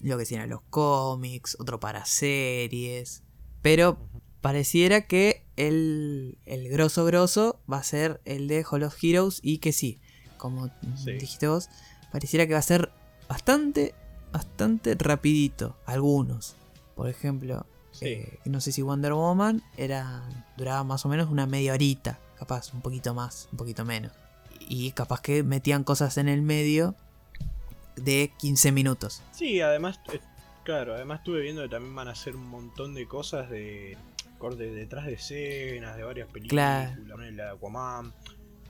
lo que serían los cómics, otro para series. Pero pareciera que el, el grosso grosso va a ser el de Hall of Heroes y que sí, como Sí. dijiste vos, pareciera que va a ser bastante, bastante rapidito. Algunos. Por ejemplo, Sí. eh, no sé si Wonder Woman era duraba más o menos una media horita, capaz, un poquito más, un poquito menos. Y capaz que metían cosas en el medio de 15 minutos. Sí, además, claro, además estuve viendo que también van a hacer un montón de cosas de corte detrás de escenas, de varias películas, Claro. la de Aquaman.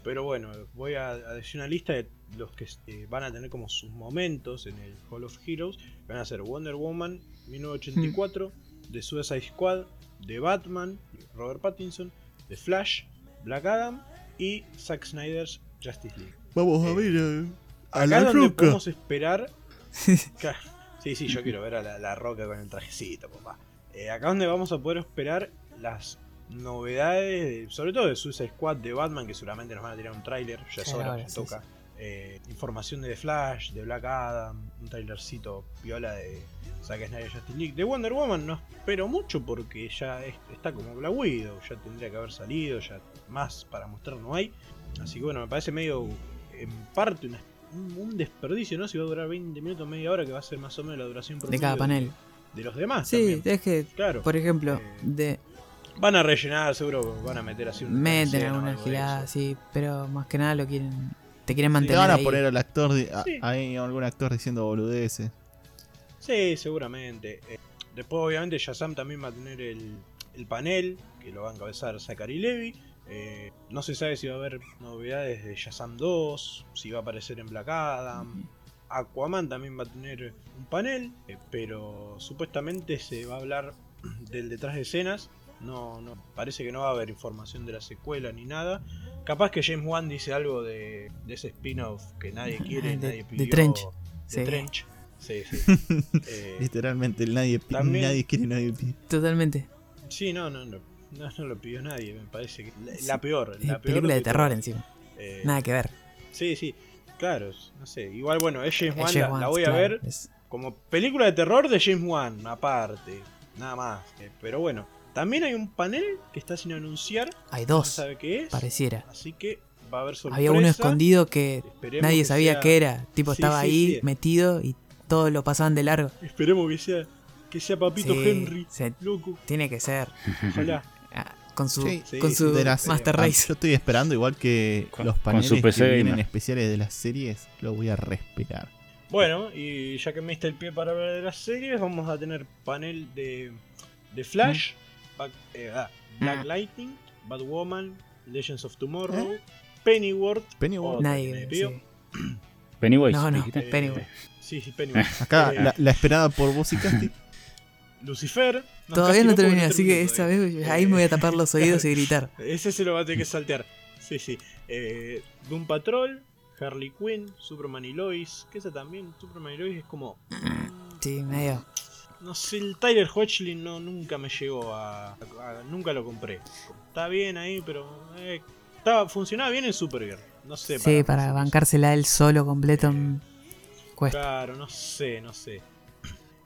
Pero bueno, voy a, a decir una lista de los que eh, van a tener como sus momentos en el Hall of Heroes. Van a ser Wonder Woman 1984, The Suicide Squad, The Batman, Robert Pattinson, The Flash, Black Adam y Zack Snyder's Justice League. Vamos a Eh, ver eh, a Acá la donde roca. podemos esperar. Sí, sí, yo quiero ver a la, la roca con el trajecito, papá. Eh, acá donde vamos a poder esperar las novedades, de- sobre todo de Suicide Squad de Batman, que seguramente nos van a tirar un tráiler, ya es hora, ahora, ya sí, toca. Eh, información de The Flash, de Black Adam, un trailercito viola de Zack Snyder Justice League. De Wonder Woman no espero mucho porque ya es- está como Black Widow, ya tendría que haber salido, ya más para mostrar no hay. Así que bueno, me parece medio, en parte, una- un, un desperdicio, ¿no? Si va a durar 20 minutos, media hora, que va a ser más o menos la duración De cada panel. de los demás. Sí, también. es que, claro. por ejemplo, Eh, de Van a rellenar, seguro van a meter así un meten alguna gilada, sí, pero más que nada lo quieren. Te quieren Le mantener. van a ahí. poner al actor, a- Sí. ahí algún actor diciendo boludeces. Sí, seguramente. Eh, después, obviamente, Shazam también va a tener el, el panel, que lo va a encabezar Zachary Levy. Eh, no se sabe si va a haber novedades de Shazam 2, si va a aparecer en Black Adam. Aquaman también va a tener un panel, eh, pero supuestamente se va a hablar del detrás de escenas. No, no, parece que no va a haber información de la secuela ni nada. Capaz que James Wan dice algo de, de ese spin-off que nadie quiere, De- nadie de pidió. Trench. de Sí. Trench. Sí, sí. Eh, Literalmente, nadie, También- nadie quiere, nadie pide. Totalmente. Sí, no, no, no, no, no lo pidió nadie, me parece que la, Sí. la peor, la peor película de terror encima. Eh, Nada que ver. Sí, sí, claro, no sé, igual bueno, es James Es Wan, James la, voy a ver es- como película de terror de James Wan, aparte, nada más, eh, pero bueno, también hay un panel que está sin anunciar, Hay no dos, sabe qué es, pareciera. así que va a haber sorpresa. Había uno escondido que esperemos nadie que sabía sea- qué era. Tipo, Sí, estaba sí, ahí sí. metido y todos lo pasaban de largo. Esperemos que sea, que sea Papito Sí, Henry, se- loco, tiene que ser. ojalá. Ah, Con su, Sí, sí, con su de las- Master Ah, Race. Yo estoy esperando, igual que Con- los con paneles su PC que vienen especiales de las series, lo voy a respirar. Bueno, y ya que me diste el pie para hablar de las series, vamos a tener panel de, de Flash, Back- eh, ah, Black Mm. Lightning, Batwoman, Legends of Tomorrow, Pennyworth. Pennyworth. Nadie. sí. Pennywise. No, no. Eh, Pennyworth. Sí, sí, Pennyworth. Acá, Eh, la, la esperada por vos y Casti. Lucifer. no, Todavía no terminé, así que esa vez ahí me voy a tapar los oídos y Eh, gritar. Ese se lo va a tener que saltear. Sí, sí. Eh, Doom Patrol, Harley Quinn, Superman y Lois. Que esa también, Superman y Lois es como. Sí, medio. No sé, el Tyler Hoechlin no, nunca me llegó a, a- Nunca lo compré. Está bien ahí, pero. eh, estaba, funcionaba bien en Supergirl. No sé. Sí, para mí, bancársela él solo completo mm, cuesta. Claro, no sé, no sé.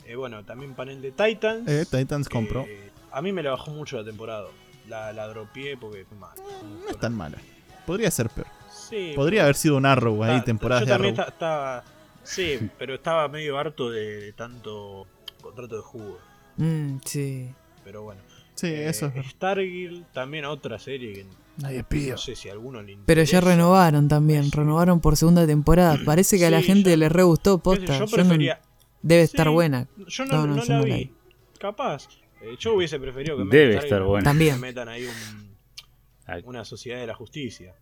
Eh, bueno, también panel de Titans. Eh, Titans compró. A mí me la bajó mucho la temporada. La, la dropié porque fue. No es tan mala. Podría ser peor. Sí, Podría haber sido un Arrow ahí, temporadas yo de también Arrow. esta- estaba. Sí, pero estaba medio harto de, de tanto contrato de jugo. Mm, sí. Pero bueno. Sí, Eh, eso es. Stargirl, también otra serie que Nadie pidió. no sé si a alguno le interesa. Pero ya renovaron también, Sí. renovaron por segunda temporada. Parece que a la gente ya- le re gustó, posta. Yo Yo no- prefería. debe estar Sí. buena. Yo no, No, no, la no vi. la vi. Capaz. Eh, yo hubiese preferido que Debe estar buena. También. me metan ahí un- una sociedad de la justicia.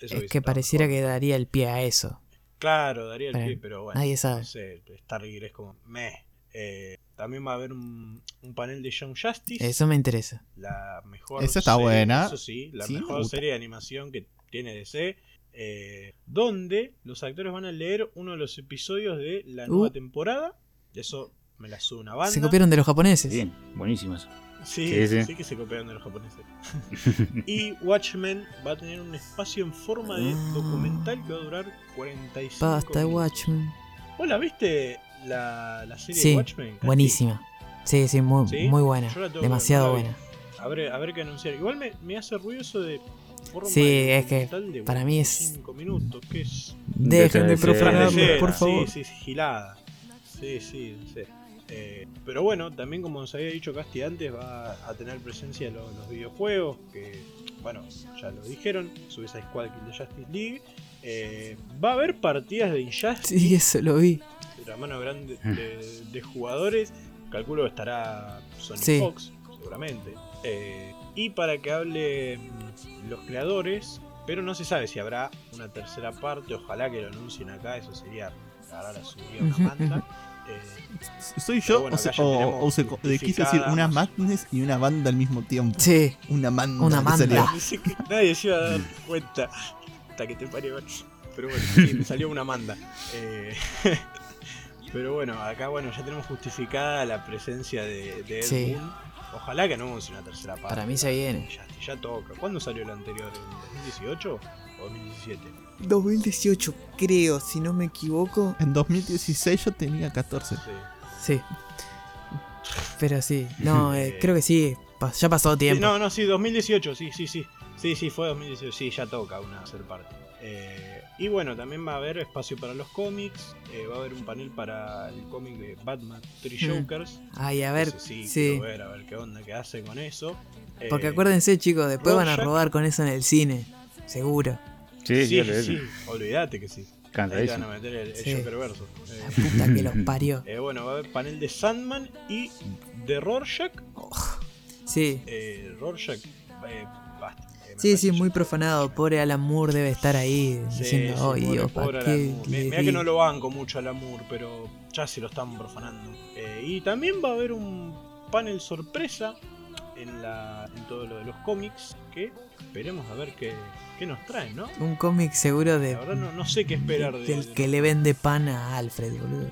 Eso Es que pareciera mejor. que daría el pie a eso. Claro, daría el Pero pie, pero bueno. nadie sabe. No sé, Stargirl es como meh. Eh, también va a haber un, un panel de Young Justice. Eso me interesa. La mejor Esa está serie- buena. Eso sí, la Sí, mejor serie de animación que tiene DC. eh, donde los actores van a leer uno de los episodios de la nueva Uh. temporada. Eso me la sube una banda. Se copiaron de los japoneses. Bien, buenísimo eso. Sí, Sí, sí, sí. que se copiaron de los japoneses. y Watchmen va a tener un espacio en forma de Ah. documental que va a durar 45 Basta de minutos. Watchmen. ¿Vos la viste la, la serie Sí, de Watchmen? Buenísima. Sí, sí, muy, ¿Sí? muy buena. Yo la tengo- Demasiado buena. A ver, a ver qué anunciar. Igual me, me hace ruido eso de forma Sí, de es que de para mí es- 5 minutos, es Dejen de de Escena, por favor. Sí, sí, gilada. Sí, sí. Eh, pero bueno, también como nos había dicho Casti antes, va a tener presencia los, los videojuegos, que bueno, ya lo dijeron, Suicide Squad Kill the Justice League. Eh, va a haber partidas de Injustice Sí, eso lo vi. La mano grande de, de jugadores. Calculo que estará Sony Sí. Fox, seguramente. Eh, y para que hable mm, los creadores, pero no se sabe si habrá una tercera parte. Ojalá que lo anuncien acá, eso sería agarrar a su una manta. Eh, ¿Soy yo bueno, o, se- o- o se- de- quise decir una. Madness y una banda al mismo tiempo? Sí, Una manda. Una que nadie se iba a dar cuenta. Hasta que te parió. Pero bueno, sí, me salió una manda. Eh, pero bueno, acá bueno, ya tenemos justificada la presencia de, de Ed Sí. Boon Ojalá que anuncie una tercera parte. Para mí se viene. Ya, ya toca. ¿Cuándo salió el anterior? ¿En 2018 o 2017? 2018, creo, si no me equivoco. En 2016 yo tenía 14. Sí. Sí. Pero sí, no, eh, creo que sí. Ya pasó Sí, tiempo. no, no, sí, 2018, sí, sí, sí. Sí, sí, fue 2018, sí, ya toca una tercera parte. Eh, y bueno, también va a haber espacio para los cómics, eh, va a haber un panel para el cómic de Batman Three Mm. Jokers. Ay, a ver, sí, sí. quiero ver, a ver qué onda, qué hace con eso. Porque Eh, acuérdense, chicos, después van a robar con eso en el cine. Seguro. Sí, Sí, sí, sí, olvídate que sí. Ahí van a meter el, el Sí. Joker verso. Eh, La puta que los parió. eh, bueno, va a haber panel de Sandman y de Rorschach. Sí. Eh, Rorschach, Sí, sí, muy profanado. Pobre Alan Moore debe estar ahí Sí, diciendo, sí, ay Dios, pobre ¿para Alan qué? Moore. le Mi- Mirá que di?". no lo banco mucho al Amour, pero ya se lo están profanando. Eh, y también va a haber un panel sorpresa en, la, en todo lo de los cómics que esperemos a ver qué, qué nos traen, ¿no? Un cómic seguro de, La verdad no, no sé qué esperar de, del de que le vende pan a Alfred, boludo.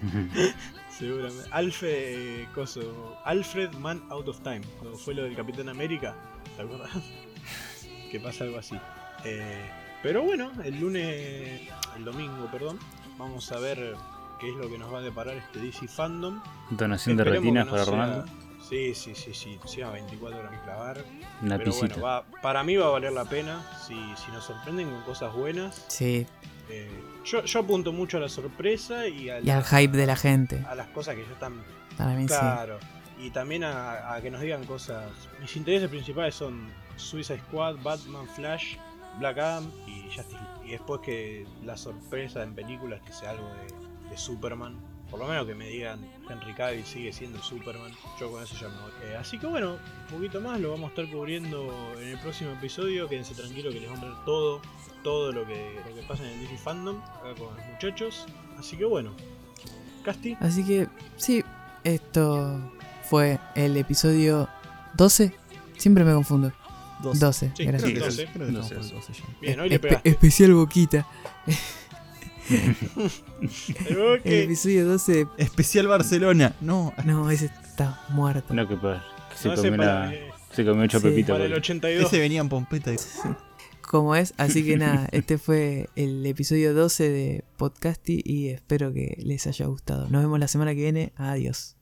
Seguramente. Alfred, eh, coso, Alfred Man Out of Time, cuando fue lo del Capitán América, ¿te acuerdas? que pasa algo así. Eh, pero bueno, el lunes, el domingo, perdón, vamos a ver qué es lo que nos va a deparar este DC Fandom. Donación de retinas no para sea- Ronaldo. Sí, sí, sí, sí, sea 24 horas que clavar. Una pero pisita. bueno, va, para mí va a valer la pena si, si nos sorprenden con cosas buenas. Sí, Eh, yo, yo apunto mucho a la sorpresa y, a y al hype de la gente. a las cosas que ya están Para mí sí. Claro. Y también a, a que nos digan cosas. Mis intereses principales son Suicide Squad, Batman, Flash, Black Adam y Justice League. Y después que la sorpresa en películas que sea algo de, de Superman. Por lo menos que me digan Henry Cavill sigue siendo Superman. Yo con eso ya me voy. Eh, así que bueno, un poquito más lo vamos a estar cubriendo en el próximo episodio. Quédense tranquilos que les vamos a ver todo, todo lo que, lo que pasa en el DC Fandom acá con los muchachos. Así que bueno. Casti. Así que sí, esto fue el episodio 12. Siempre me confundo. 12. 12, Sí, gracias. creo que 12. Creo que No estamos sé, por sí. 12 ya. Bien, hoy le pegaste. especial Boquita. Ok. El episodio 12. Especial Barcelona. No, No, ese está muerto. No, que, que se, No comió una- se comió ocho Sí. pepitas. para el porque- 82. ese venía en Pompeta. y- Como es, así que nada, este fue el episodio 12 de Podcasty y espero que les haya gustado. Nos vemos la semana que viene. Adiós.